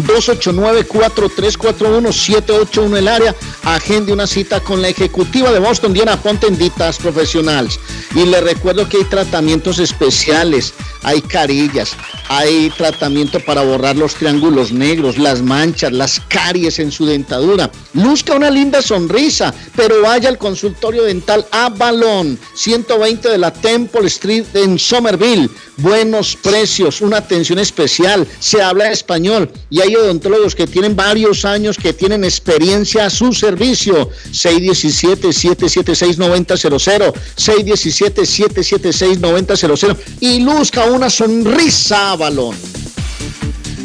289-4341-781 el área. Agende una cita con la ejecutiva de Boston, Diana Ponte en Ditas Profesionales. Y le recuerdo que hay tratamientos especiales, hay carillas, hay tratamiento para borrar los triángulos negros, las manchas, las caries en su dentadura. Luzca una linda sonrisa, pero vaya al consultorio dental Avalon, 120 de la Temple Street en Somerville. Buenos precios, una atención especial, se habla español y odontólogos que tienen varios años que tienen experiencia a su servicio. 617-776-9000, 617-776-9000 y luzca una sonrisa Avalon.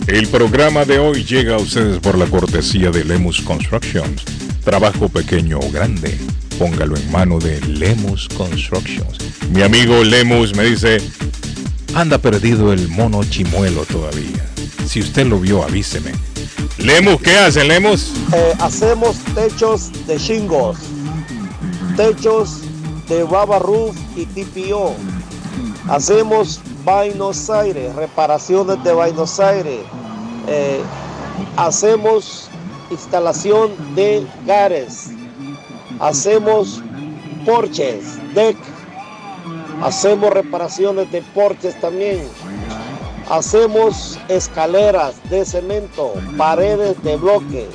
El programa de hoy llega a ustedes por la cortesía de Lemus Constructions. Trabajo pequeño o grande, póngalo en mano de Lemus Constructions. Mi amigo Lemus me dice, anda perdido el mono chimuelo todavía. Si usted lo vio, avíseme. Lemus, ¿qué hace Lemus? Eh, hacemos techos de shingles, techos de Baba Roof y TPO. Hacemos Buenos Aires, reparaciones de Buenos Aires. Eh, hacemos instalación de gares. Hacemos porches, deck. Hacemos reparaciones de porches también. Hacemos escaleras de cemento, paredes de bloque.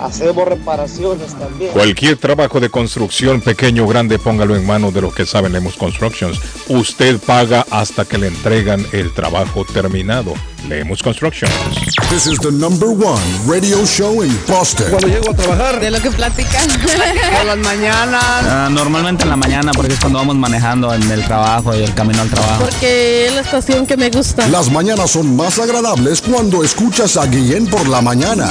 Hacemos reparaciones también. Cualquier trabajo de construcción, pequeño o grande, póngalo en manos de los que saben Lemus Constructions. Usted paga hasta que le entregan el trabajo terminado. Lemus Constructions. This is the number one radio show in Boston. Cuando llego a trabajar. De lo que platican. Por las mañanas. Ah, normalmente en la mañana, porque es cuando vamos manejando en el trabajo y el camino al trabajo. Porque es la estación que me gusta. Las mañanas son más agradables cuando escuchas a Guillén por la mañana.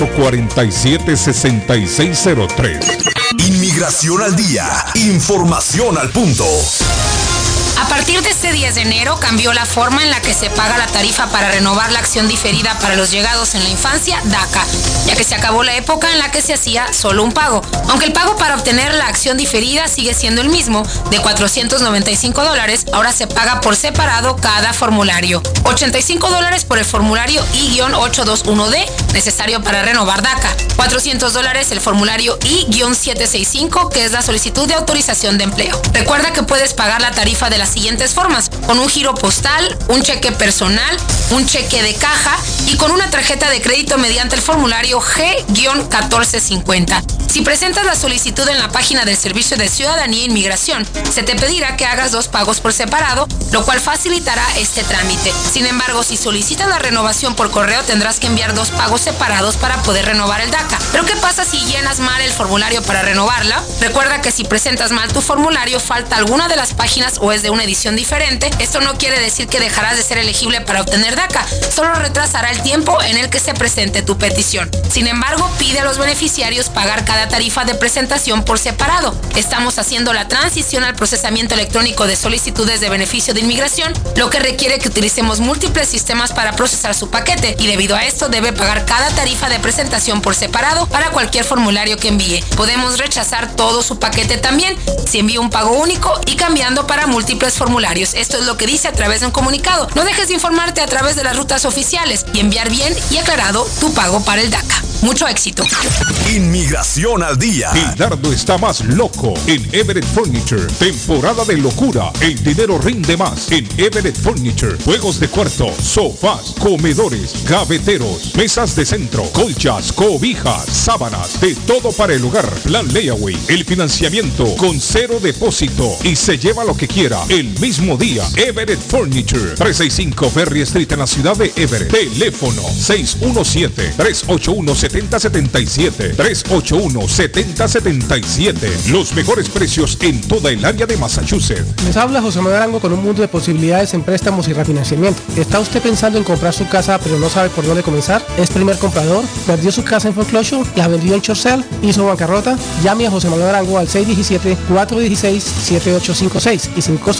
617-447-6603. Inmigración al día. Información al punto. A partir de este 10 de enero cambió la forma en la que se paga la tarifa para renovar la acción diferida para los llegados en la infancia, DACA, ya que se acabó la época en la que se hacía solo un pago. Aunque el pago para obtener la acción diferida sigue siendo el mismo, de 495 dólares, ahora se paga por separado cada formulario. 85 dólares por el formulario I-821D, necesario para renovar DACA. 400 dólares el formulario I-765, que es la solicitud de autorización de empleo. Recuerda que puedes pagar la tarifa de las siguientes formas, con un giro postal, un cheque personal, un cheque de caja y con una tarjeta de crédito mediante el formulario G-1450. Si presentas la solicitud en la página del Servicio de Ciudadanía e Inmigración, se te pedirá que hagas dos pagos por separado, lo cual facilitará este trámite. Sin embargo, si solicitas la renovación por correo, tendrás que enviar dos pagos separados para poder renovar el DACA. Pero ¿qué pasa si llenas mal el formulario para renovarla? Recuerda que si presentas mal tu formulario, falta alguna de las páginas o es de una edición diferente. Esto no quiere decir que dejarás de ser elegible para obtener DACA, solo retrasará el tiempo en el que se presente tu petición. Sin embargo, pide a los beneficiarios pagar cada tarifa de presentación por separado. Estamos haciendo la transición al procesamiento electrónico de solicitudes de beneficio de inmigración, lo que requiere que utilicemos múltiples sistemas para procesar su paquete y debido a esto debe pagar cada tarifa de presentación por separado para cualquier formulario que envíe. Podemos rechazar todo su paquete también si envía un pago único y cambiando para múltiples formularios. Esto es lo que dice a través de un comunicado. No dejes de informarte a través de las rutas oficiales y enviar bien y aclarado tu pago para el DACA. Mucho éxito. Inmigración al día. El dardo está más loco en Everett Furniture. Temporada de locura. El dinero rinde más en Everett Furniture. Juegos de cuarto, sofás, comedores, gaveteros, mesas de centro, colchas, cobijas, sábanas, de todo para el hogar. Plan Layaway. El financiamiento con cero depósito y se lleva lo que quiera el mismo día. Everett Furniture. 365 Ferry Street en la ciudad de Everett. Teléfono 617-381-7077. 381-7077. Los mejores precios en toda el área de Massachusetts. Les habla José Manuel Arango con un mundo de posibilidades en préstamos y refinanciamiento. ¿Está usted pensando en comprar su casa pero no sabe por dónde comenzar? ¿Es primer comprador? ¿Perdió su casa en foreclosure? ¿La vendió en Chorcel? ¿Hizo bancarrota? Llame a José Manuel Arango al 617-416-7856 y sin costo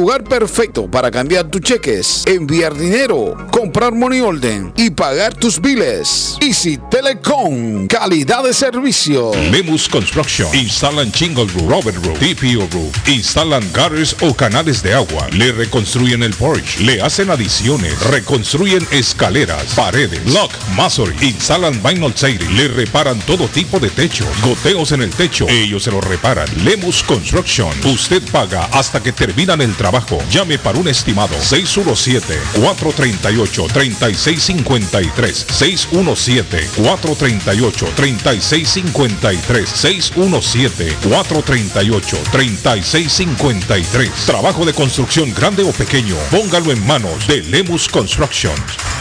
perfecto para cambiar tus cheques, enviar dinero, comprar money order y pagar tus biles. Easy Telecom. Calidad de servicio. Lemus Construction. Instalan Chingle Roof, Robert Roof, TPO Roof. Instalan gutters o canales de agua. Le reconstruyen el porch. Le hacen adiciones. Reconstruyen escaleras, paredes, lock, masonry. Instalan vinyl siding. Le reparan todo tipo de techo. Goteos en el techo. Ellos se lo reparan. Lemus Construction. Usted paga hasta que terminan el trabajo. Llame para un estimado. 617-438-3653. 617-438-3653. 617-438-3653. Trabajo de construcción grande o pequeño. Póngalo en manos de Lemus Construction.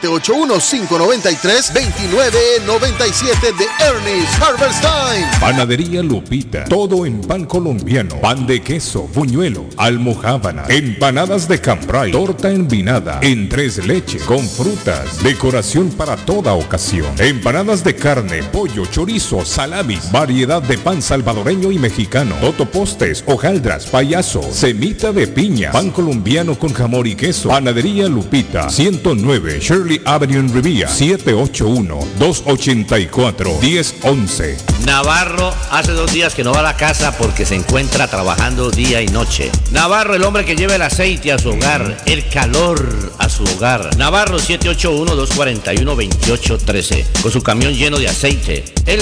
781-593-2997 de Ernest Harvest. Panadería Lupita. Todo en pan colombiano. Pan de queso, buñuelo, almojábana, empanadas de cambray, torta envinada, en tres leches, con frutas, decoración para toda ocasión. Empanadas de carne, pollo, chorizo, salami, variedad de pan salvadoreño y mexicano, totopostes, hojaldras, payaso, semita de piña, pan colombiano con jamón y queso. Panadería Lupita, 109 Shirley Avenue en Rivia, 781-284-1011. Navarro hace dos días que no va a la casa porque se encuentra trabajando día y noche. Navarro, el hombre que lleva el aceite a su hogar, el calor a su hogar. Navarro 781-241-2813, con su camión lleno de aceite. Él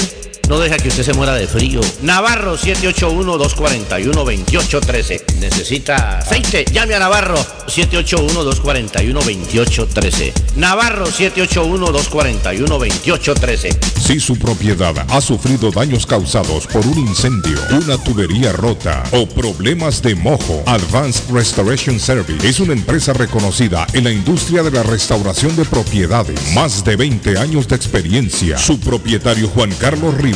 no deja que usted se muera de frío. Navarro 781-241-2813. Necesita aceite. Llame a Navarro 781-241-2813. Navarro 781-241-2813. Si su propiedad ha sufrido daños causados por un incendio, una tubería rota o problemas de mojo, Advanced Restoration Service es una empresa reconocida en la industria de la restauración de propiedades. Más de 20 años de experiencia. Su propietario Juan Carlos Rivera,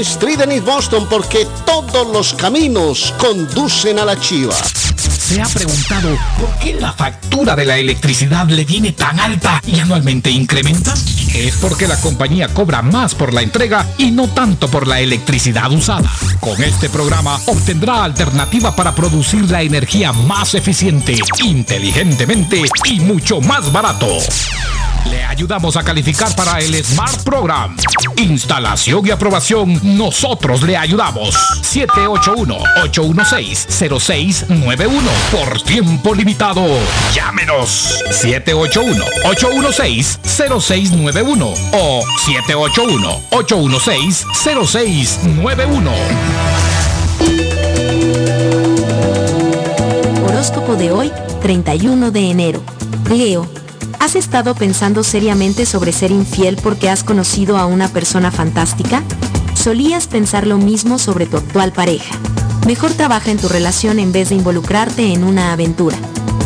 Street en Boston porque todos los caminos conducen a la chiva. ¿Se ha preguntado por qué la factura de la electricidad le viene tan alta y anualmente incrementa? Es porque la compañía cobra más por la entrega y no tanto por la electricidad usada. Con este programa obtendrá alternativa para producir la energía más eficiente, inteligentemente y mucho más barato. Le ayudamos a calificar para el Smart Program. Instalación y aprobación, nosotros le ayudamos. 781-816-0691. Por tiempo limitado. Llámenos. 781-816-0691 o 781-816-0691. Horóscopo de hoy, 31 de enero. Leo. ¿Has estado pensando seriamente sobre ser infiel porque has conocido a una persona fantástica? Solías pensar lo mismo sobre tu actual pareja. Mejor trabaja en tu relación en vez de involucrarte en una aventura.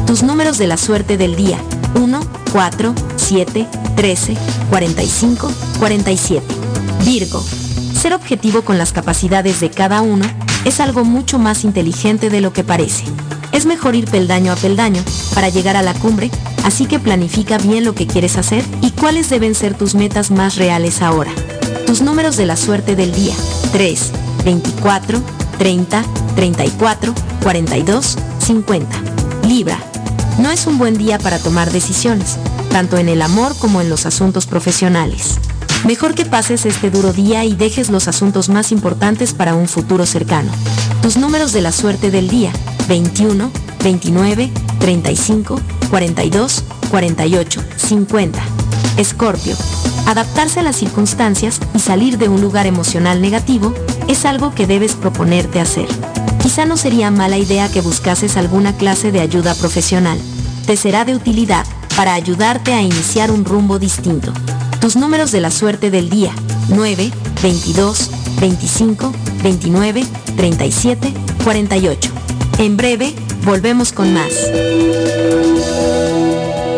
Tus números de la suerte del día. 1, 4, 7, 13, 45, 47. Virgo. Ser objetivo con las capacidades de cada uno es algo mucho más inteligente de lo que parece. Es mejor ir peldaño a peldaño para llegar a la cumbre, así que planifica bien lo que quieres hacer y cuáles deben ser tus metas más reales ahora. Tus números de la suerte del día. 3, 24, 30, 34, 42, 50. Libra. No es un buen día para tomar decisiones, tanto en el amor como en los asuntos profesionales. Mejor que pases este duro día y dejes los asuntos más importantes para un futuro cercano. Tus números de la suerte del día. 21, 29, 35, 42, 48, 50. Escorpio. Adaptarse a las circunstancias y salir de un lugar emocional negativo es algo que debes proponerte hacer. Quizá no sería mala idea que buscases alguna clase de ayuda profesional. Te será de utilidad para ayudarte a iniciar un rumbo distinto. Tus números de la suerte del día. 9, 22, 25, 29, 37, 48. En breve, volvemos con más.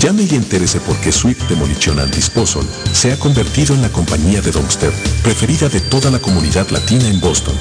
Llame y entérese por qué Swift Demolition and Disposal se ha convertido en la compañía de dumpster preferida de toda la comunidad latina en Boston.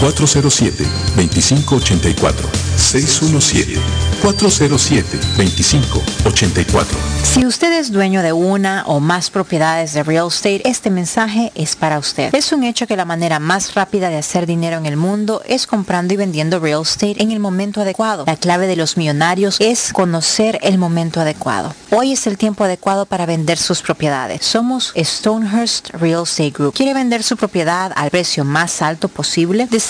617-407-2584. 617-407-2584. Si usted es dueño de una o más propiedades de real estate, este mensaje es para usted. Es un hecho que la manera más rápida de hacer dinero en el mundo es comprando y vendiendo real estate en el momento adecuado. La clave de los millonarios es conocer el momento adecuado. Hoy es el tiempo adecuado para vender sus propiedades. Somos Stonehurst Real Estate Group. ¿Quiere vender su propiedad al precio más alto posible? ¿Desea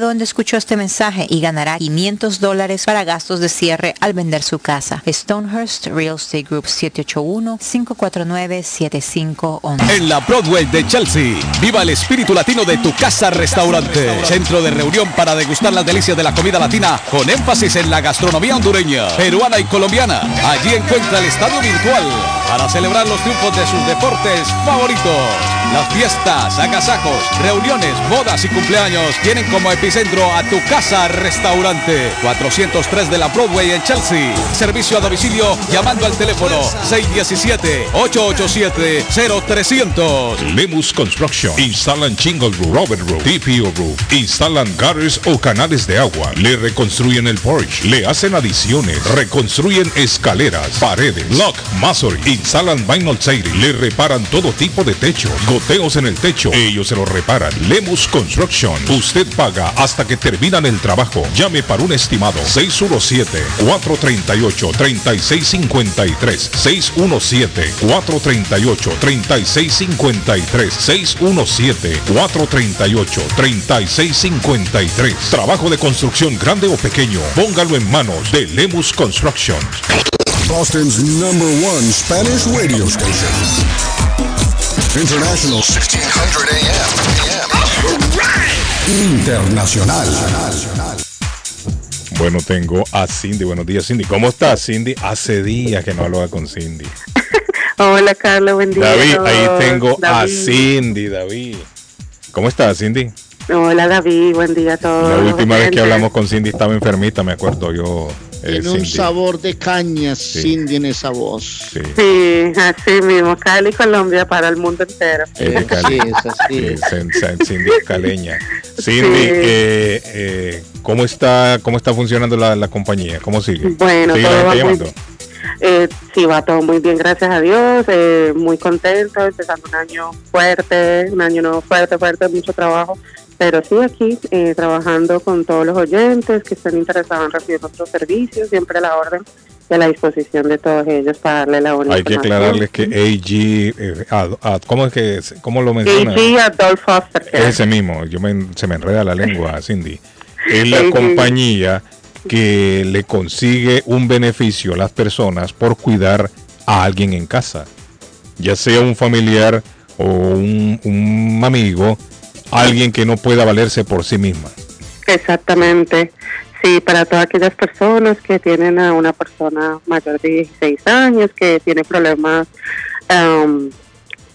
dónde escuchó este mensaje y ganará 500 dólares para gastos de cierre al vender su casa. Stonehurst Real Estate Group 781-549-7511. En la Broadway de Chelsea, viva el espíritu latino de tu casa restaurante. Centro de reunión para degustar las delicias de la comida latina con énfasis en la gastronomía hondureña, peruana y colombiana. Allí encuentra el estadio virtual para celebrar los triunfos de sus deportes favoritos. Las fiestas, agasajos, reuniones, bodas y cumpleaños tienen como epicentro a tu casa restaurante 403 de la Broadway en Chelsea. Servicio a domicilio llamando al teléfono 617-887-0300. Lemus Construction. Instalan Chingle Roof, Robert Roof, TPO Roof. Instalan gutters o canales de agua. Le reconstruyen el porch. Le hacen adiciones. Reconstruyen escaleras, paredes, lock, masonry. Instalan vinyl siding. Le reparan todo tipo de techo. Goteos en el techo. Ellos se lo reparan. Lemus Construction. Usted paga hasta que terminan el trabajo. Llame para un estimado 617-438-3653. 617-438-3653. 617-438-3653. Trabajo de construcción grande o pequeño. Póngalo en manos de Lemus Construction. Boston's number one Spanish radio station. International. 1600 AM. Internacional. Bueno, tengo a Cindy. Buenos días, Cindy. ¿Cómo estás, Cindy? Hace días que no hablaba con Cindy. Hola, Carlos, buen día. David, ahí todos. tengo a. Cindy, David. ¿Cómo estás, Cindy? Hola, David, buen día a todos. La última vez que hablamos con Cindy estaba enfermita, me acuerdo yo. Tiene un sabor de caña, Cindy, en esa voz. Sí. Sí, así mismo, Cali, Colombia, para el mundo entero. Eh, Cali- Sí, es así. Cindy caleña. Cindy, Sí. eh, eh, ¿cómo está cómo está funcionando la, la compañía? ¿Cómo sigue? Bueno, ¿Sigue todo va muy? Eh, sí, va todo muy bien, gracias a Dios. eh, muy contento, empezando un año fuerte, un año nuevo fuerte, fuerte, mucho trabajo. Pero sí, aquí eh, trabajando con todos los oyentes que estén interesados en recibir nuestros servicios, siempre a la orden y a la disposición de todos ellos para darle la única Hay que aclararles que AG, eh, ad- ad- ¿cómo es que cómo lo menciona? AG Adult Foster Care. Ese mismo, yo me, se me enreda la lengua, Cindy. Es la AG. compañía que le consigue un beneficio a las personas por cuidar a alguien en casa, ya sea un familiar o un, un amigo, alguien que no pueda valerse por sí misma. Exactamente. Sí, para todas aquellas personas que tienen a una persona mayor de 16 años, que tiene problemas um,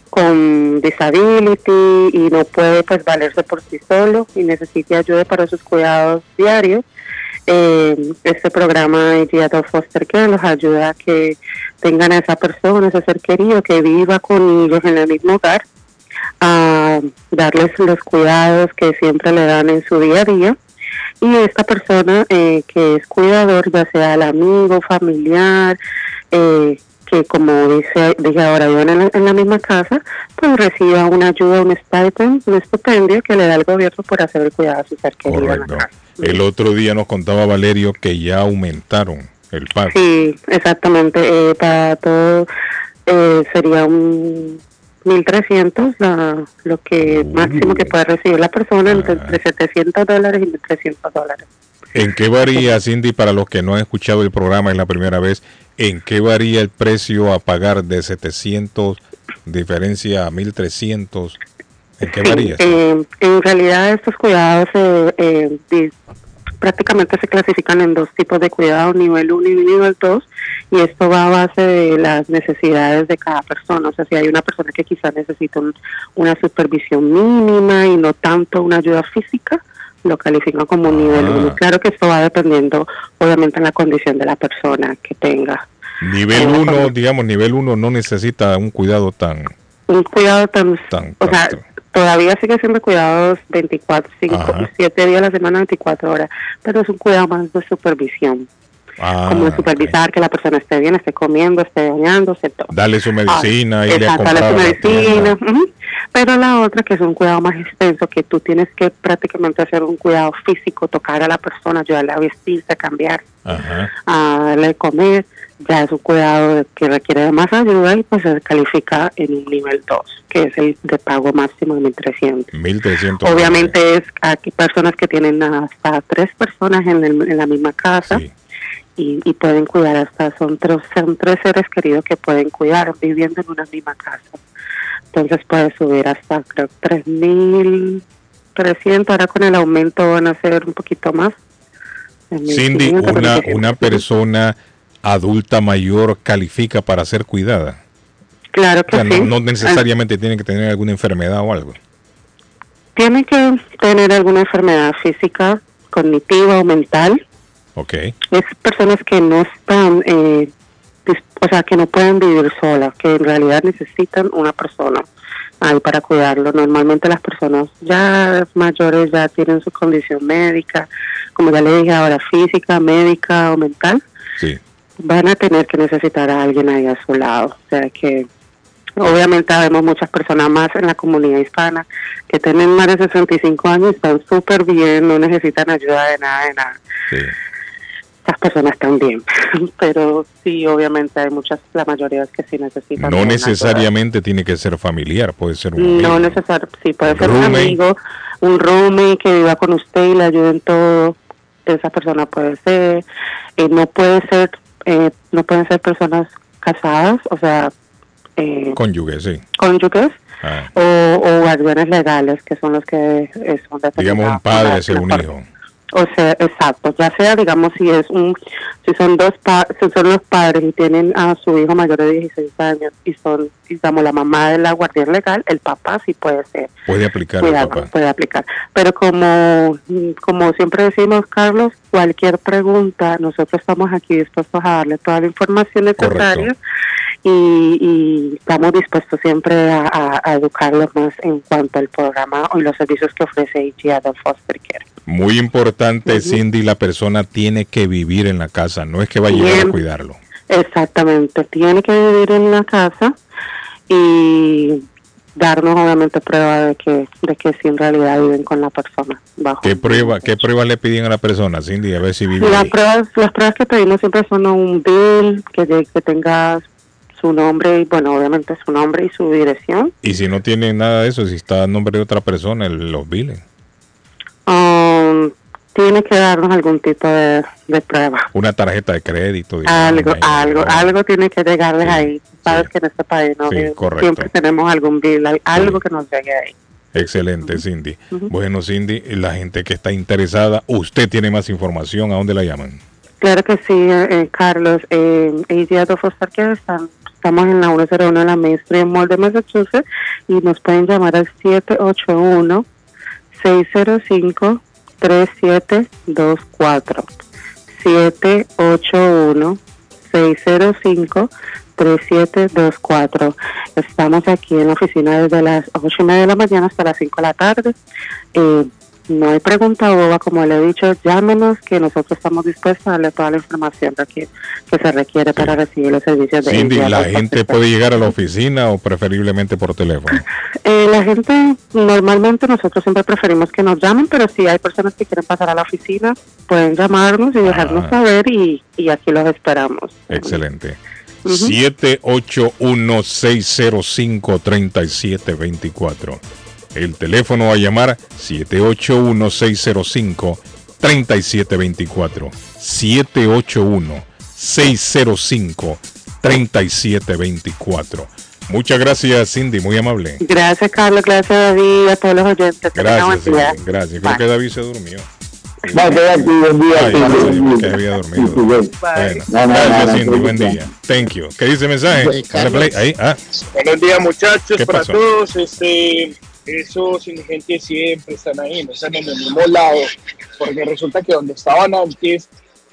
con disability y no puede pues valerse por sí solo y necesita ayuda para sus cuidados diarios. Eh, este programa de Adult Foster Care los ayuda a que tengan a esa persona, ese ser querido que viva con ellos en el mismo hogar, a darles los cuidados que siempre le dan en su día a día y esta persona eh, que es cuidador, ya sea el amigo, familiar, eh, que como dice, dije ahora, viven en la, en la misma casa, pues reciba una ayuda, un stipend, un estipendio que le da el gobierno por hacer el cuidado a su ser querido en la Correcto. casa. El otro día nos contaba Valerio que ya aumentaron el pago. Sí, exactamente. eh, para todo eh, sería un 1.300 la- lo que máximo que puede recibir la persona entre, entre 700 dólares y 1.300 dólares. ¿En qué varía, Cindy, para los que no han escuchado el programa es la primera vez, en qué varía el precio a pagar de 700, diferencia a 1300? ¿En qué varía? Eh, en realidad estos cuidados eh, eh, prácticamente se clasifican en dos tipos de cuidado, nivel 1 y nivel 2, y esto va a base de las necesidades de cada persona. O sea, si hay una persona que quizás necesita un- una supervisión mínima y no tanto una ayuda física, lo califican como un nivel Ah. 1. Claro que esto va dependiendo, obviamente, en la condición de la persona que tenga. Nivel 1, digamos, nivel 1 no necesita un cuidado tan... Un cuidado tan tan o sea, todavía sigue siendo cuidados 24, 5, Ajá. 7 días a la semana, 24 horas, pero es un cuidado más de supervisión, Ah, como de supervisar que la persona esté bien, esté comiendo, esté bañándose, todo. Darle su medicina, Ah, exacto, darle a su medicina. Pero la otra, que es un cuidado más extenso, que tú tienes que prácticamente hacer un cuidado físico, tocar a la persona, ayudarle a vestirse, a cambiar, Ajá. a darle comer, ya es un cuidado que requiere de más ayuda y pues se califica en un nivel 2, que es el de pago máximo de 1.300. 1300. Obviamente es aquí personas que tienen hasta tres personas en, el- en la misma casa y, y pueden cuidar hasta, son tres, son tres seres queridos que pueden cuidar viviendo en una misma casa. Entonces puede subir hasta creo 3.300, ahora con el aumento van a ser un poquito más. Cindy, 1.500, una, 1.600. una persona adulta mayor califica para ser cuidada. Claro O que sea, no, sí. no necesariamente tiene que tener alguna enfermedad o algo. Tiene que tener alguna enfermedad física, cognitiva o mental. Ok. Es personas que no están, eh, o sea, que no pueden vivir solas, que en realidad necesitan una persona ahí para cuidarlo. Normalmente las personas ya mayores ya tienen su condición médica, como ya le dije ahora, física, médica o mental. Sí. Van a tener que necesitar a alguien ahí a su lado. O sea que obviamente vemos muchas personas más en la comunidad hispana que tienen más de 65 años, están súper bien, no necesitan ayuda de nada, de nada. Sí. Estas personas también, pero sí, obviamente hay muchas, la mayoría que sí necesitan. No necesariamente tiene que ser familiar, puede ser un amigo. No necesariamente, sí, puede ser un amigo, un roomie que viva con usted y le ayude en todo. Esa persona puede ser, eh, no puede ser, eh, no pueden ser personas casadas, o sea, eh, Cónyuge, sí. cónyuges, Ah, o, o guardianes legales, que son los que eh, son digamos un padre la- un hijo. O sea, exacto, ya sea, digamos, si es un, si son dos, pa- si son los padres y tienen a su hijo mayor de 16 años y son, digamos, la mamá de la guardia legal, el papá sí puede ser, Puede aplicar el cuidado, papá. puede aplicar. Pero como, como siempre decimos, Carlos, cualquier pregunta, nosotros estamos aquí dispuestos a darle toda la información necesaria y, y estamos dispuestos siempre a, a- a educarlos más en cuanto al programa y los servicios que ofrece Adult Foster Care. Muy importante, Cindy, la persona tiene que vivir en la casa, no es que va a llegar a cuidarlo. Exactamente, tiene que vivir en la casa y darnos obviamente prueba de que de que sí en realidad viven con la persona bajo. ¿Qué prueba, qué pruebas le piden a la persona, Cindy? A ver si vive Las ahí. pruebas, las pruebas que pedimos siempre son un bill que, que tenga su nombre y bueno obviamente su nombre y su dirección. Y si no tiene nada de eso, si está a nombre de otra persona, el- los biles. Um, tiene que darnos algún tipo de, de prueba. Una tarjeta de crédito. digamos, Algo, ahí, algo, ¿no? algo tiene que llegarles ahí. Sabes que en este país no Sí, siempre tenemos algún bill, al- algo que nos llegue ahí. Excelente, Cindy. Ujú. Bueno, Cindy, la gente que está interesada, usted tiene más información, ¿a dónde la llaman? Claro que sí, eh, eh, Carlos. Eh, AG Foster Care están, estamos en la 101 de la Main Street en Molde, Massachusetts, y nos pueden llamar al 781-605-3724. 781-605-3724. Estamos aquí en la oficina desde las 8 y media de la mañana hasta las 5 de la tarde. Eh, no hay pregunta boba, como le he dicho, llámenos que nosotros estamos dispuestos a darle toda la información que, que se requiere para recibir los servicios de Cindy, ¿la gente puede llegar a la oficina o preferiblemente por teléfono? Eh, la gente, normalmente nosotros siempre preferimos que nos llamen, pero si hay personas que quieren pasar a la oficina, pueden llamarnos y dejarnos saber y, y aquí los esperamos. Excelente. Ujú. 781-605-3724. El teléfono a llamar 781-605-3724. 781-605-3724. Muchas gracias, Cindy, muy amable. Gracias, Carlos, gracias, David, a todos los oyentes. Gracias. Cindy, gracias. Creo que David se durmió. Aquí, buen día. Ay, sí, no sé, buen día. que había dormido. Sí, Bueno, No, no, gracias, Cindy, buen día. Thank you. ¿Qué dice el mensaje? Ahí, ah. Buenos días muchachos, ¿Qué para pasó? todos. Este, esos indigentes siempre están ahí, no están en el mismo lado, porque resulta que donde estaban antes,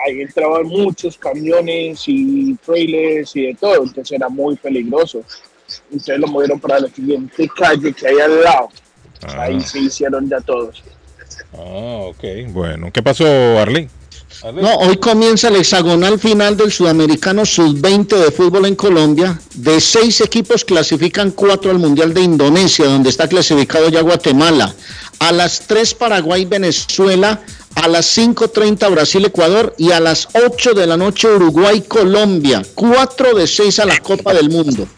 ahí entraban muchos camiones y trailers y de todo, entonces era muy peligroso. Entonces lo movieron para la siguiente calle que hay al lado. Ahí se hicieron ya todos. Ah, ok. Bueno, ¿qué pasó, Arlene? No, hoy comienza el hexagonal final del Sudamericano Sub-20 de fútbol en Colombia. De seis equipos clasifican cuatro al Mundial de Indonesia, donde está clasificado ya Guatemala. A las 3 Paraguay, Venezuela. A las 5.30 Brasil, Ecuador. Y a las 8 de la noche Uruguay, Colombia. Cuatro de seis a la Copa del Mundo.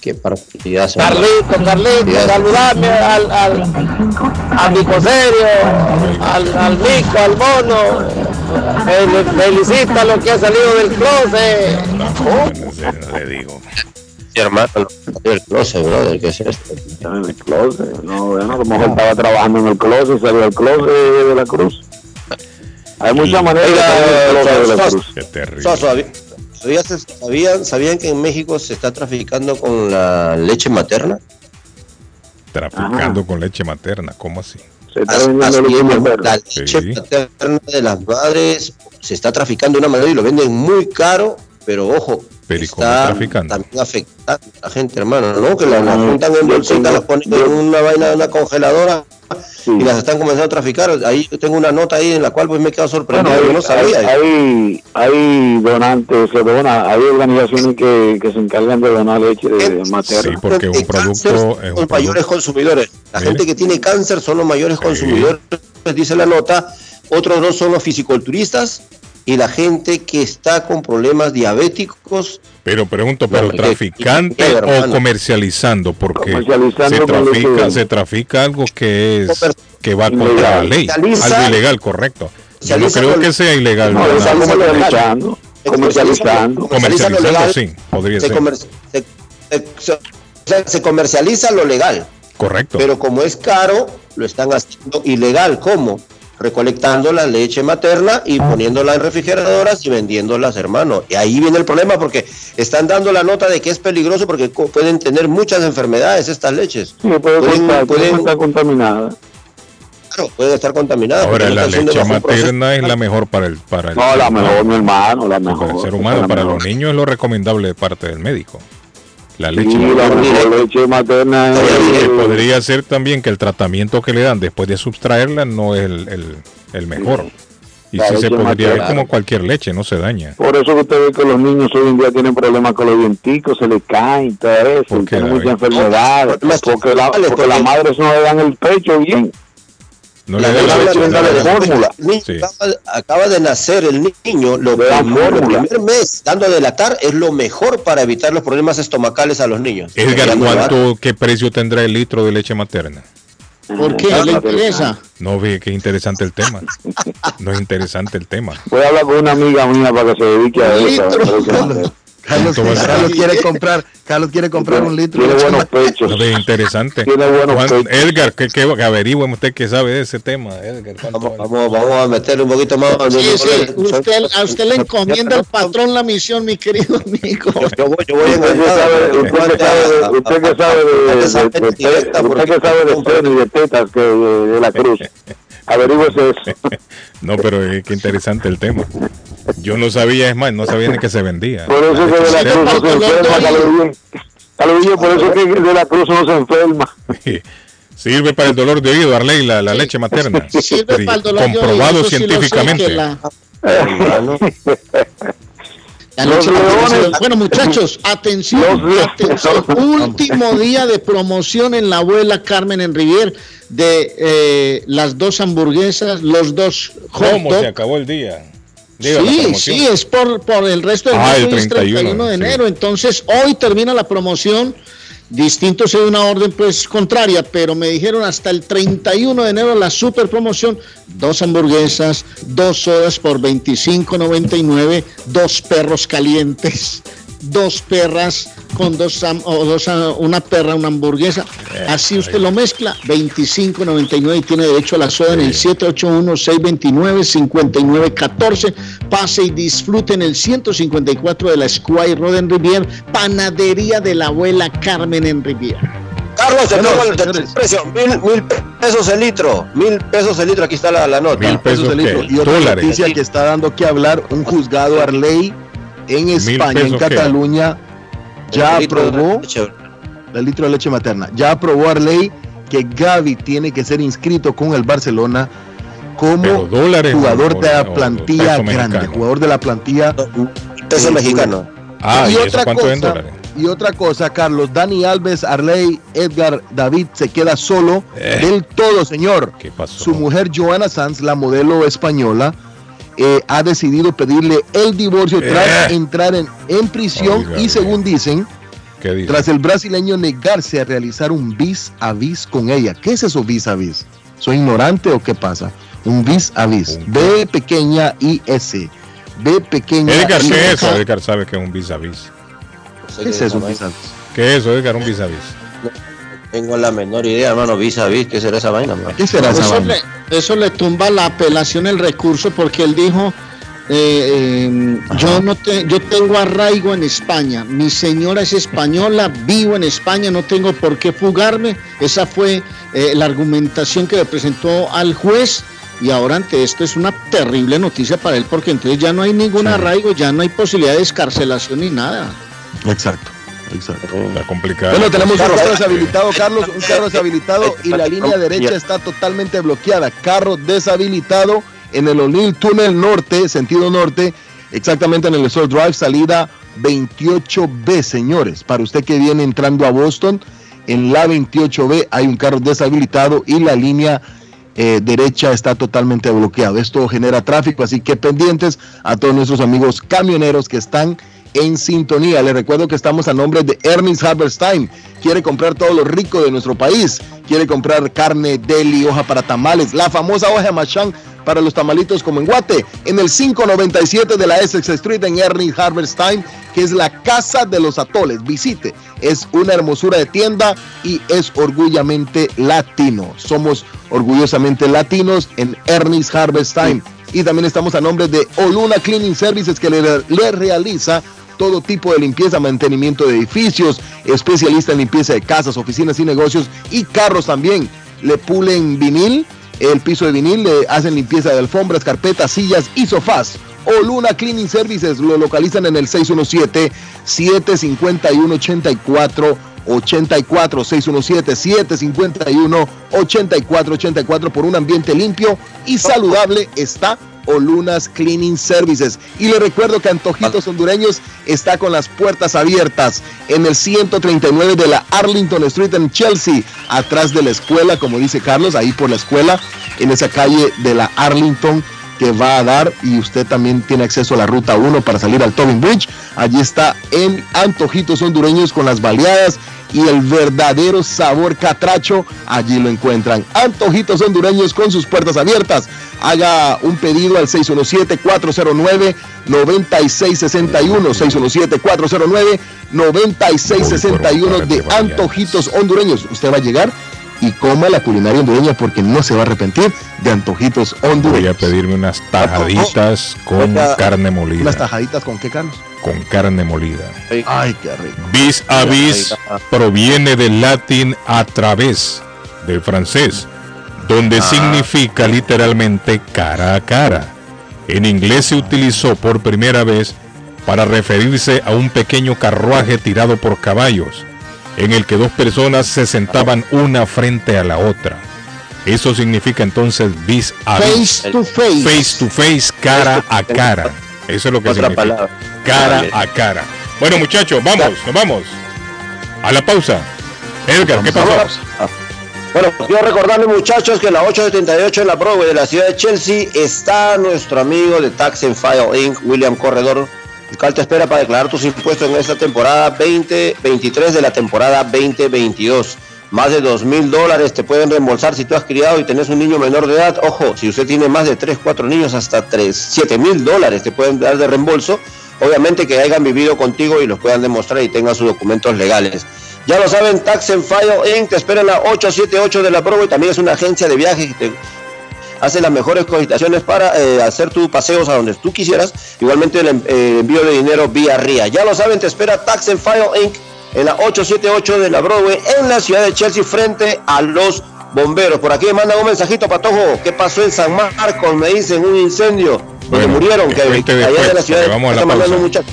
Qué partidazo. Carlito, Carlito, saludame al, al, a Mico Serio, al, al Mico, al Mono. Fel- felicita lo que ha salido del closet. Le digo. Sí, hermano, el closet, brother, ¿qué es esto? en el closet. No, bueno, a lo mejor estaba trabajando en el closet, salió al closet de la cruz. Hay muchas maneras de salir del closet de la cruz. Qué terrible. Soso, ¿sabí- ¿sabías- ¿sabían, ¿Sabían que en México se está traficando con la leche materna? Traficando con leche materna, ¿cómo así? Así es, la leche materna de las madres se está traficando de una manera y lo venden muy caro, pero ojo, Pero ¿y cómo está traficando? también afectando a la gente, hermano, ¿no? Que las las juntan en bolsitas, las ponen en una vaina de una congeladora y las están comenzando a traficar. Ahí yo tengo una nota ahí en la cual pues me he quedado sorprendido, Bueno, yo no sabía. hay, hay, hay donantes, se dona, hay organizaciones que, que se encargan de donar leche de materna. Sí, porque un producto es un los mayores consumidores. La gente que tiene cáncer son los mayores consumidores, dice la nota. Otros dos son los fisiculturistas y la gente que está con problemas diabéticos. Pero pregunto, ¿pero traficante o comercializando? Porque Comercializando se trafica, leche. se trafica algo que es que va contra la ley. Algo ilegal, correcto. Yo no creo que sea ilegal. No, comercializando, comercializando. Comercializando, sí, podría se ser. comer- se- se- se- sea, se comercializa lo legal. Correcto. Pero como es caro, lo están haciendo ilegal. ¿Cómo? Recolectando la leche materna y poniéndola en refrigeradoras y vendiéndolas, hermano. Y ahí viene el problema porque están dando la nota de que es peligroso porque pueden tener muchas enfermedades estas leches. Sí, puede, Pueden- estar, puede pueden- estar contaminada. Claro, pueden estar contaminadas. Ahora, la leche proceso. materna es la mejor para el, para el No, la ser mejor, humano. mi hermano, la mejor. Para el ser humano, para los niños es lo recomendable de parte del médico. La leche Sí, la materna. mejor leche materna Que es... podría ser también que el tratamiento que le dan después de sustraerla no es el, el- el mejor. Y La sí se podría, es materna. como cualquier leche, no se daña. Por eso que usted ve que los niños hoy en día tienen problemas con los dienticos, se les caen y todo eso, tienen muchas enfermedades, porque la, porque las madres no le dan el pecho bien. No La le la fórmula. Acaba, acaba de nacer el niño, lo primero, el fórmula. primer mes dando de lactar es lo mejor para evitar los problemas estomacales a los niños. Edgar, ¿cuánto, qué precio tendrá el litro de leche materna? ¿Por qué? ¿Le interesa? No ve qué interesante el tema. No es interesante el tema. Voy a hablar con una amiga mía para que se dedique a eso. a. Carlos, ¿Cuánto va a quiere comprar, Carlos quiere comprar un litro. Tiene buenos pechos. Interesante. Tiene buenos ¿Cuán- pechos. Edgar, ¿qué, qué, averigüe usted que sabe de ese tema, Edgar. ¿cuánto Vamos, vale? vamos, vamos a meterle un poquito más. Sí, sí, usted, a usted le encomienda el patrón la misión, mi querido amigo. Yo voy, yo voy en Usted que sabe, usted que sabe, de- que que seno y de tetas que de la cruz. Averígüese eso. No, pero es que interesante el tema. Yo no sabía, es más, no sabía ni que se vendía. Por eso que de la cruz no se enferma. Carlos Guillén, por eso que de la cruz no se enferma. Sirve para el dolor de oído, Arley, la, la leche materna. Sirve para el dolor de oído, Comprobado sí Los leones. Bueno, muchachos, atención, atención. Último día de promoción en la abuela Carmen en Rivier de eh, las dos hamburguesas, los dos hot ¿Cómo dog. se acabó el día? Sí, sí, es por, por el resto del Ah, mes, el hoy es 31, de sí. enero. Entonces, hoy termina la promoción. Distinto sea una orden pues contraria, pero me dijeron hasta el 31 de enero la super promoción, dos hamburguesas, dos sodas por 25.99, dos perros calientes, dos perras con dos, o dos ah, una perra, una hamburguesa. Así usted lo mezcla, 25.99 y tiene derecho a la soda en el 781-629-5914. Pase y disfrute en el 154 de la Squire Road en Rivier, panadería de la abuela Carmen en Rivier. Carlos, te Bueno, pongo el precio, mil, mil pesos el litro, mil pesos el litro, aquí está la, la nota. Mil pesos Pesos de litro. Y otra noticia que está dando que hablar, un juzgado Arley en España, en qué? Cataluña, ya aprobó el litro de leche materna. Ya aprobó Arley que Gaby tiene que ser inscrito con el Barcelona como dólares jugador o- de la o plantilla grande, mexicano. jugador de la plantilla Peso mexicano. Ah, y, ¿y, eso otra cuánto es en cosa, dólares? y otra cosa, Carlos, Dani Alves, Arley, Edgar, David se queda solo Eh. del todo, señor. ¿Qué pasó? Su mujer Joana Sanz, la modelo española, eh, ha decidido pedirle el divorcio tras Eh. entrar en, en prisión Oiga, y según dicen, ¿Qué dice? tras el brasileño negarse a realizar un vis a vis con ella. ¿Qué es eso vis a vis? ¿Soy ignorante o qué pasa? Un vis a vis. B pequeña I S. B pequeña Edgar, ¿qué es eso? Edgar sabe que es un vis a vis. ¿Qué es eso, un vis a vis? ¿Qué es eso, Edgar? Un vis a vis. Tengo la menor idea, hermano, vis a vis, ¿qué será esa vaina? man? ¿Qué será esa Eso vaina? Eso le tumba la apelación, el recurso, porque él dijo, eh, eh, yo, no te, yo tengo arraigo en España, mi señora es española, vivo en España, no tengo por qué fugarme. Esa fue eh, la argumentación que le presentó al juez. Y ahora ante esto es una terrible noticia para él porque entonces ya no hay ningún arraigo, ya no hay posibilidad de escarcelación ni nada. Exacto. Exacto. Está complicado. Bueno, tenemos un carro eh, deshabilitado, Carlos, un carro deshabilitado y la línea derecha ya. está totalmente bloqueada. Carro deshabilitado en el O'Neill Tunnel Norte, sentido norte, exactamente en el Soul Drive, salida 28B, señores. Para usted que viene entrando a Boston, en la 28B hay un carro deshabilitado y la línea eh, derecha está totalmente bloqueado. Esto genera tráfico, así que pendientes a todos nuestros amigos camioneros que están en sintonía. Les recuerdo que estamos a nombre de Ernest Haberstein. Quiere comprar todo lo rico de nuestro país. Quiere comprar carne, deli, hoja para tamales, la famosa hoja de machán para los tamalitos como en Guate, en el 597 de la Essex Street en Ernie Harvest que es la casa de los atoles. Visite, es una hermosura de tienda y es orgullosamente latino. Somos orgullosamente latinos en Ernest Harvest Time. Y también estamos a nombre de Oluna Cleaning Services que le, le realiza todo tipo de limpieza, mantenimiento de edificios, especialista en limpieza de casas, oficinas y negocios y carros también. Le pulen vinil, el piso de vinil, le hacen limpieza de alfombras, carpetas, sillas y sofás. O Luna Cleaning Services lo localizan en el 617 751 84 84 617 751 84 84 por un ambiente limpio y saludable está Olunas Cleaning Services. Y le recuerdo que Antojitos Hondureños está con las puertas abiertas en el 139 de la Arlington Street en Chelsea, atrás de la escuela, como dice Carlos, ahí por la escuela, en esa calle de la Arlington que va a dar y usted también tiene acceso a la ruta 1 para salir al Tobin Bridge. Allí está en Antojitos Hondureños con las baleadas y el verdadero sabor catracho, allí lo encuentran. Antojitos hondureños con sus puertas abiertas. Haga un pedido al 617-409-9661. 617-409-9661 de Antojitos hondureños. Usted va a llegar y coma la culinaria hondureña porque no se va a arrepentir de antojitos hondureños. Voy a pedirme unas tajaditas con carne molida. ¿Unas tajaditas con qué, Carlos? Con carne molida. Ay, qué rico. Vis a vis proviene del latín a través, del francés, donde Ah. significa literalmente cara a cara. En inglés se utilizó por primera vez para referirse a un pequeño carruaje tirado por caballos, en el que dos personas se sentaban una frente a la otra. Eso significa entonces vis a vis. Face to face. Face to face, cara a cara. Eso es lo que Otra significa. palabra. Cara Vale. a cara. Bueno, muchachos, vamos, nos vamos. A la pausa. Edgar, ¿qué pasó? Bueno, quiero recordarles muchachos que en la 878 en la Broadway de la ciudad de Chelsea está nuestro amigo de Tax and File Inc., William Corredor, el cual te espera para declarar tus impuestos en esta temporada 2023 de la temporada 2022. Más de dos mil dólares te pueden reembolsar si tú has criado y tenés un niño menor de edad. Ojo, si usted tiene más de 3, 4 niños, hasta 3, 7 mil dólares te pueden dar de reembolso. Obviamente que hayan vivido contigo y los puedan demostrar y tengan sus documentos legales. Ya lo saben, Tax and File Inc. te espera en la 878 de la Broadway. También es una agencia de viajes que te hace las mejores cogitaciones para eh, hacer tus paseos a donde tú quisieras. Igualmente el eh, envío de dinero vía RIA. Ya lo saben, te espera Tax and File Inc. en la 878 de la Broadway en la ciudad de Chelsea frente a los bomberos. Por aquí me mandan un mensajito, Patojo. ¿Qué pasó en San Marcos? Me dicen un incendio. Donde Bueno, murieron, que que cuente allá de la ciudad vamos a la está mandando pausa. un muchacho.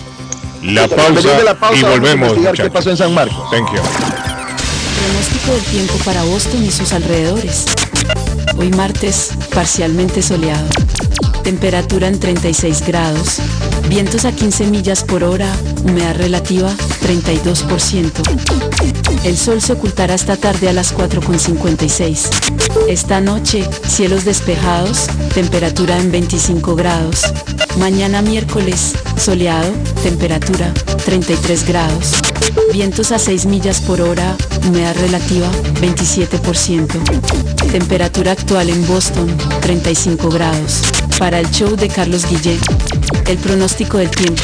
La pausa, después de la pausa y volvemos. qué pasó en San Marcos. Thank you. Pronóstico del tiempo para Boston y sus alrededores. Hoy martes, parcialmente soleado. Temperatura en 36 grados. Vientos a 15 millas por hora. Humedad relativa 32%. El sol se ocultará esta tarde a las 4.56. Esta noche, cielos despejados. Temperatura en 25 grados. Mañana miércoles, soleado. Temperatura 33 grados. Vientos a 6 millas por hora, humedad relativa 27%. Temperatura actual en Boston 35 grados. Para el show de Carlos Guillén, el pronóstico del tiempo.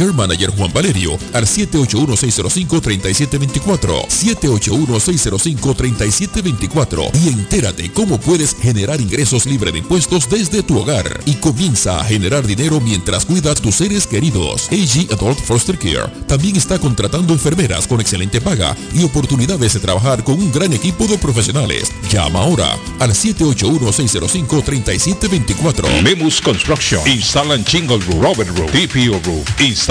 Care Manager Juan Valerio al 781-605-3724. 781-605-3724 y entérate cómo puedes generar ingresos libre de impuestos desde tu hogar y comienza a generar dinero mientras cuidas tus seres queridos. AG Adult Foster Care también está contratando enfermeras con excelente paga y oportunidades de trabajar con un gran equipo de profesionales. Llama ahora al 781-605-3724. Lemus Construction. Instalan Chingle Roof, Robert Roof, TPO Roof. Instalan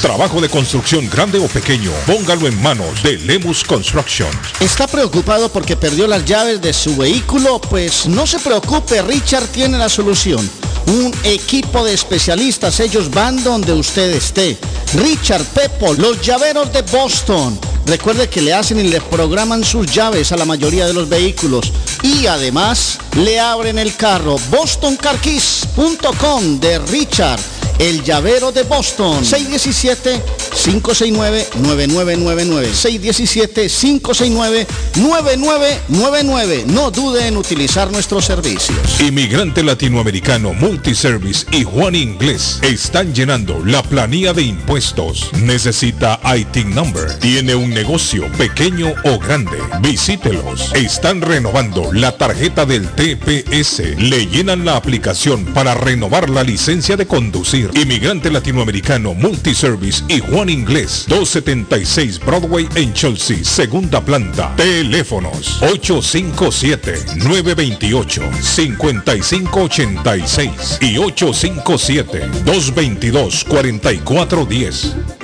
Trabajo de construcción grande o pequeño. Póngalo en manos de Lemus Construction. ¿Está preocupado porque perdió las llaves de su vehículo? Pues no se preocupe, Richard tiene la solución. Un equipo de especialistas, ellos van donde usted esté. Richard Pepo, los llaveros de Boston. Recuerde que le hacen y le programan sus llaves a la mayoría de los vehículos. Y además le abren el carro. BostonCarKeys.com de Richard. El llavero de Boston. 617-569-9999. 617-569-9999. No dude en utilizar nuestros servicios. Inmigrante latinoamericano Multiservice y Juan Inglés están llenando la planilla de impuestos. Necesita IT number. Tiene un negocio pequeño o grande. Visítelos. Están renovando la tarjeta del TPS. Le llenan la aplicación para renovar la licencia de conducir. Inmigrante latinoamericano Multiservice y Juan Inglés. 276 Broadway en Chelsea, segunda planta. Teléfonos 857-928-5586 y 857-222-4410.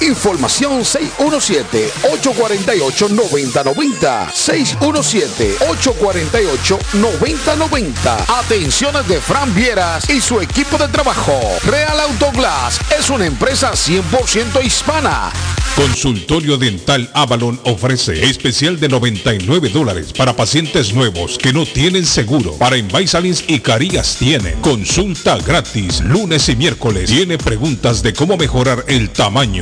Información 617-848-9090. 617-848-9090. Atenciones de Fran Vieras y su equipo de trabajo. Real Autoglass es una empresa 100% hispana. Consultorio Dental Avalon ofrece especial de 99 dólares para pacientes nuevos que no tienen seguro. Para Invisalins y Carías tiene consulta gratis lunes y miércoles. Tiene preguntas de cómo mejorar el tamaño,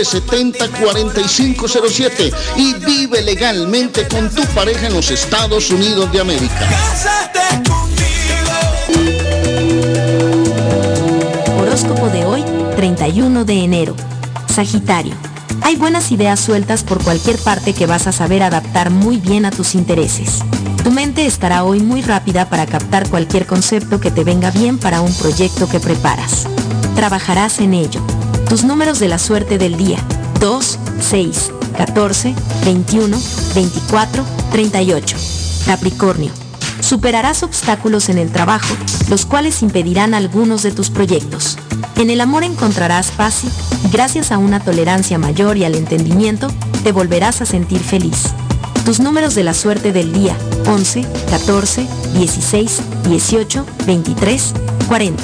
617-970-4507 y vive legalmente con tu pareja en los Estados Unidos de América. Horóscopo de hoy, 31 de enero. Sagitario. Hay buenas ideas sueltas por cualquier parte que vas a saber adaptar muy bien a tus intereses. Tu mente estará hoy muy rápida para captar cualquier concepto que te venga bien para un proyecto que preparas. Trabajarás en ello. Tus números de la suerte del día. 2, 6, 14, 21, 24, 38. Capricornio. Superarás obstáculos en el trabajo, los cuales impedirán algunos de tus proyectos. En el amor encontrarás paz y, gracias a una tolerancia mayor y al entendimiento, te volverás a sentir feliz. Tus números de la suerte del día, 11, 14, 16, 18, 23, 40.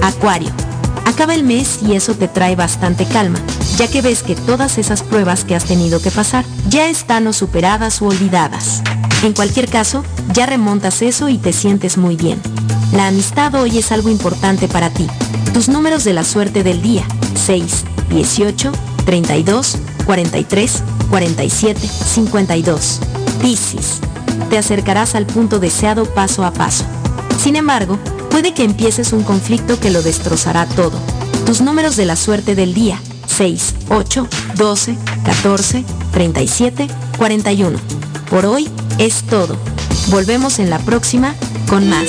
Acuario. Acaba el mes y eso te trae bastante calma, ya que ves que todas esas pruebas que has tenido que pasar ya están o superadas o olvidadas. En cualquier caso, ya remontas eso y te sientes muy bien. La amistad hoy es algo importante para ti. Tus números de la suerte del día, 6, 18, 32, 43, 47, 52. Piscis. Te acercarás al punto deseado paso a paso. Sin embargo, puede que empieces un conflicto que lo destrozará todo. Tus números de la suerte del día, 6, 8, 12, 14, 37, 41. Por hoy es todo. Volvemos en la próxima con más.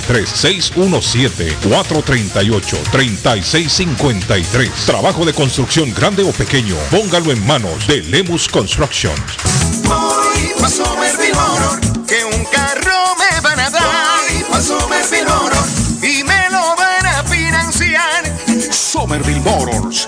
617-438-3653. Trabajo de construcción grande o pequeño. Póngalo en manos de Lemus Construction. Voy pa' Somerville Motor, que un carro me van a dar. Voy pa' Somerville Motor, y me lo van a financiar. Somerville Motors.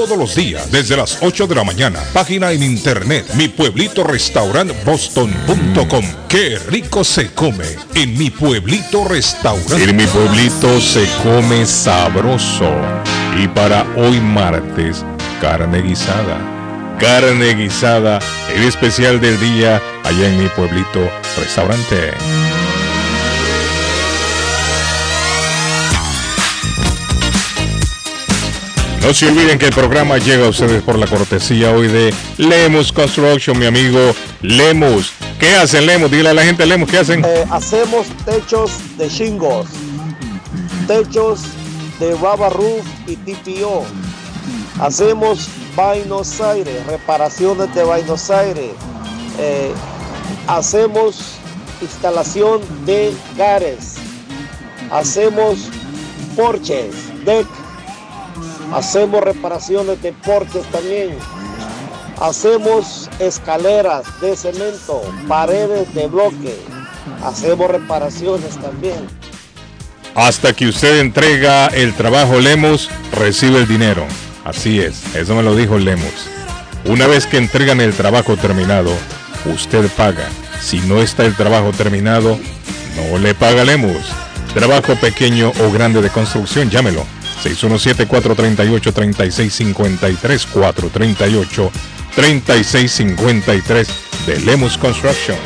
todos los días desde las 8 de la mañana. Página en internet, mi pueblito boston.com. Qué rico se come en mi pueblito restaurante. En mi pueblito se come sabroso. Y para hoy martes, carne guisada. Carne guisada, el especial del día allá en mi pueblito restaurante. No se olviden que el programa llega a ustedes por la cortesía hoy de Lemus Construction, mi amigo Lemus. ¿Qué hacen Lemus? Dile a la gente Lemus, ¿qué hacen? Eh, hacemos techos de shingles, techos de Raba Roof y TPO. Hacemos Buenos Aires, reparaciones de Buenos Aires. Eh, hacemos instalación de gares. Hacemos porches, deck. Hacemos reparaciones de porches también. Hacemos escaleras de cemento, paredes de bloque. Hacemos reparaciones también. Hasta que usted entrega el trabajo Lemus, recibe el dinero. Así es, eso me lo dijo Lemus. Una vez que entregan el trabajo terminado, usted paga. Si no está el trabajo terminado, no le paga Lemus. Trabajo pequeño o grande de construcción, llámelo. 617-438-3653, 438-3653 de Lemus Construction.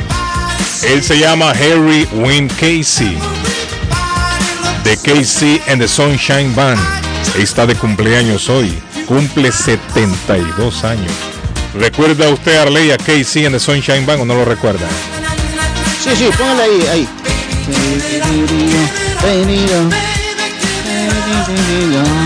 Él se llama Harry Wynn Casey, de Casey and the Sunshine Band. Está de cumpleaños hoy, cumple 72 años. ¿Recuerda usted, Arley, a Casey and the Sunshine Band o no lo recuerda? Sí, sí, póngale ahí, ahí.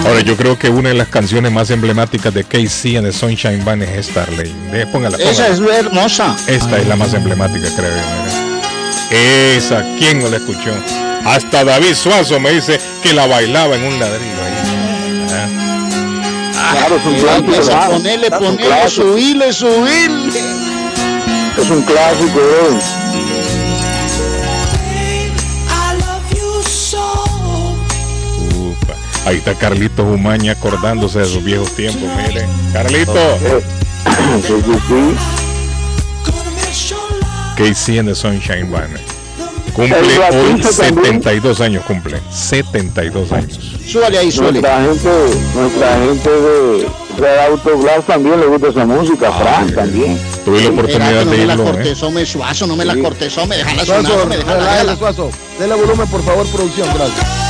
Ahora, yo creo que una de las canciones más emblemáticas de Casey and the Sunshine Band es esta, Arley. De- Póngala, póngala. Esa es hermosa. Esta es la más emblemática, creo yo. Esa, ¿quién no la escuchó? Hasta David Suazo me dice que la bailaba en un ladrillo ahí. Ah. Claro, es un clásico. Es un clásico, bro. Ahí está Carlitos Umaña acordándose de sus viejos tiempos, mire. Carlito. Casey and the Sunshine Band. Cumple hoy Batista también. 72 años, cumple. 72 años. Súbale ahí, súbale. Nuestra gente, nuestra gente de Red Auto Blast también le gusta esa música, Fran también. Tuve la oportunidad Espérate, no de me la irlo, ¿eh? cortesó, me suazo, no me la cortesó, me dejan la sonar, Suazo, me dejan la. Suazo. Dele volumen, por favor, producción. Gracias.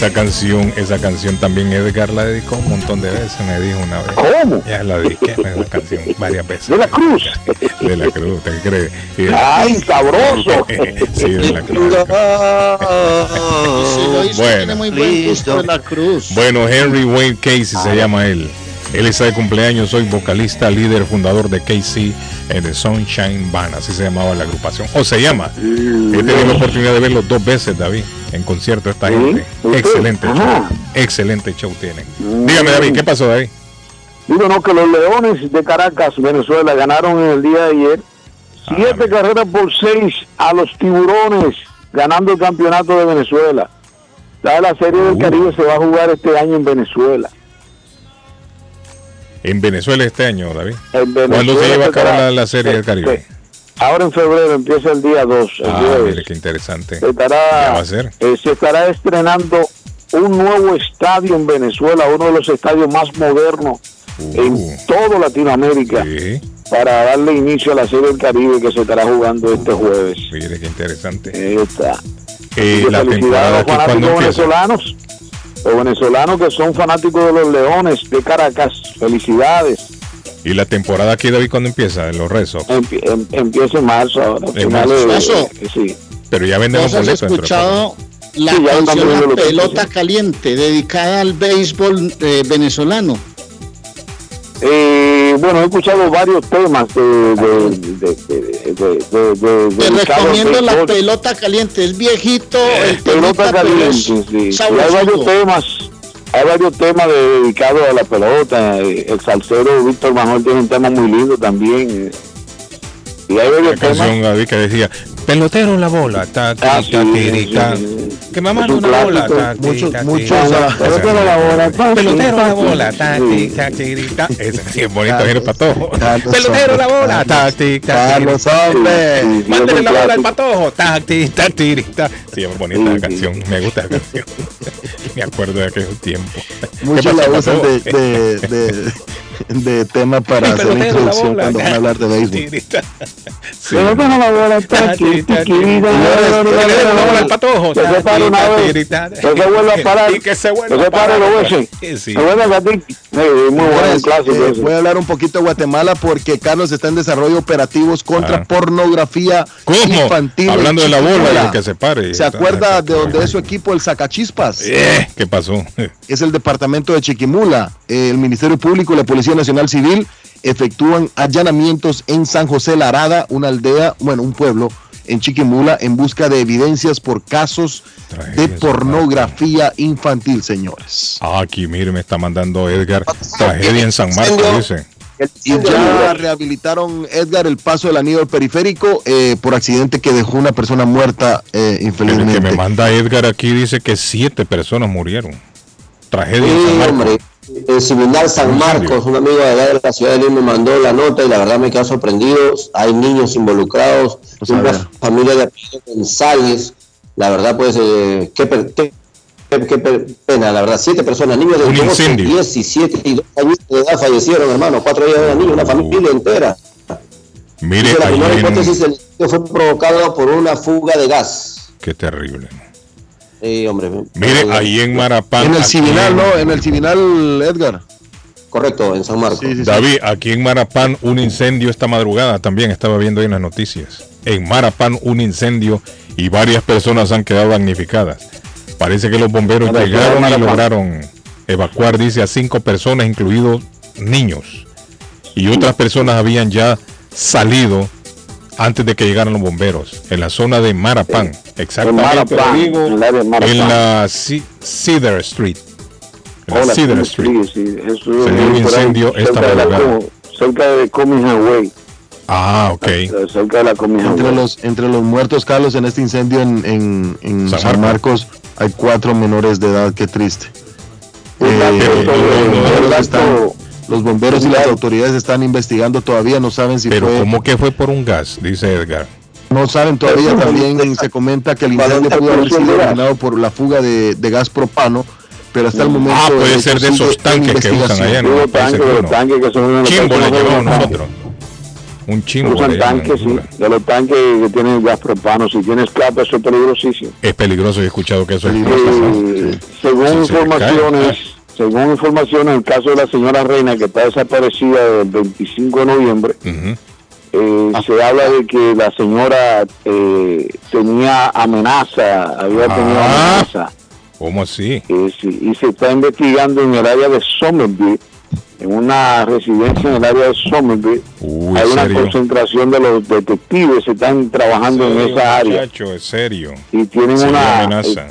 Esa canción, esa canción también Edgar la dedicó un montón de veces, me dijo una vez. ¿Cómo? Ya la dediqué la canción varias veces. De la Cruz. De la Cruz, ¿te crees? Y- ¡Ay, sabroso! sí, de la Cruz. Bueno, muy buen gusto de la cruz. bueno, Henry Wayne Casey se llama él. Él está de cumpleaños, soy vocalista, líder, fundador de Casey en The Sunshine Band, así se llamaba la agrupación. O se llama. He tenido la oportunidad de verlo dos veces, David, en concierto esta gente. ¿Sí? Excelente show. Excelente show tienen. Dígame, David, ¿qué pasó, David? Digo, no, que los Leones de Caracas, Venezuela, ganaron en el día de ayer siete carreras por seis a los Tiburones, ganando el campeonato de Venezuela. La, la Serie del Caribe se va a jugar este año en Venezuela. En Venezuela este año, David. En ¿Cuándo se lleva a cabo la, la Serie del Caribe? Ahora en febrero empieza el día 2. El Ah, mire qué interesante. Se ¿Qué estará, va a hacer? eh, se estará estrenando un nuevo estadio en Venezuela, uno de los estadios más modernos Uh. en toda Latinoamérica, para darle inicio a la Serie del Caribe que se estará jugando este jueves. Mire qué interesante. Ahí está. Eh, la temporada a los fanáticos venezolanos, los venezolanos que son fanáticos de los Leones de Caracas, felicidades. Y la temporada aquí, David, cuando empieza, en los rezos. Empie- em- empieza en marzo ahora. En finales de- marzo. eh, sí. Pero ya venden los ¿Vos has boletos. dentro de escuchado la Sí, canción La Pelota boletos, Caliente, dedicada al béisbol eh, venezolano? Eh, bueno, he escuchado varios temas de, de, de, de, de, de- de- Te recomiendo La. Pelota Caliente, es viejito, el pelota caliente, sí. Hay varios temas, hay varios temas de- dedicados a la pelota. El salsero Víctor Manuel tiene un tema muy lindo también. Y hay La varios temas. canción, David, que decía, pelotero en la bola, ta, Ah, ta, sí, ti, sí, ta. sí. Que me manda un una bola, clásico. Muchos- muchos, ah, pelotero en la bola, Pelotero en la sí, bola, ta, ta, ti, ta. Ese sí es bonito, viene el patojo. Pelotero en la bola, ta, ta. Carlos es un la bola al patojo, ta, ta. Sí, es bonita la canción, me gusta la canción. Me acuerdo de aquellos tiempos. Muchos ¿Qué la usan Patojo? de, de, de, de tema para El hacer introducción cuando van a hablar de béisbol. Sí. En la bola. Sí, sí. Voy a hablar un poquito de Guatemala porque Carlos está en desarrollo operativos contra Ah. pornografía infantil. Hablando de la bola, que se pare. ¿Se acuerda de donde es su equipo, el Sacachispas? Eh, ¿Qué pasó? Es el departamento de Chiquimula. El Ministerio Público y la Policía Nacional Civil efectúan allanamientos en San José Larada, una aldea, bueno, un pueblo en Chiquimula, en busca de evidencias por casos de pornografía infantil, señores. Ah, aquí, mire, me está mandando Edgar. Tragedia en San Marcos, dice. Y ya rehabilitaron Edgar el paso del anillo periférico eh, por accidente que dejó una persona muerta, eh, El que infelizmente. me manda Edgar aquí dice que siete personas murieron. Tragedia en San Marcos. hombre. El similar San. Marcos, un amigo de allá de la ciudad de Lima me mandó la nota y la verdad me quedó sorprendido. Hay niños involucrados, Pues una familia de González. La verdad, pues, eh, qué, qué- qué- pena, la verdad. Siete personas, niños de Un 12, incendio. 17 y 2 años de edad fallecieron, hermano. Cuatro días de niños, una familia entera. Mire, la primera hipótesis del fue provocado por una fuga de gas. Qué terrible. Sí, hombre. Mire, ahí en Marapán. En el Civinal, ¿no? En el Civinal, Edgar. Correcto, en San Marcos. Sí, sí, sí. David, aquí en Marapán un incendio esta madrugada, también estaba viendo ahí en las noticias. En Marapán un incendio y varias personas han quedado damnificadas. Parece que los bomberos llegaron y lograron evacuar, dice, a cinco personas, incluidos niños. Y otras personas habían ya salido antes de que llegaran los bomberos, en la zona de Marapán. Exactamente, Marapán, digo, en el de Marapán. en la Ce- Cedar Street. En la Hola, Cedar sí, Street. sí, sí, eso Se dio un por ahí, incendio esta cerca de la madrugada. Cerca de Comingham Way. Ah, ok. Cerca de la Entre los, entre los muertos, Carlos, en este incendio en, en, en San San, Marcos, hay cuatro menores de edad, qué triste. Un Eh, sobre- bomberos un dato- están- los bomberos y las autoridades están investigando todavía, no saben si Pero fue, ¿cómo que fue por un gas? Dice Edgar. no saben todavía, también se comenta que el incendio pudo haber sido originado por la fuga de, de gas propano, pero hasta el momento... Ah, puede ser de esos tanques que usan allá, ¿no? Digo, Parece tanque, que los tanques que son Chimbo le tanques, llevamos tanques. nosotros. Un chimbo. Usan tanques, sí, de los tanques que tienen gas propano. Si tienes escape, eso es peligrosísimo. Es peligroso, he escuchado que eso es peligroso. según informaciones, según informaciones, en el caso de la señora Reina, que está desaparecida el 25 de noviembre, eh, se habla de que la señora eh, tenía amenaza, había tenido Ah. amenaza. ¿Cómo así? Eh, sí, y se está investigando en el área de Somerville, en una residencia en el área de Somerville. Uy, Hay una serio. concentración de los detectives, se están trabajando en Serio, esa área Muchacho, es serio. y tienen una amenaza.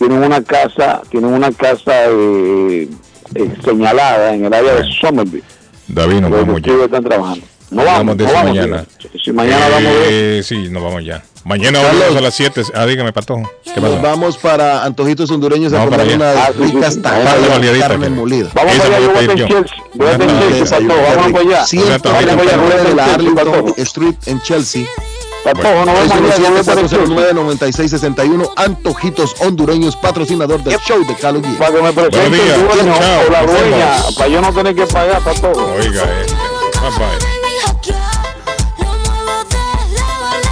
Tienen una casa tienen una casa eh, eh, señalada en el área de Somerville David, nos vamos ya. están trabajando no vamos, de no vamos mañana. si mañana vamos de Eh, Sí, nos vamos ya. Mañana vamos a las 7. Ah, dígame, Patojo. ¿Qué Nos vamos para Antojitos Hondureños a Vamos comer unas Ah, sí, ricas sí. tajadas Una de carne molida. vamos Eso allá voy a yo voy. Chelsea voy a Chelsea. Patojo, para allá Una tajadita. 149 de la Patojo. Arlington Street en Chelsea. Patojo, no vamos allá, yo voy para Chelsea 409-9661. Antojitos Hondureños, patrocinador del show de Calo Guía. para que me presente Buenos días. el dueño Chao, o la nos dueña vemos. para yo no tener que pagar Patojo Oiga, este. Bye, bye.